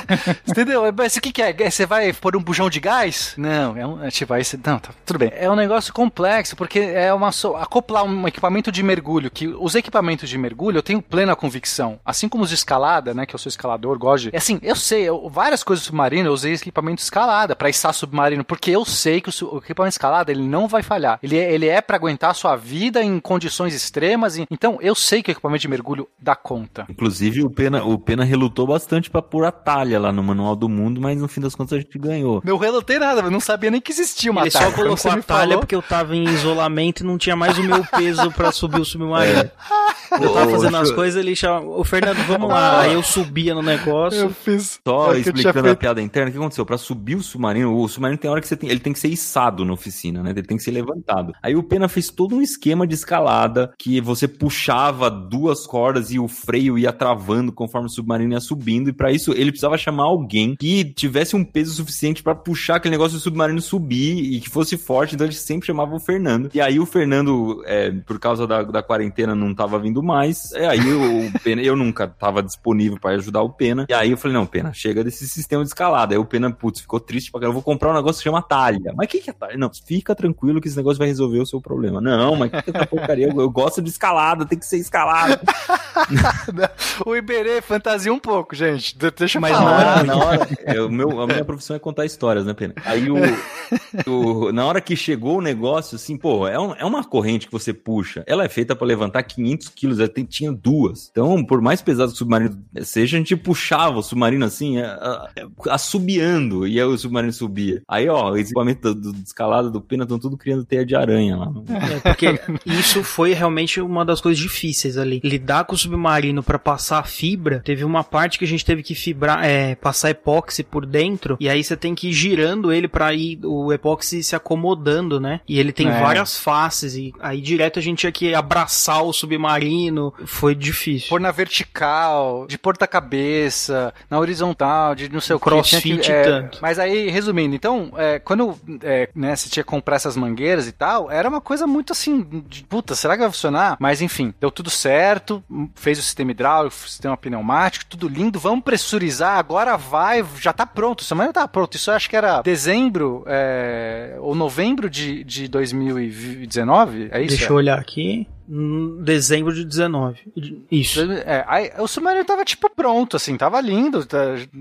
Entendeu? Mas o que, que é? é? Você vai pôr um bujão de gás? Não, é um. É, tipo, aí você. Não, tá, tudo bem. É um negócio complexo, porque é uma. Acoplar um equipamento de mergulho, que os equipamentos de mergulho eu tenho plena convicção. Assim como os de escalada, né? Que eu sou escalador, gosto de. Assim, eu sei, eu, várias coisas submarinas eu usei equipamento de escalada para içar submarino, porque eu sei que o, o equipamento de escalada ele não vai falhar. Ele é, ele é para aguentar a sua vida em condições extremas. Então, eu sei que o equipamento de mergulho dá conta. Inclusive, o Pena, o Pena relutou bastante para pôr a talha lá no Manual do Mundo, mas no fim das contas a gente ganhou. Não relutei nada, eu não sabia nem que existia uma Ele talha. só colocou a talha falou... porque eu tava em isolamento e não tinha mais o meu peso para subir o submarino. É. Eu tava fazendo as coisas, ele chamava, ô Fernando, vamos lá. Aí eu subia no negócio. Eu fiz. Só é explicando a piada interna, o que aconteceu? Pra subir o submarino, o submarino tem hora que você tem, ele tem que ser içado na oficina, né? Ele tem que ser levantado. Aí o Pena fez todo um esquema de escalada que você puxava duas cordas e o freio ia travando conforme o submarino ia subindo. E para isso ele precisava chamar alguém que tivesse um peso suficiente para puxar aquele negócio do submarino subir e que fosse forte. Então ele sempre chamava o Fernando. E aí o Fernando, é, por causa da, da quarentena, não tava vindo mais. E aí o Pena, eu nunca tava disponível para ajudar o Pena. E aí eu falei, não, Pena, chega desse sistema de escalada. Aí o Pena, putz, ficou triste pra caramba. Eu vou comprar um negócio que chama talha. Mas o que, que é talha? Não, fica tranquilo que esse negócio vai resolver o seu problema. Não, mas que, que é essa porcaria? Eu, eu, gosto de escalada, tem que ser escalada. o Iberê fantasia um pouco, gente. Deixa eu mas falar. Na hora, na hora eu, meu, a minha profissão é contar histórias, né, Pena? Aí o, o, na hora que chegou o negócio, assim, pô, é, um, é uma corrente que você puxa. Ela é feita para levantar 500 quilos, ela tem, tinha duas. Então, por mais pesado que o submarino seja, a gente puxava o submarino assim, assobiando, e aí o submarino subia. Aí, ó, o equipamento do, do escalado do Pena estão tudo criando teia de aranha lá. É, porque isso foi realmente uma das coisas difíceis ali. Lidar com o submarino para passar a fibra, teve uma parte que a gente teve que fibrar, é, passar epóxi por dentro, e aí você tem que ir girando ele para ir o epóxi se acomodando, né? E ele tem é. várias faces, e aí direto a gente tinha que abraçar o submarino, foi difícil. Pôr na vertical, de porta cabeça, na horizontal, de não sei o crossfit que, é, tanto. Mas aí, resumindo, então, é, quando é, né, você tinha que comprar essas mangueiras e tal, era uma coisa muito assim, de, puta, será que vai funcionar? Mas enfim, deu tudo certo, fez o sistema hidráulico, sistema pneumático, tudo lindo, vamos pressurizar, agora vai, já tá pronto, semana tá pronto, isso eu acho que era dezembro é, ou novembro de, de 2019, é isso? Deixa eu olhar aqui. Em dezembro de 19. Isso. É, aí, o submarino tava tipo pronto, assim, tava lindo, tá,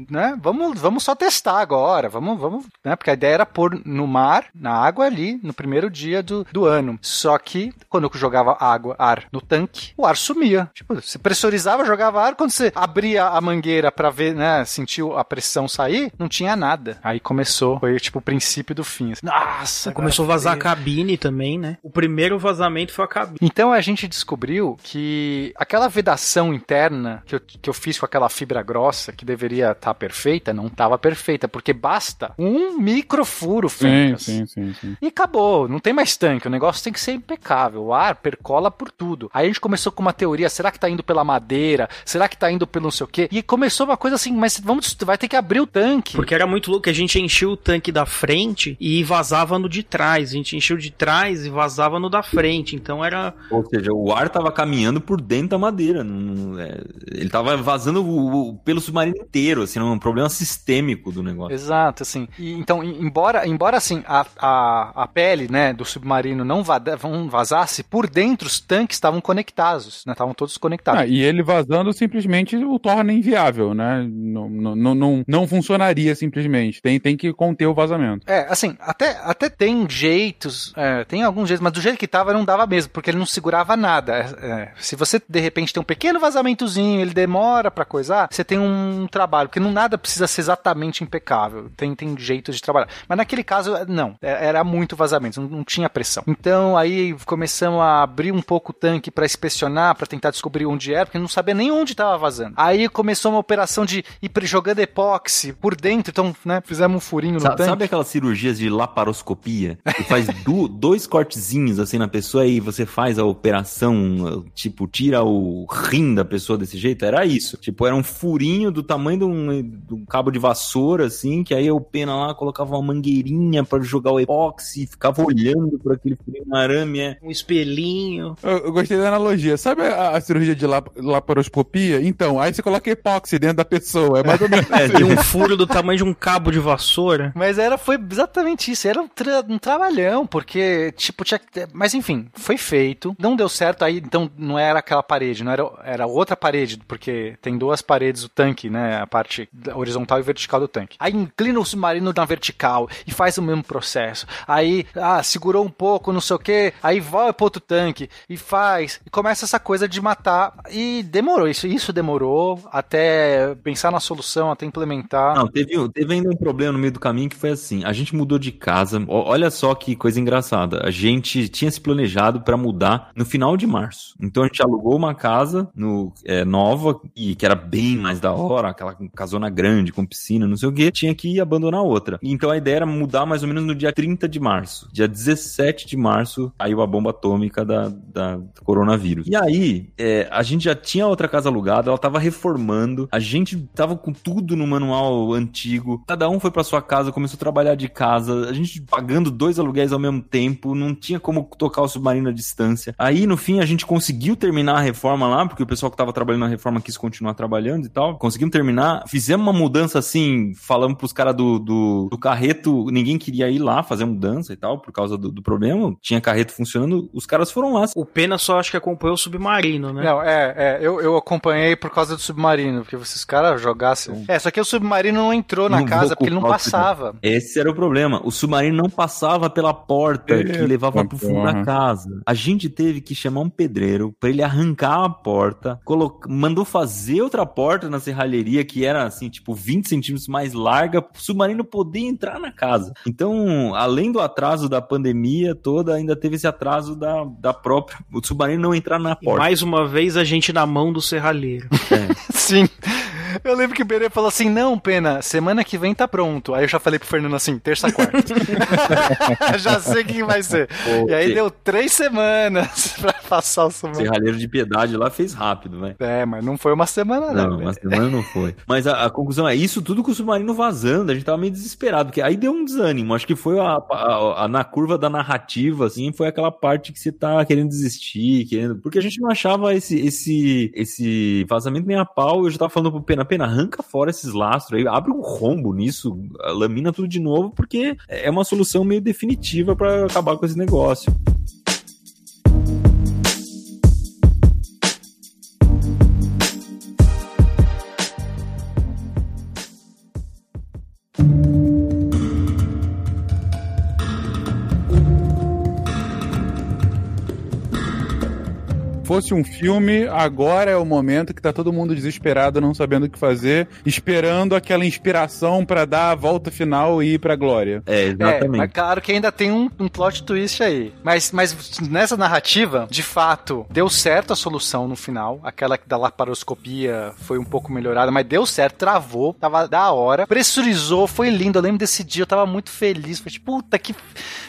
né? Vamos, vamos só testar agora, vamos, vamos, né? Porque a ideia era pôr no mar, na água ali, no primeiro dia do, do ano. Só que quando eu jogava água, ar no tanque, o ar sumia. Tipo, você pressurizava, jogava ar, quando você abria a mangueira para ver, né, sentiu a pressão sair, não tinha nada. Aí começou, foi tipo o princípio do fim. Assim, Nossa, Começou a vazar a cabine também, né? O primeiro vazamento foi a cabine. então a gente descobriu que aquela vedação interna que eu, que eu fiz com aquela fibra grossa, que deveria estar perfeita, não estava perfeita, porque basta um microfuro, Fencas. sim, sim, sim. E acabou, não tem mais tanque, o negócio tem que ser impecável, o ar percola por tudo. Aí a gente começou com uma teoria, será que tá indo pela madeira? Será que tá indo pelo não sei o quê? E começou uma coisa assim, mas vamos, vai ter que abrir o tanque. Porque era muito louco, a gente enchia o tanque da frente e vazava no de trás. A gente enchia o de trás e vazava no da frente. Então era. Ou seja, o ar tava caminhando por dentro da madeira. não- é, ele tava vazando o- o- pelo submarino inteiro, assim, um problema sistêmico do negócio. Exato, assim. E, então, em- embora, embora assim, a, a, a pele, né, do submarino não vada- não vazasse, por dentro os tanques estavam conectados, né? Estavam todos conectados. Ah, e ele vazando simplesmente o torna inviável, né? Não, não, não, não, funcionaria simplesmente. Tem, tem que conter o vazamento. É, assim, até, até tem jeitos, é, tem alguns jeitos, mas do jeito que tava não dava mesmo, porque ele não segurava nada. É, é, se você de repente tem um pequeno vazamentozinho, ele demora pra coisar, você tem um trabalho, porque não nada precisa ser exatamente impecável. Tem, tem jeitos de trabalhar. Mas naquele caso, não, é- era muito vazamento, não, não tinha pressão. Então aí começamos a abrir um pouco o tanque pra inspecionar, pra tentar descobrir onde era, porque não sabia nem onde tava vazando. Aí começou uma operação de ir jogando epóxi por dentro, então, né, fizemos um furinho no Sa- tanque. Sabe aquelas cirurgias de laparoscopia? Que faz du- dois cortezinhos assim na pessoa e você faz a operação, tipo, tira o rim da pessoa desse jeito? Era isso. Tipo, era um furinho do tamanho de um, de um cabo de vassoura, assim, que aí o pena lá colocava uma mangueirinha pra jogar o epóxi, ficava olhando por aquele furinho no arame. É. Um espelhinho. Eu, eu gostei da analogia. Sabe a, a cirurgia de lap- laparoscopia? Então, aí você coloca epóxi dentro da pessoa. É mais ou menos É, assim. tem um furo do tamanho de um cabo de vassoura. Mas era, foi exatamente isso. Era um, tra- um trabalhão, porque, tipo, tinha que ter- Mas enfim, foi feito. Não deu certo aí, então não era aquela parede, não era, era outra parede, porque tem duas paredes o tanque, né? A parte horizontal e vertical do tanque. Aí inclina o submarino na vertical e faz o mesmo processo. Aí, ah, segurou um pouco, não sei o que, aí vai pro outro tanque e faz. E começa essa coisa de matar. E demorou, isso, isso demorou até pensar na solução, até implementar. Não, teve, teve ainda um problema no meio do caminho que foi assim: a gente mudou de casa. Olha só que coisa engraçada. A gente tinha se planejado pra mudar no final de março. Então a gente alugou uma casa no, é, nova, e que era bem mais da hora, aquela casona grande, com piscina, não sei o quê. Tinha que abandonar outra. Então a ideia era mudar mais ou menos no dia 30 de março. Dia 17 de março caiu a bomba atômica da, da coronavírus. E aí, é, a gente já tinha outra casa alugada, ela tava reformando, a gente tava com tudo no manual antigo, cada um foi pra sua casa, começou a trabalhar de casa, a gente pagando dois aluguéis ao mesmo tempo, não tinha como tocar o submarino à distância. Aí, no fim, a gente conseguiu terminar a reforma lá, porque o pessoal que tava trabalhando na reforma quis continuar trabalhando e tal. Conseguimos terminar, fizemos uma mudança assim, falamos pros caras do, do, do carreto, ninguém queria ir lá fazer mudança e tal, por causa do, do problema, tinha carreto funcionando, os caras foram lá. O Pena só acho que acompanhou o submarino, né? Não, é, é eu, eu acompanhei por causa do submarino, porque se os caras jogassem. É, só que o submarino não entrou na Não casa porque ele não passava. Esse era o problema. O submarino não passava pela porta que levava pro fundo da casa. A gente teve que chamar um pedreiro pra ele arrancar a porta, mandou fazer outra porta na serralheria que era assim, tipo 20 centímetros mais larga, pro submarino poder entrar na casa. Então, além do atraso da pandemia toda, ainda teve esse atraso da, da própria. O submarino não entrar na E porta. mais uma vez a gente na mão do serralheiro. Sim. Eu lembro que o Berê falou assim: não, Pena, semana que vem tá pronto. Aí eu já falei pro Fernando assim: terça, quarta. já sei o que vai ser. Pô, E aí se- deu três semanas pra passar o submarino. Serralheiro de piedade lá fez rápido, vai. É, mas não foi uma semana, não. Não, velho. uma semana não foi. Mas a, a conclusão é isso tudo com o submarino vazando. A gente tava meio desesperado, porque aí deu um desânimo. Acho que foi a, a- a- na curva da narrativa, assim, foi aquela parte que você tá querendo desistir, querendo. Porque a gente não achava esse, esse, esse vazamento nem a pau. Eu já tava falando pro Pena, Pena, arranca fora esses lastros aí, abre um rombo nisso, lamina tudo de novo, porque é uma solução meio definitiva pra acabar com esse negócio. Fosse um filme, agora é o momento que tá todo mundo desesperado, não sabendo o que fazer, esperando aquela inspiração pra dar a volta final e ir pra glória. É, É, exatamente. mas claro que ainda tem um, um plot twist aí. Mas, mas nessa narrativa, de fato, deu certo a solução no final. Aquela da laparoscopia foi um pouco melhorada, mas deu certo, travou, tava da hora. Pressurizou, foi lindo. Eu lembro desse dia, eu tava muito feliz. Falei, tipo, puta que.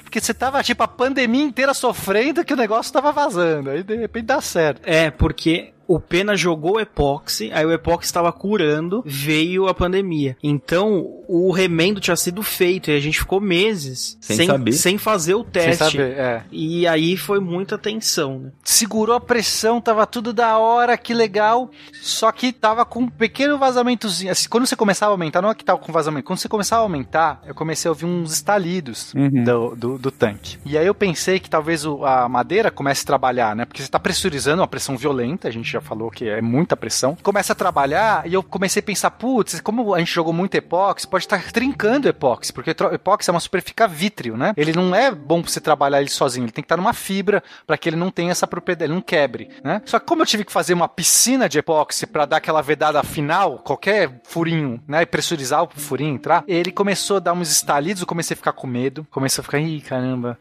Porque você tava, tipo, a pandemia inteira sofrendo que o negócio tava vazando. Aí de repente dá certo. É, porque o Pena jogou o epóxi, aí o epóxi estava curando, veio a pandemia. Então, o remendo tinha sido feito e a gente ficou meses Sem sem, saber. sem fazer o Sem teste. saber, é. E aí foi muita tensão, né? segurou a pressão, tava tudo da hora, que legal. Só que tava com um pequeno vazamentozinho. Assim, quando você começava a aumentar, não é que tava com vazamento, quando você começava a aumentar, eu comecei a ouvir uns estalidos Uhum. do, do, do tanque. E aí eu pensei que talvez o- a madeira comece a trabalhar, né? Porque você tá pressurizando uma pressão violenta, a gente já falou que é muita pressão. Começa a trabalhar e eu comecei a pensar, putz, como a gente jogou muito epóxi, pode estar trincando epóxi, porque epóxi é uma superfície vítreo, né? Ele não é bom pra você trabalhar ele sozinho, ele tem que estar numa fibra para que ele não tenha essa propriedade, ele não quebre, né? Só que como eu tive que fazer uma piscina de epóxi para dar aquela vedada final, qualquer furinho, né, e pressurizar o furinho entrar, ele começou a dar uns estalidos, eu comecei a ficar com medo, comecei a ficar, ih, caramba,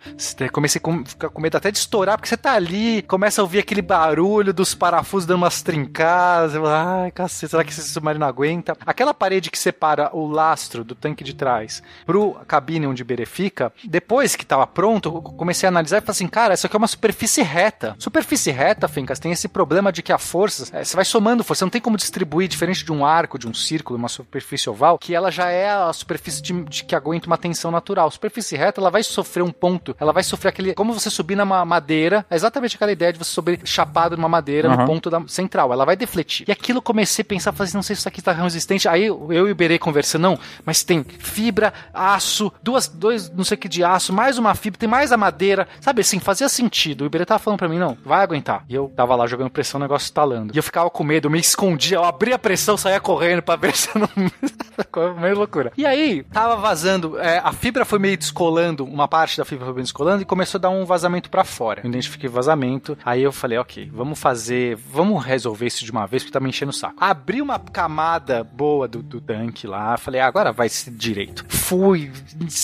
comecei a ficar com medo até de estourar, porque você tá ali, começa a ouvir aquele barulho dos parafusos dando umas trincadas, eu, ai, cacete, será que esse submarino aguenta? Aquela parede que separa o lastro do tanque de trás pro cabine onde o Iberê fica, depois que tava pronto, eu comecei a analisar e falei assim, cara, isso aqui é uma superfície reta. Superfície reta, Fencas, tem esse problema de que a força, é, você vai somando força, você não tem como distribuir, diferente de um arco, de um círculo, uma superfície oval, que ela já é a superfície de, de que aguenta uma tensão natural. Superfície reta, ela vai sofrer um ponto, ela vai sofrer aquele, como você subir numa madeira, é exatamente aquela ideia de você subir chapado numa madeira no Aham. ponto da central, ela vai defletir. E aquilo eu comecei a pensar, falei assim, não sei se isso aqui tá resistente. Aí eu e o Berê conversando, não, mas tem fibra, aço, duas, dois, não sei o que de aço, mais uma fibra, tem mais a madeira, sabe assim, fazia sentido. O Iberê tava falando pra mim, não, vai aguentar. E eu tava lá jogando pressão, o negócio estalando. E eu ficava com medo, eu me escondia, eu abria a pressão, saía correndo pra ver se eu não. Meio loucura. E aí, tava vazando, é, a fibra foi meio descolando, uma parte da fibra foi meio descolando e começou a dar um vazamento pra fora. Eu identifiquei vazamento, aí eu falei, ok, vamos fazer, vamos resolver isso de uma vez, porque tá me enchendo o saco. Abri uma camada boa do, do tanque lá, falei, ah, agora vai ser direito. Fui,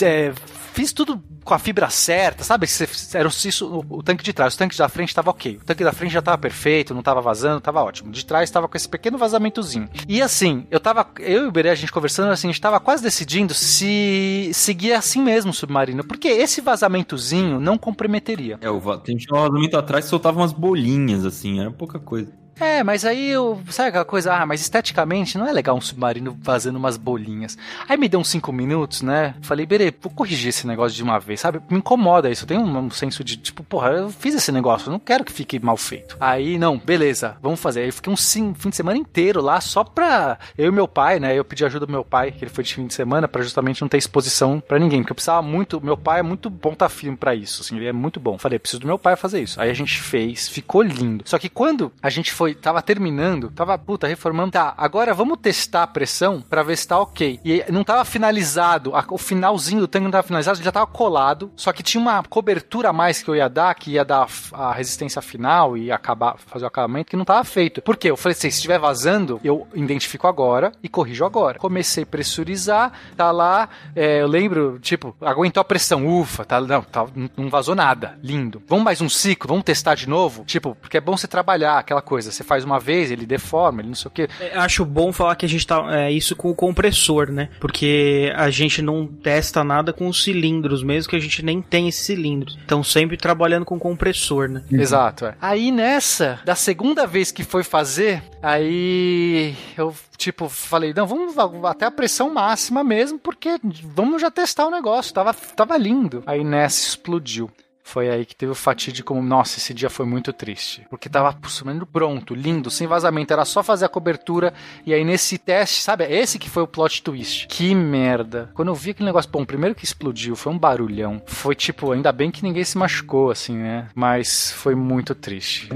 é, fiz tudo com a fibra certa, sabe? Era o, o tanque de trás, o tanque da frente tava ok. O tanque da frente já tava perfeito, não tava vazando, tava ótimo. De trás tava com esse pequeno vazamentozinho. E assim, eu tava, eu e o Berê, a gente conversando assim, a gente tava quase decidindo se seguir assim mesmo o submarino, porque esse vazamentozinho não comprometeria. É, o tem um vazamento atrás que soltava umas bolinhas, assim, era pouca coisa. É, mas aí eu. Sabe aquela coisa? Ah, mas esteticamente não é legal um submarino vazando umas bolinhas. Aí me deu uns 5 minutos, né? Falei, Berê, vou corrigir esse negócio de uma vez, sabe? Me incomoda isso. Eu tenho um, senso de, tipo, porra, eu fiz esse negócio, eu não quero que fique mal feito. Aí, não, beleza, vamos fazer. Aí eu fiquei um sim- fim de semana inteiro lá só pra. Eu e meu pai, né? Eu pedi ajuda do meu pai, que ele foi de fim de semana, pra justamente não ter exposição pra ninguém. Porque eu precisava muito. Meu pai é muito ponta firme pra isso, assim, ele é muito bom. Falei, preciso do meu pai fazer isso. Aí a gente fez, ficou lindo. Só que quando a gente foi, tava terminando, tava, puta, reformando, tá, agora vamos testar a pressão pra ver se tá ok. E não tava finalizado, a- o finalzinho do tanque não tava finalizado, já tava colado, só que tinha uma cobertura a mais que eu ia dar, que ia dar a resistência final e acabar, fazer o acabamento, que não tava feito. Por quê? Eu falei assim, se estiver vazando, eu identifico agora e corrijo agora. Comecei a pressurizar, tá lá, é, eu lembro, tipo, aguentou a pressão, ufa, tá, não, tá, não vazou nada, lindo. Vamos mais um ciclo, vamos testar de novo? Tipo, porque é bom você trabalhar aquela coisa, você faz uma vez, ele deforma, ele não sei o quê. É, Acho bom falar que a gente tá é, isso com o compressor, né? Porque a gente não testa nada com os cilindros, mesmo que a gente nem tem esses cilindros. Então sempre trabalhando com compressor, né? Exato, é. Aí nessa, da segunda vez que foi fazer, aí eu, tipo, falei, não, vamos até a pressão máxima mesmo, porque vamos já testar o negócio, tava, tava lindo. Aí nessa explodiu. Foi aí que teve o fatídico. Nossa, esse dia foi muito triste. Porque tava sumindo pronto, lindo, sem vazamento. Era só fazer a cobertura. E aí nesse teste, sabe? Esse que foi o plot twist. Que merda. Quando eu vi aquele negócio, bom, primeiro que explodiu, foi um barulhão. Foi tipo, ainda bem que ninguém se machucou, assim, né? Mas foi muito triste.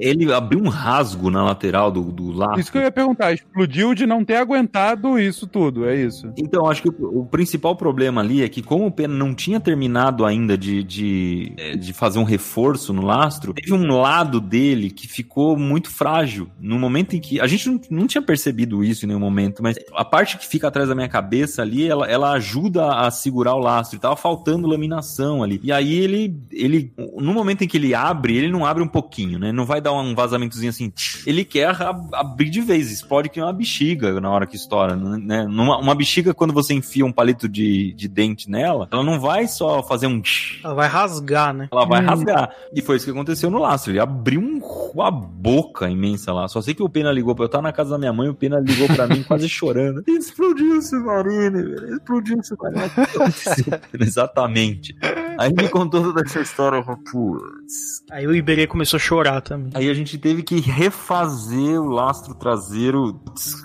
Ele, ah, abriu um rasgo na lateral do, do lado. Isso que eu ia perguntar, explodiu de não ter aguentado isso tudo, é isso. Então, acho que o, o principal problema ali é que, como o Pena não tinha terminado ainda de, de de, fazer um reforço no lastro, teve um lado dele que ficou muito frágil. No momento em que. A gente não, não tinha percebido isso em nenhum momento, mas a parte que fica atrás da minha cabeça ali, ela, ela ajuda a segurar o lastro. E tava faltando laminação ali. E aí ele, ele. No momento em que ele abre, ele não abre um pouquinho, né? Não vai dar um vazamentozinho assim. Ele quer abrir de vez, explode que é uma bexiga na hora que estoura, né? Numa, uma bexiga, quando você enfia um palito de, de dente nela, ela não vai só fazer um. Ela vai rasgar, né? Ela vai hum. rasgar. E foi isso que aconteceu no lastro. Ele abriu um, uma boca imensa lá. Só sei que o Pena ligou pra eu estar na casa da minha mãe, o Pena ligou pra mim quase chorando. Explodiu o submarino, explodiu o submarino. Exatamente. Aí me contou toda essa história, putz. Aí o Iberê começou a chorar também. Aí a gente teve que refazer o lastro traseiro.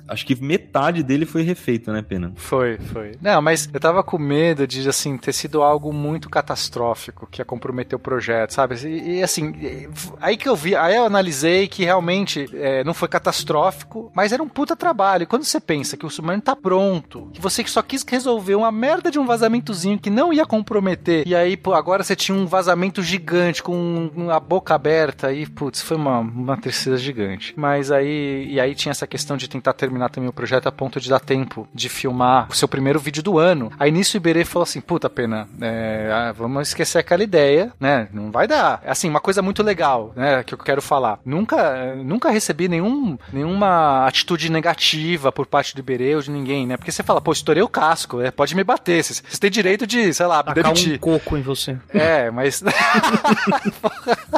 Acho que metade dele foi refeito, né, Pena? Foi, foi. Não, mas eu tava com medo de, assim, ter sido algo muito catastrófico que ia comprometer o projeto, sabe? E, e assim, aí que eu vi, aí eu analisei que realmente é, não foi catastrófico, mas era um puta trabalho. E quando você pensa que o submarino tá pronto, que você só quis resolver uma merda de um vazamentozinho que não ia comprometer, e aí, pô, agora você tinha um vazamento gigante com a boca aberta, e, putz, foi uma, uma tristeza gigante. Mas aí, e aí tinha essa questão de tentar terminar também o projeto a ponto de dar tempo de filmar o seu primeiro vídeo do ano. Aí nisso o Iberê falou assim: puta pena, é, ah, vamos esquecer aquela ideia, né? Não vai dar. Assim, uma coisa muito legal, né? Que eu quero falar. Nunca, nunca recebi nenhum, nenhuma atitude negativa por parte do Iberê ou de ninguém, né? Porque você fala, pô, estourei o casco, é, pode me bater. Você, você tem direito de, sei lá, Tacar demitir. um coco em você. É, mas.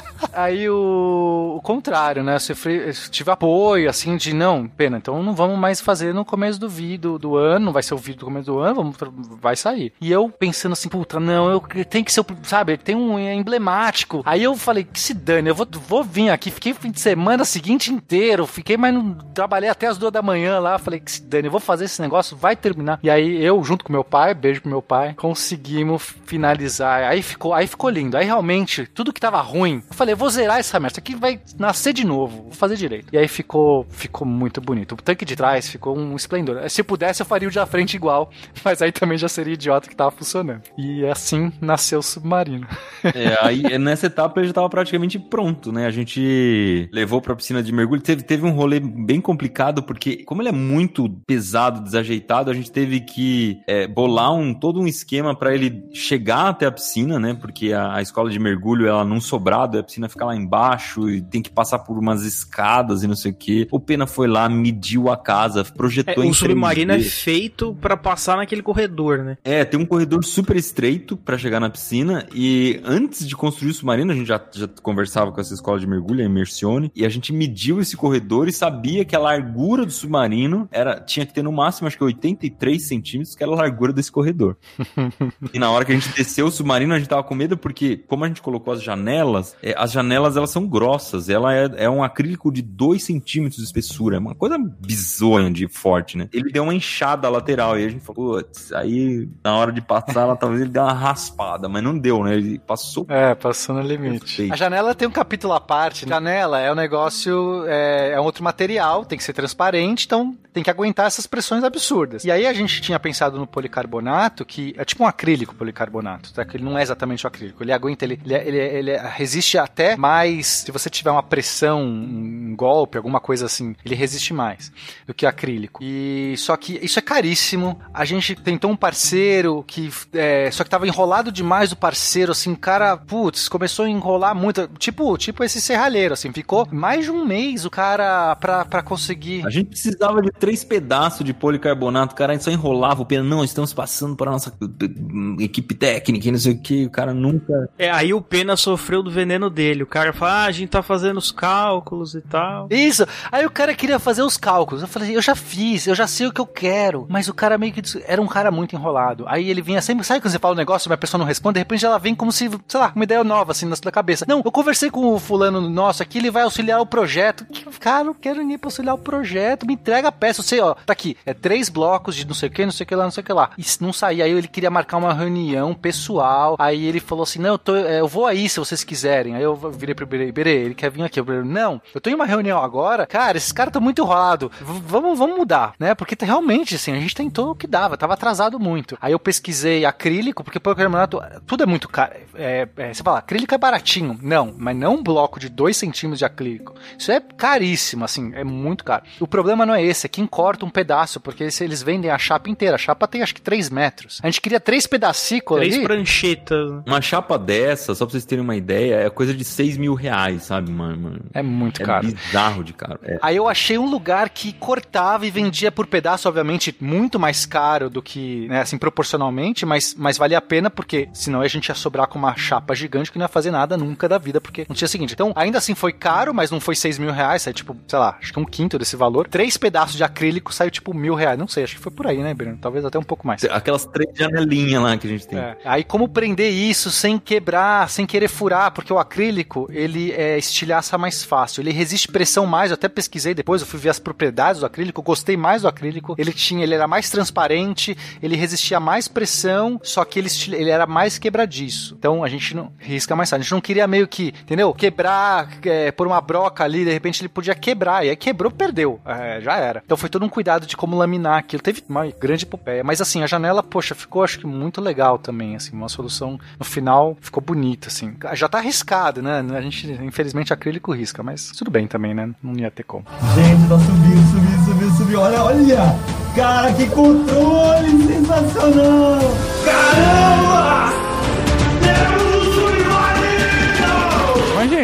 Aí o, o contrário, né? Eu tive apoio, assim, de não, pena, então não vamos mais fazer no começo do vídeo do ano, não vai ser o vídeo do começo do ano, vamos, vai sair. E eu pensando assim, puta, não, eu tem que ser, sabe, tem um é emblemático. Aí eu falei, que se dane, eu vou, vou vir aqui, fiquei o fim de semana seguinte inteiro, fiquei, mas não trabalhei até as duas da manhã lá, falei, que se dane, eu vou fazer esse negócio, vai terminar. E aí eu, junto com meu pai, beijo pro meu pai, conseguimos finalizar. Aí ficou, aí ficou lindo. Aí realmente, tudo que tava ruim, eu falei, vou zerar essa merda, isso aqui vai nascer de novo, vou fazer direito. E aí ficou, ficou muito bonito. O tanque de trás ficou um esplendor. Se pudesse, eu faria o de frente igual, mas aí também já seria idiota que tava funcionando. E assim nasceu o submarino. É, aí nessa etapa ele já tava praticamente pronto, né? A gente levou pra piscina de mergulho. Teve, teve um rolê bem complicado, porque como ele é muito pesado, desajeitado, a gente teve que é, bolar um, todo um esquema para ele chegar até a piscina, né? Porque a, a escola de mergulho, ela num sobrado, a piscina fica lá embaixo e tem que passar por umas escadas e não sei o que. O Pena foi lá, mediu a casa, projetou é, O submarino 3D. é feito para passar naquele corredor, né? É, tem um corredor super estreito para chegar na piscina e antes de construir o submarino, a gente já, já conversava com essa escola de mergulho, a Immersione, e a gente mediu esse corredor e sabia que a largura do submarino era tinha que ter no máximo, acho que 83 centímetros, que era a largura desse corredor. e na hora que a gente desceu o submarino, a gente tava com medo porque, como a gente colocou as janelas, é, as janelas elas são grossas, ela é, é um acrílico de 2 centímetros de espessura, é uma coisa bizonha de forte, né? Ele deu uma enxada lateral e a gente falou, putz, aí na hora de passar, ela, talvez ele dê uma raspada, mas não deu, né? Ele passou. É, passou no limite. A janela tem um capítulo à parte. Né? Janela é um negócio, é, é um outro material, tem que ser transparente, então tem que aguentar essas pressões absurdas. E aí a gente tinha pensado no policarbonato, que é tipo um acrílico policarbonato, tá? Que ele não é exatamente o acrílico. Ele aguenta, ele, ele, ele, ele resiste até mais. Se você tiver uma pressão, um golpe, alguma coisa assim, ele resiste mais do que acrílico. E só que isso é caríssimo. A gente tentou um parceiro que é, só que tava enrolado demais o parceiro, assim, cara, putz, começou a enrolar muito, tipo, tipo esse serralheiro, assim, ficou mais de um mês o cara pra, pra conseguir. A gente precisava de três pedaços de policarbonato, o cara só enrolava o pena, não, estamos passando para a nossa equipe técnica e não sei o que, o cara nunca... É, aí o Pena sofreu do veneno dele, o cara fala, ah, a gente tá fazendo os cálculos e tal. Isso, aí o cara queria fazer os cálculos, eu falei, eu já fiz, eu já sei o que eu quero, mas o cara meio que, era um cara muito enrolado, aí ele vinha sempre, sabe quando você fala um negócio e a pessoa não responde, de repente ela vem como se, sei lá, uma ideia nova, assim, na sua cabeça. Não, eu conversei com o fulano nosso aqui, ele vai auxiliar o projeto. Cara, não quero ninguém pra auxiliar o projeto, me entrega a peça, eu sei, ó, tá aqui, é três blocos de não sei o que, não sei o que lá, não sei o que lá. E não saía, aí ele queria marcar uma reunião pessoal, aí ele falou assim, não, eu, tô, é, eu vou aí se vocês quiserem. Aí eu, eu virei pro Iberê, Iberê, ele quer vir aqui. Eu falei, não, eu tô em uma reunião agora, cara, esses caras estão muito enrolados, vamos, vamos mudar, né? Porque tá- realmente, assim, a gente tentou o que dava, tava atrasado muito. Aí eu pesquisei acrílico, porque policarbonato, tudo é muito caro. É, é, você fala, acrílico é baratinho. Não, mas não um bloco de 2 centímetros de acrílico. Isso é caríssimo, assim, é muito caro. O problema não é esse, é quem corta um pedaço, porque se eles vendem a chapa inteira. A chapa tem acho que 3 metros. A gente queria três pedacicos Três ali. pranchetas. Uma chapa dessa, só pra vocês terem uma ideia, é coisa de 6 mil reais, sabe, mano? É muito É caro. bizarro de caro. É. Aí eu achei um lugar que cortava e vendia por pedaço, obviamente, muito mais caro do que, né, assim, proporcionalmente, mas, mas valia a pena porque senão a gente ia sobrar com uma chapa gigante que não ia fazer nada nunca da vida, porque não tinha o seguinte. Então, ainda assim foi caro, mas não foi 6 mil reais, saiu tipo, sei lá, acho que um quinto desse valor. Três pedaços de acrílico saiu tipo mil reais. Não sei, acho que foi por aí, né, Bruno? Talvez até um pouco mais. Aquelas três janelinhas lá que a gente tem. É. Aí como prender isso sem quebrar, sem querer furar, porque o acrílico, ele é, estilhaça mais fácil, ele resiste pressão mais, eu até pesquisei depois, eu fui ver as propriedades do acrílico, gostei mais do acrílico, ele tinha, ele era mais transparente, ele resistia mais pressão, só que ele, ele era mais quebradiço. Então a gente não risca mais a gente não queria meio que, entendeu? Quebrar é, por uma broca ali, de repente ele podia quebrar, e aí quebrou, perdeu, É, já era. Então foi todo um cuidado de como laminar aquilo, teve uma grande epopeia, mas assim, a janela, poxa, ficou acho que muito legal também, assim, uma solução no final ficou bonita, assim. Já tá arriscado, né? A gente, infelizmente, acrílico risca, mas tudo bem também, né? Não ia ter como. Gente, tá subindo, subindo, subindo, subindo. Olha, olha! Cara, que controle sensacional! Caramba!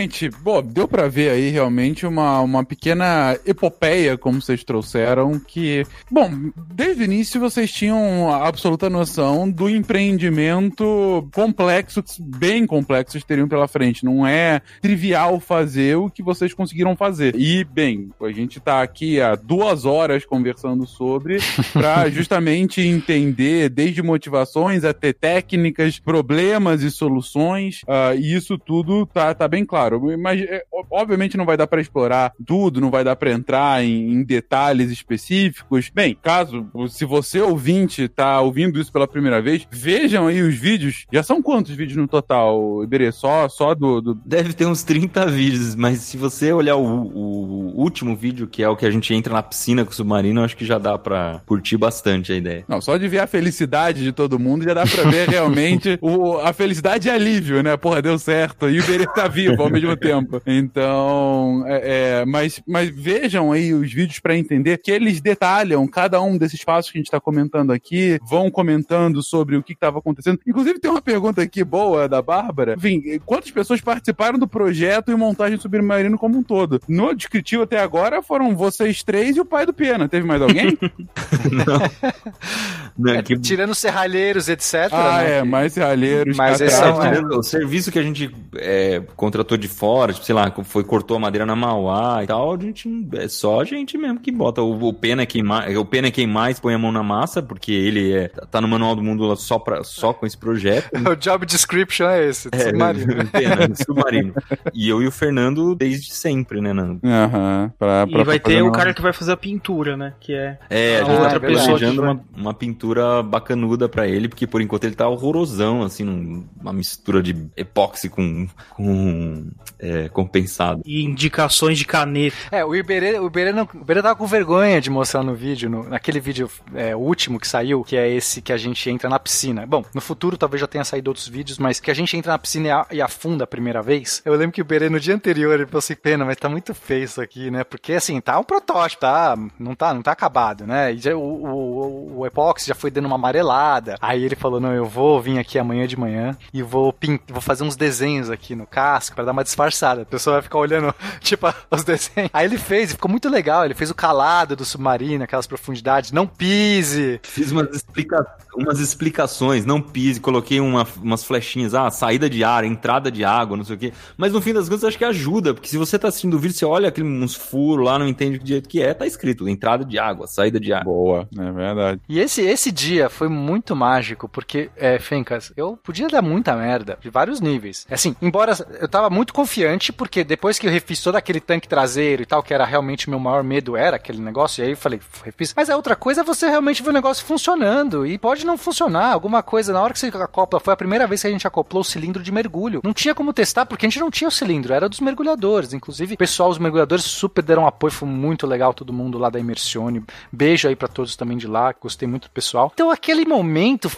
Gente, bom, deu pra ver aí realmente uma, uma pequena epopeia, como vocês trouxeram, que, bom, desde o início vocês tinham a absoluta noção do empreendimento complexo, bem complexo, que vocês teriam pela frente. Não é trivial fazer o que vocês conseguiram fazer. E, bem, a gente tá aqui há duas horas conversando sobre, pra justamente entender desde motivações até técnicas, problemas e soluções, ah, e isso tudo tá, tá bem claro. Mas, é, obviamente, não vai dar pra explorar tudo, não vai dar pra entrar em, em detalhes específicos. Bem, caso, se você ouvinte tá ouvindo isso pela primeira vez, vejam aí os vídeos. Já são quantos vídeos no total, Iberê? Só, só do, do, Deve ter uns 30 vídeos, mas se você olhar o, o último vídeo, que é o que a gente entra na piscina com o submarino, acho que já dá pra curtir bastante a ideia. Não, só de ver a felicidade de todo mundo já dá pra ver realmente o, a felicidade e alívio, né? Porra, deu certo. E o Iberê tá vivo ao mesmo tempo. Então, é, é, mas, mas vejam aí os vídeos pra entender que eles detalham cada um desses passos que a gente tá comentando aqui, vão comentando sobre o que que tava acontecendo. Inclusive, tem uma pergunta aqui boa da Bárbara. Enfim, quantas pessoas participaram do projeto e montagem submarino como um todo? No descritivo até agora foram vocês três e o pai do Pena. Teve mais alguém? Não, É, que- tirando serralheiros, etc. Ah, né? é, mais serralheiros. Mas esse é o serviço que a gente é, contratou de fora, tipo, sei lá, foi cortou a madeira na Mauá e tal, a gente é só a gente mesmo que bota. O, o pena é quem mais, o pena é quem mais põe a mão na massa, porque ele é, tá no manual do mundo lá só para só com esse projeto. O job description é esse, É, submarino. pena, submarino. E eu e o Fernando desde sempre, né, Nando? Aham, pra, E pra vai fazer ter o cara que vai fazer a pintura, né? Que é. É, a Ah, gente é tá planejando uma, uma pintura bacanuda pra ele, porque por enquanto ele tá horrorosão, assim, num- uma mistura de epóxi com, com é, compensado. E indicações de caneta. É, o Iberê, o Iberê, não, o Iberê tava com vergonha de mostrar no vídeo, no- naquele vídeo é, último que saiu, que é esse que a gente entra na piscina. Bom, no futuro talvez já tenha saído outros vídeos, mas que a gente entra na piscina e, e afunda a primeira vez. Eu lembro que o Iberê no dia anterior ele falou assim, pena, mas tá muito feio isso aqui, né? Porque assim, tá um protótipo, tá? Não tá, não tá acabado, né? E já, o, o, o epóxi já foi dando uma amarelada. Aí ele falou, não, eu vou vir aqui amanhã de manhã e vou, pin- vou fazer uns desenhos aqui no casco pra dar uma disfarçada. A pessoa vai ficar olhando, tipo, os desenhos. Aí ele fez, e ficou muito legal. Ele fez o calado do submarino, aquelas profundidades. Não pise! Fiz umas, explica... umas explicações, não pise, coloquei uma- umas flechinhas, ah, saída de ar, entrada de água, não sei o quê. Mas no fim das contas, acho que ajuda, porque se você tá assistindo o vídeo, você olha aquele, uns furos lá, não entende do jeito que é, tá escrito, entrada de água, saída de água. Boa, é verdade. E esse, esse dia foi muito mágico, porque, é, Fencas, eu podia dar muita merda, de vários níveis. Assim, embora eu tava muito confiante porque depois que eu refiz todo aquele tanque traseiro e tal, que era realmente meu maior medo, era aquele negócio, e aí eu falei, refiz. Mas a outra coisa é você realmente ver o negócio funcionando, e pode não funcionar, alguma coisa, na hora que você acopla, foi a primeira vez que a gente acoplou o cilindro de mergulho. Não tinha como testar, porque a gente não tinha o cilindro, era dos mergulhadores. Inclusive, pessoal, os mergulhadores super deram apoio, foi muito legal, todo mundo lá da Imersione. Beijo aí pra todos também de lá, gostei muito do pessoal. Então, aquele momento,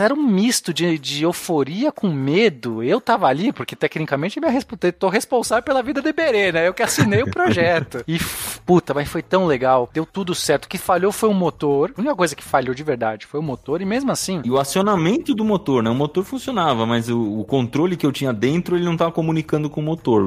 era um misto de, de euforia com medo. Eu tava ali, porque tecnicamente me resp tô responsável pela vida do Iberê, né? Eu que assinei o projeto. E, puta, mas foi tão legal, deu tudo certo. O que falhou foi o motor. A única coisa que falhou de verdade foi o motor, e mesmo assim. E o acionamento do motor, né? O motor funcionava, mas o, o controle que eu tinha dentro, ele não tava comunicando com o motor.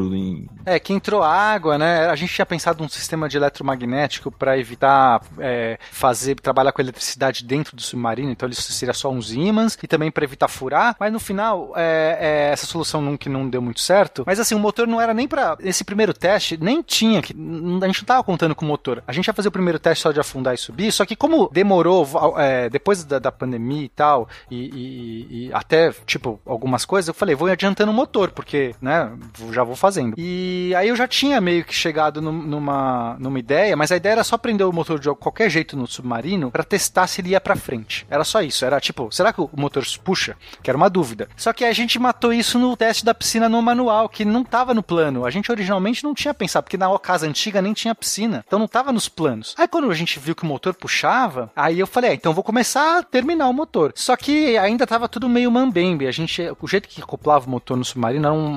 É, que entrou água, né? A gente tinha pensado num sistema de eletromagnético para evitar é, fazer trabalhar com eletricidade dentro do submarino, então ele seria só uns ímãs e também para evitar furar. Mas no final, é, é, essa solução não, que não deu muito certo. Mas assim, o motor não era nem para esse primeiro teste, nem tinha que a gente não tava contando com o motor. A gente ia fazer o primeiro teste só de afundar e subir, só que como demorou é, depois da, da pandemia e tal e, e- e até tipo algumas coisas, eu falei vou adiantando o motor porque, né, já vou fazendo. E aí eu já tinha meio que chegado num- numa, numa ideia, mas a ideia era só prender o motor de qualquer jeito no submarino pra testar se ele ia pra frente. Era só isso. Era tipo, será que o motor puxa? Que era uma dúvida. Só que a gente matou isso no teste da piscina no manual, que não tava no plano. A gente originalmente não tinha pensado, porque na casa antiga nem tinha piscina. Então não tava nos planos. Aí quando a gente viu que o motor puxava, aí eu falei, ah, então vou começar a terminar o motor. Só que ainda tava tudo meio mambembe. A gente, o jeito que acoplava o motor no submarino era um,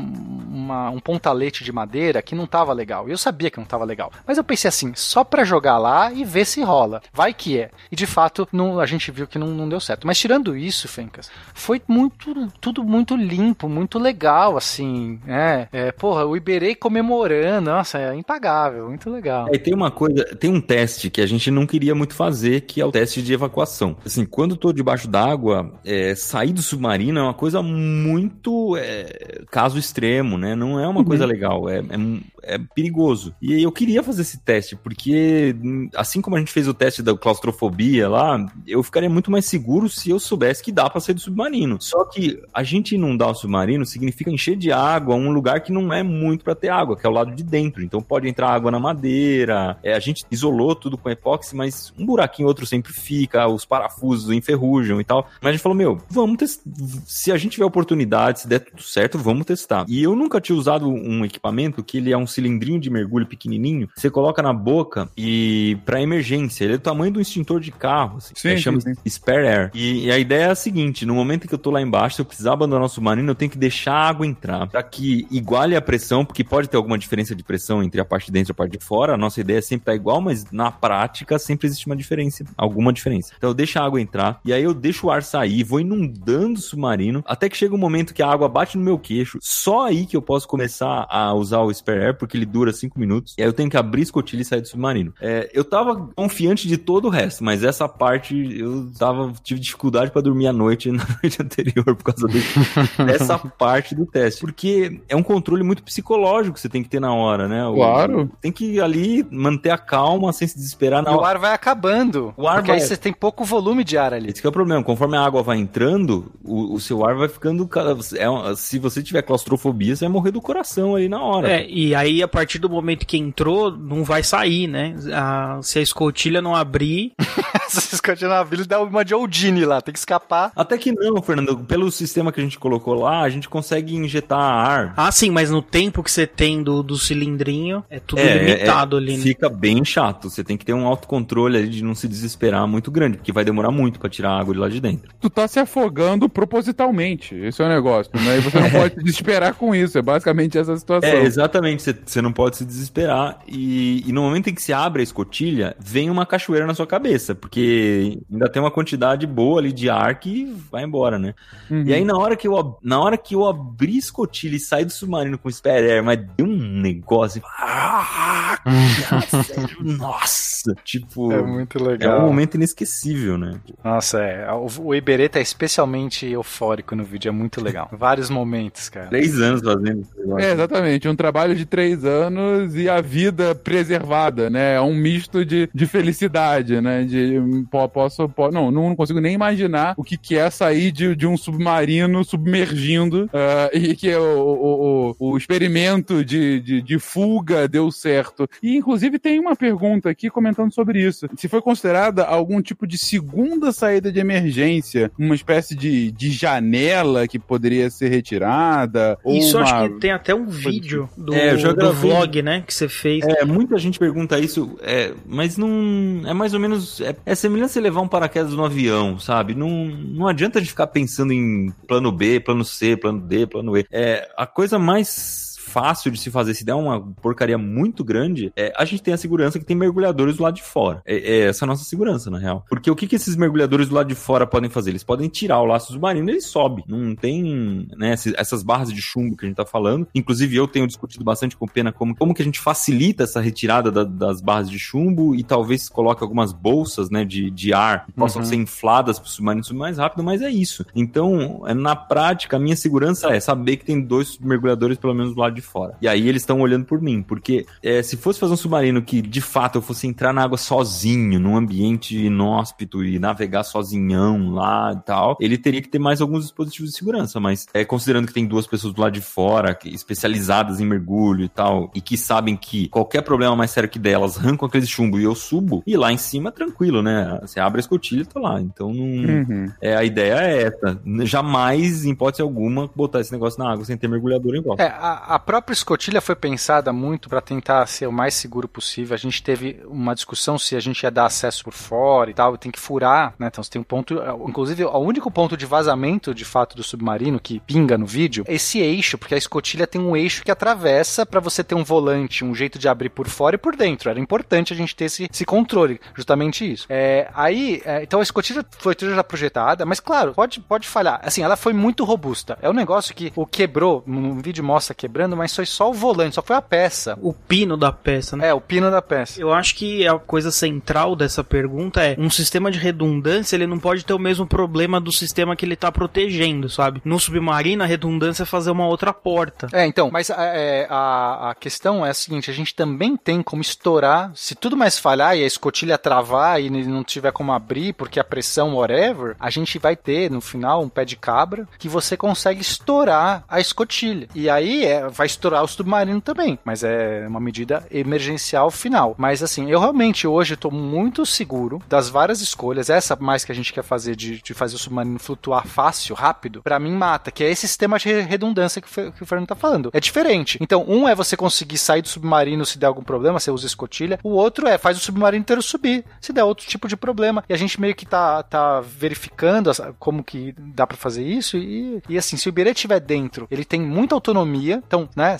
uma- um pontalete de madeira que não tava legal. E eu sabia que não tava legal. Mas eu pensei assim, só pra jogar lá e ver se rola. Vai que é. E de fato, não, a gente viu que não, não deu certo. Mas tirando isso, Fencas, foi muito, tudo muito limpo, muito legal, assim. É, é porra, o Iberê comemorando, nossa, é impagável, muito legal. É, e tem uma coisa, tem um teste que a gente não queria muito fazer, que é o teste de evacuação. Assim, quando eu tô debaixo d'água, é, sair do submarino é uma coisa muito é, caso extremo, né? Não é uma coisa legal, é, é, é perigoso. E eu queria fazer esse teste, porque assim como a gente fez o teste da claustrofobia lá, eu ficaria muito mais seguro se eu soubesse que dá pra sair do submarino. Só que a gente inundar o submarino significa encher de água um lugar que não é muito pra ter água, que é o lado de dentro. Então pode entrar água na madeira. É, a gente isolou tudo com epóxi, mas um buraquinho outro sempre fica, os parafusos enferrujam e tal. Mas a gente falou, meu, vamos testar. Se a gente tiver oportunidade, se der tudo certo, vamos testar. E eu nunca tinha usado um equipamento que ele é um cilindrinho de mergulho pequenininho, você coloca na boca e para emergência, ele é do tamanho do extintor de carro, assim, Sim, É, chama sim. spare air. E, e a ideia é a seguinte, no momento que eu tô lá embaixo, se eu precisar abandonar o submarino, eu tenho que deixar a água entrar, para que iguale a pressão, porque pode ter alguma diferença de pressão entre a parte de dentro e a parte de fora. A nossa ideia é sempre estar igual, mas na prática sempre existe uma diferença, alguma diferença. Então eu deixo a água entrar e aí eu deixo o ar sair, vou inundando o submarino, até que chega um momento que a água bate no meu queixo. Só aí que eu posso começar a usar o spare air, porque ele dura 5 minutos. E aí eu tenho que abrir escotilha e sair do submarino. É, eu tava confiante de todo o resto, mas essa parte eu tava, tive dificuldade pra dormir à noite na noite anterior por causa desse- dessa parte do teste. Porque é um controle muito psicológico que você tem que ter na hora, né? O- Claro. Tem que ali manter a calma sem se desesperar na E o ar vai acabando. O ar porque aí vai- você tem pouco volume de ar ali. Esse que é o problema. Conforme a água vai entrando, o, o seu ar vai ficando. é se você tiver claustrofobia, você vai morrer do coração ali na hora. É, e aí a partir do momento que entrou, não vai sair, né? A- se a escotilha não abrir, Continuar na vila, dá uma de Oldini lá, tem que escapar. Até que não, Fernando. Pelo sistema que a gente colocou lá, a gente consegue injetar ar. Ah, sim, mas no tempo que você tem do, do cilindrinho, é tudo É, limitado é, ali, né? Fica bem chato. Você tem que ter um autocontrole ali de não se desesperar muito grande, porque vai demorar muito pra tirar a água de lá de dentro. Tu tá se afogando propositalmente. Esse é o negócio, né? E você não pode se desesperar com isso. É basicamente essa situação. É, exatamente. Você- Você não pode se desesperar. E, e no momento em que se abre a escotilha, vem uma cachoeira na sua cabeça, porque ainda tem uma quantidade boa ali de ar que vai embora, né? Uhum. E aí, na hora que eu, na hora que eu abri escotilha e saí do submarino com o spare air, mas deu um negócio. Ah, nossa! Tipo. É muito É legal. um momento inesquecível, né? Nossa, é. O, o Iberê tá especialmente eufórico no vídeo, é muito legal. Vários momentos, cara. Três anos fazendo esse negócio. É, exatamente. Um trabalho de três anos e a vida preservada, né? É um misto de, de felicidade, né? De po- posso, po- não, não consigo nem imaginar o que, que é sair de, de um submarino submergindo ah, e que o, o, o, o experimento de, de, de fuga deu certo. E, inclusive, tem uma pergunta aqui comentando sobre isso. Se foi considerada algum tipo de segunda saída de emergência, uma espécie de, de janela que poderia ser retirada, ou Isso uma... acho que tem até um vídeo do, É, do vlog, né? Que você fez. É, muita gente pergunta isso, é, mas não. É mais ou menos. É, é semelhante você levar um paraquedas no avião, sabe? Não, não adianta a gente ficar pensando em plano B, plano C, plano D, plano E. É, a coisa mais fácil de se fazer, se der uma porcaria muito grande, é, a gente tem a segurança que tem mergulhadores do lado de fora. É, é essa a nossa segurança, na real. Porque o que, que esses mergulhadores do lado de fora podem fazer? Eles podem tirar o laço submarino e ele sobe. Não tem, né, essas barras de chumbo que a gente tá falando. Inclusive, eu tenho discutido bastante com o Pena como, como que a gente facilita essa retirada da- das barras de chumbo e talvez coloque algumas bolsas, né, de, de ar que possam Uhum. ser infladas para o submarino subir mais rápido, mas é isso. Então, é, na prática, a minha segurança é saber que tem dois mergulhadores pelo menos do lado de fora. E aí eles estão olhando por mim, porque é, se fosse fazer um submarino que de fato eu fosse entrar na água sozinho, num ambiente inóspito e navegar sozinhão lá e tal, ele teria que ter mais alguns dispositivos de segurança, mas é considerando que tem duas pessoas do lado de fora, que- especializadas em mergulho e tal, e que sabem que qualquer problema mais sério que delas arrancam aquele chumbo e eu subo, e lá em cima tranquilo, né? Você abre a escotilha e tá lá. Então não. Uhum. É, a ideia é essa. Jamais, em hipótese alguma, botar esse negócio na água sem ter mergulhador em volta. É, a, a própria escotilha foi pensada muito para tentar ser o mais seguro possível. A gente teve uma discussão se a gente ia dar acesso por fora e tal, tem que furar, né? Então você tem um ponto, inclusive o único ponto de vazamento de fato do submarino que pinga no vídeo, é esse eixo, porque a escotilha tem um eixo que atravessa para você ter um volante, um jeito de abrir por fora e por dentro. Era importante a gente ter esse, esse controle, justamente isso. É, aí, é, então a escotilha foi toda já projetada, mas claro, pode, pode falhar. Assim, ela foi muito robusta. É um negócio que o quebrou, no vídeo mostra quebrando, mas foi só o volante, só foi a peça. O pino da peça, né? É, o pino da peça. Eu acho que a coisa central dessa pergunta é um sistema de redundância, ele não pode ter o mesmo problema do sistema que ele tá protegendo, sabe? No submarino, a redundância é fazer uma outra porta. É, então, mas é, a, a questão é a seguinte: a gente também tem como estourar, se tudo mais falhar e a escotilha travar e não tiver como abrir porque a pressão, whatever, a gente vai ter no final um pé de cabra que você consegue estourar a escotilha. E aí é, vai estourar o submarino também, mas é uma medida emergencial final. Mas assim, eu realmente hoje estou muito seguro das várias escolhas. Essa mais que a gente quer fazer de, de fazer o submarino flutuar fácil, rápido, para mim mata, que é esse sistema de redundância que, o- que o Fernando tá falando. É diferente. Então, um é você conseguir sair do submarino se der algum problema, você usa escotilha. O outro é faz o submarino inteiro subir, se der outro tipo de problema. E a gente meio que tá, tá verificando como que dá para fazer isso. E, e assim, se o Iberê estiver dentro, ele tem muita autonomia. Então, né,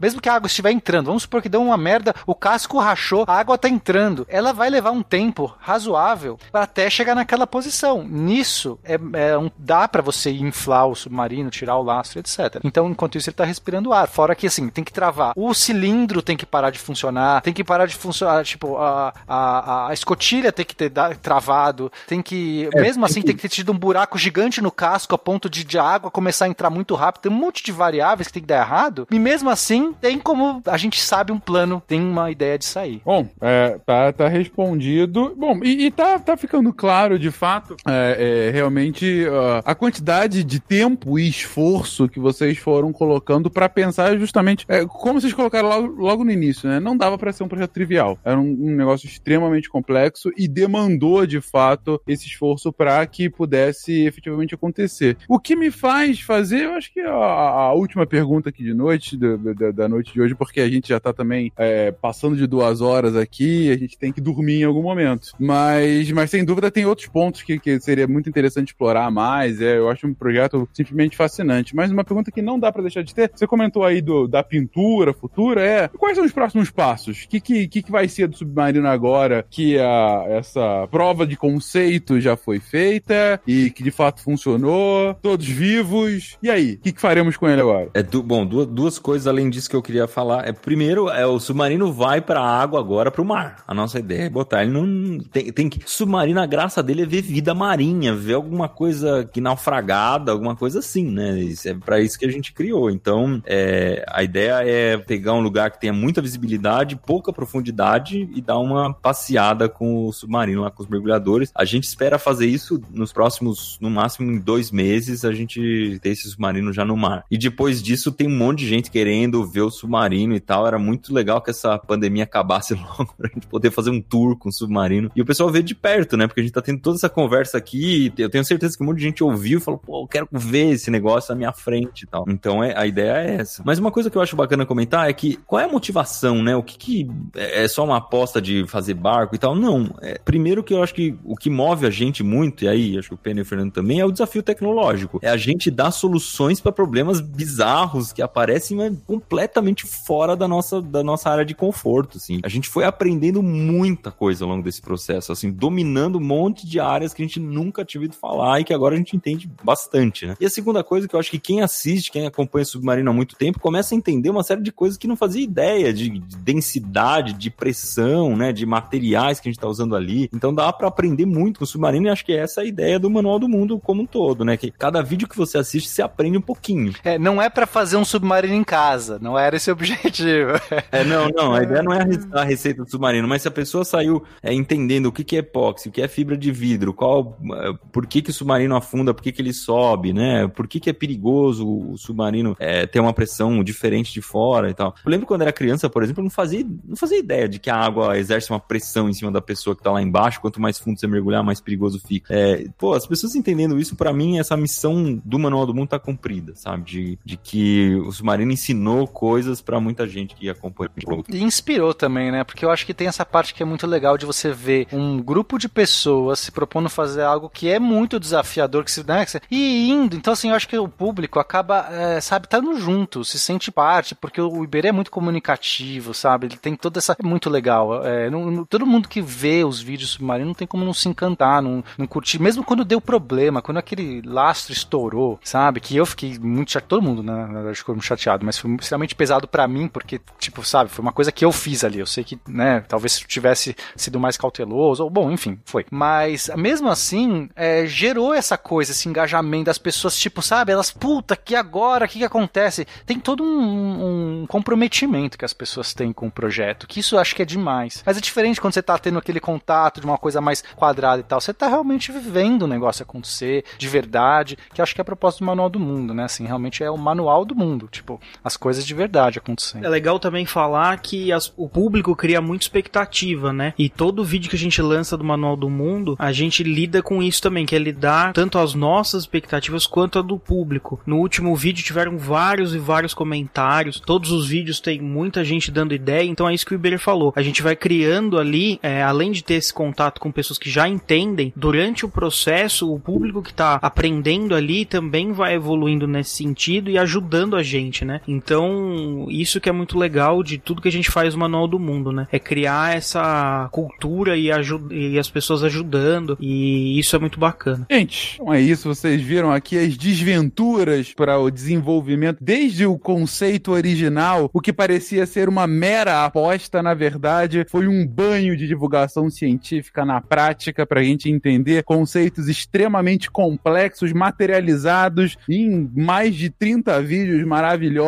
mesmo que a água estiver entrando, vamos supor que deu uma merda, o casco rachou, a água tá entrando. Ela vai levar um tempo razoável pra até chegar naquela posição. Nisso, é, é um- dá para você inflar o submarino, tirar o lastro, etc. Então, enquanto isso, ele tá respirando ar. Fora que, assim, tem que travar. O cilindro tem que parar de funcionar, tem que parar de funcionar, tipo, a, a, a escotilha tem que ter travado, tem que, É, mesmo assim, que- tem que ter tido um buraco gigante no casco a ponto de, de a água começar a entrar muito rápido. Tem um monte de variáveis que tem que dar errado. E mesmo assim, tem como a gente sabe um plano, tem uma ideia de sair. Bom, é, tá, tá respondido. Bom, e, e tá, tá ficando claro, de fato, é, é, realmente ah, a quantidade de tempo e esforço que vocês foram colocando pra pensar justamente, é, como vocês colocaram logo, logo no início, né? Não dava pra ser um projeto trivial. Era um, um negócio extremamente complexo e demandou, de fato, esse esforço pra que pudesse efetivamente acontecer. O que me faz fazer, eu acho que a, a última pergunta aqui de noite, do- da, noite de hoje, porque a gente já tá também é, passando de duas horas aqui, a gente tem que dormir em algum momento. Mas, mas sem dúvida tem outros pontos que, que seria muito interessante explorar mais. É, eu acho um projeto simplesmente fascinante. Mas uma pergunta que não dá pra deixar de ter, você comentou aí do, da pintura futura, é quais são os próximos passos? O que, que, que, vai ser do submarino agora que a, essa prova de conceito já foi feita e que de fato funcionou? Todos vivos? E aí, o que, que faremos com ele agora? É bom, duas, duas duas coisas além disso que eu queria falar. É, primeiro, é o submarino vai pra água agora pro mar. A nossa ideia é botar ele não tem, tem que submarino a graça dele é ver vida marinha, ver alguma coisa que naufragada, alguma coisa assim, né? Isso é para isso que a gente criou. Então, é, a ideia é pegar um lugar que tenha muita visibilidade, pouca profundidade e dar uma passeada com o submarino lá com os mergulhadores. A gente espera fazer isso nos próximos, no máximo em dois meses, a gente ter esse submarino já no mar. E depois disso tem um monte de gente querendo ver o submarino e tal. Era muito legal que essa pandemia acabasse logo pra gente poder fazer um tour com o submarino. E o pessoal vê de perto, né? Porque a gente tá tendo toda essa conversa aqui. Eu tenho certeza que um monte de gente ouviu e falou, pô, eu quero ver esse negócio na minha frente e tal. Então é, a ideia é essa. Mas uma coisa que eu acho bacana comentar é que qual é a motivação, né? O que, que é só uma aposta de fazer barco e tal? Não. É, primeiro que eu acho que o que move a gente muito, e aí acho que o Penny e o Fernando também, é o desafio tecnológico. É a gente dar soluções para problemas bizarros que aparecem mas completamente fora da nossa, da nossa área de conforto, assim. A gente foi aprendendo muita coisa ao longo desse processo, assim, dominando um monte de áreas que a gente nunca tinha ouvido falar e que agora a gente entende bastante, né? E a segunda coisa que eu acho que quem assiste, quem acompanha Submarino há muito tempo, começa a entender uma série de coisas que não fazia ideia, de, de densidade, de pressão, né, de materiais que a gente tá usando ali. Então dá para aprender muito com o Submarino e acho que é essa a ideia do Manual do Mundo como um todo, né? Que cada vídeo que você assiste, você aprende um pouquinho. É, não é para fazer um submarino em casa, não era esse o objetivo. É, não, não, a ideia não é a receita do submarino, mas se a pessoa saiu é, entendendo o que, que é epóxi, o que é fibra de vidro, qual, é, por que, que o submarino afunda, por que, que ele sobe, né? Por que, que é perigoso o submarino é, ter uma pressão diferente de fora e tal. Eu lembro quando era criança, por exemplo, eu não fazia, não fazia ideia de que a água exerce uma pressão em cima da pessoa que tá lá embaixo, quanto mais fundo você mergulhar, mais perigoso fica. É, pô, as pessoas entendendo isso, para mim, essa missão do Manual do Mundo tá cumprida, sabe? De, de que o submarino ensinou coisas para muita gente que acompanha. E inspirou também, né? Porque eu acho que tem essa parte que é muito legal de você ver um grupo de pessoas se propondo fazer algo que é muito desafiador, que se, né, e indo. Então, assim, eu acho que o público acaba, é, sabe, estando junto, se sente parte, porque o Iberê é muito comunicativo, sabe? Ele tem toda essa. É muito legal. É, não, não, todo mundo que vê os vídeos submarinos não tem como não se encantar, não, não curtir. Mesmo quando deu problema, quando aquele lastro estourou, sabe? Que eu fiquei muito chateado. Todo mundo, né? Na verdade, ficou muito chateado, mas foi extremamente pesado para mim, porque, tipo, sabe, foi uma coisa que eu fiz ali. Eu sei que, né, talvez se tivesse sido mais cauteloso, ou bom, enfim, foi. Mas mesmo assim, é, gerou essa coisa, esse engajamento das pessoas, tipo, sabe, elas, puta, que agora, o que, que acontece? Tem todo um, um, comprometimento que as pessoas têm com o projeto, que isso eu acho que é demais. Mas é diferente quando você tá tendo aquele contato de uma coisa mais quadrada e tal, você tá realmente vivendo o negócio acontecer, de verdade, que acho que é a proposta do Manual do Mundo, né, assim, realmente é o manual do mundo, tipo, as coisas de verdade acontecendo. É legal também falar que as, o público cria muita expectativa, né? E todo vídeo que a gente lança do Manual do Mundo, a gente lida com isso também, que é lidar tanto as nossas expectativas quanto a do público. No último vídeo tiveram vários e vários comentários, todos os vídeos tem muita gente dando ideia, então é isso que o Iber falou. A gente vai criando ali, é, além de ter esse contato com pessoas que já entendem, durante o processo, o público que tá aprendendo ali também vai evoluindo nesse sentido e ajudando a gente, né? Então, isso que é muito legal de tudo que a gente faz no Manual do Mundo, né? É criar essa cultura e, e as pessoas ajudando, e isso é muito bacana. Gente, então é isso. Vocês viram aqui as desventuras para o desenvolvimento, desde o conceito original, o que parecia ser uma mera aposta, na verdade, foi um banho de divulgação científica na prática para a gente entender conceitos extremamente complexos, materializados em mais de 30 vídeos maravilhosos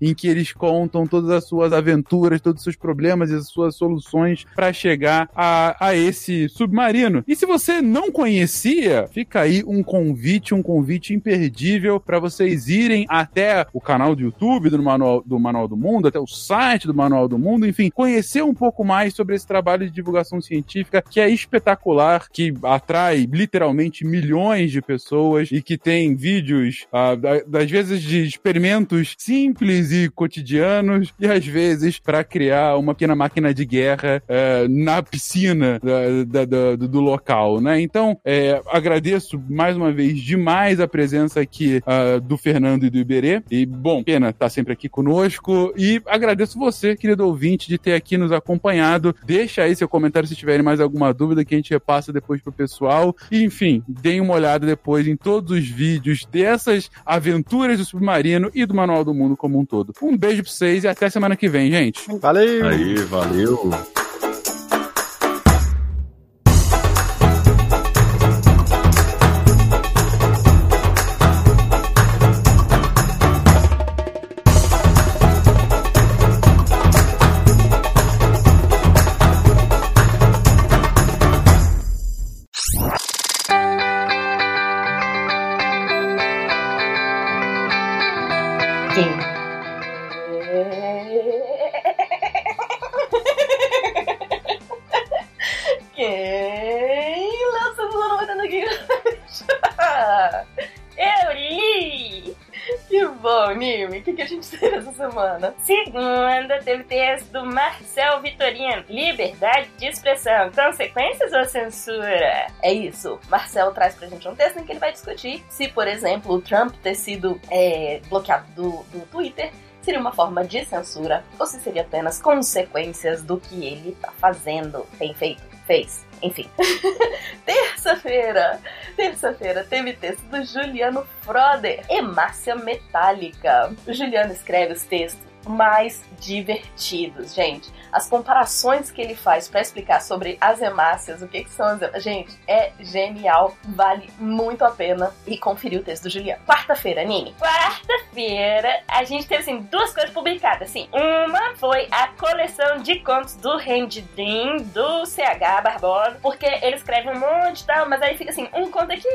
em que eles contam todas as suas aventuras, todos os seus problemas e as suas soluções para chegar a, a esse submarino. E se você não conhecia, fica aí um convite, um convite imperdível para vocês irem até o canal do YouTube do Manual, do Manual do Mundo, até o site do Manual do Mundo, enfim, conhecer um pouco mais sobre esse trabalho de divulgação científica que é espetacular, que atrai literalmente milhões de pessoas e que tem vídeos, ah, das vezes de experimentos simples e cotidianos e às vezes para criar uma pequena máquina de guerra eh, na piscina da, da, da, do local, né? Então, é, agradeço mais uma vez demais a presença aqui uh, do Fernando e do Iberê. E, bom, pena tá sempre aqui conosco. E agradeço você, querido ouvinte, de ter aqui nos acompanhado. Deixa aí seu comentário se tiverem mais alguma dúvida que a gente repassa depois pro pessoal. E, enfim, deem uma olhada depois em todos os vídeos dessas aventuras do submarino e do Manual do do mundo como um todo. Um beijo pra vocês e até semana que vem, gente. Valeu! Aí, valeu. Texto do Marcel Vitorino. Liberdade de expressão. Consequências ou censura? É isso. Marcel traz pra gente um texto em que ele vai discutir se, por exemplo, o Trump ter sido é, bloqueado do, do Twitter seria uma forma de censura ou se seria apenas consequências do que ele tá fazendo, tem feito, fez, enfim. Terça-feira, terça-feira teve texto do Juliano Froder, Hemácia Metálica. O Juliano escreve os textos mais divertidos, gente. As comparações que ele faz para explicar sobre as hemácias, o que, que são as hemácias, gente, é genial, vale muito a pena e conferir o texto do Juliano. Quarta-feira, Nini. Quarta-feira, a gente teve assim duas coisas publicadas, assim. Uma foi a coleção de contos do Dream do CH Barbosa, porque ele escreve um monte e tal, mas aí fica assim, um conto aqui,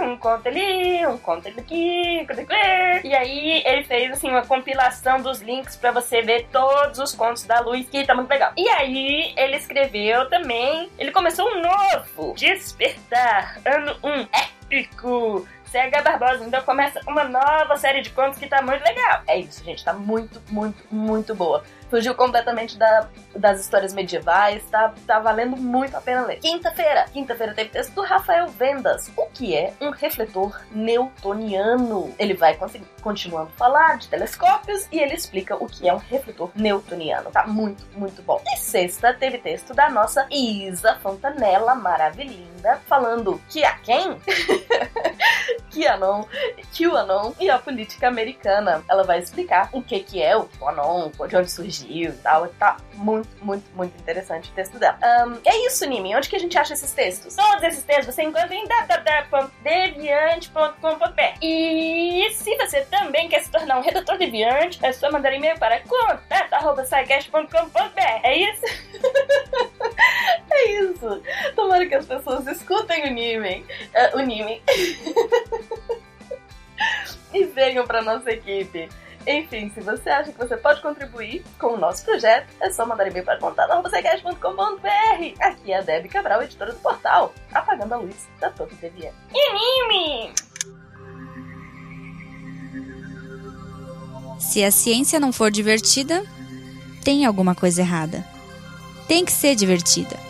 um conto ali, um conto aqui, um conto aqui. E aí ele fez assim uma compilação dos links para você ver todos os contos da Luz, que tá muito legal. E aí ele escreveu também, ele começou um novo Despertar, ano 1, épico. CH Barbosa, então começa uma nova série de contos que tá muito legal. É isso, gente, tá muito, muito, muito boa. Fugiu completamente da, das histórias medievais, tá, tá valendo muito a pena ler. Quinta-feira, quinta-feira teve texto do Rafael Vendas, o que é um refletor newtoniano. Ele vai conseguir, continuando a falar de telescópios e ele explica o que é um refletor newtoniano. Tá muito, muito bom. E sexta teve texto da nossa Isa Fontanella, maravilhinda, falando que a quem? QAnon, QAnon e a política americana. Ela vai explicar o que que é o QAnon, de onde surgiu e tal. Tá muito, muito, muito interessante o texto dela. Um, é isso, Nimi. Onde que a gente acha esses textos? Todos esses textos você encontra em www.deviante.com.br E se você também quer se tornar um redator deviante, é só mandar e-mail para contato.sicast.com.br É isso? é isso. Tomara que as pessoas escutem o Nimi. Uh, o Nimi. e venham para nossa equipe. Enfim, se você acha que você pode contribuir com o nosso projeto, é só mandar e-mail para contato.com.br. Aqui é a Debbie Cabral, editora do portal, apagando a luz da Torre Deviante. Anime! Se a ciência não for divertida, tem alguma coisa errada. Tem que ser divertida.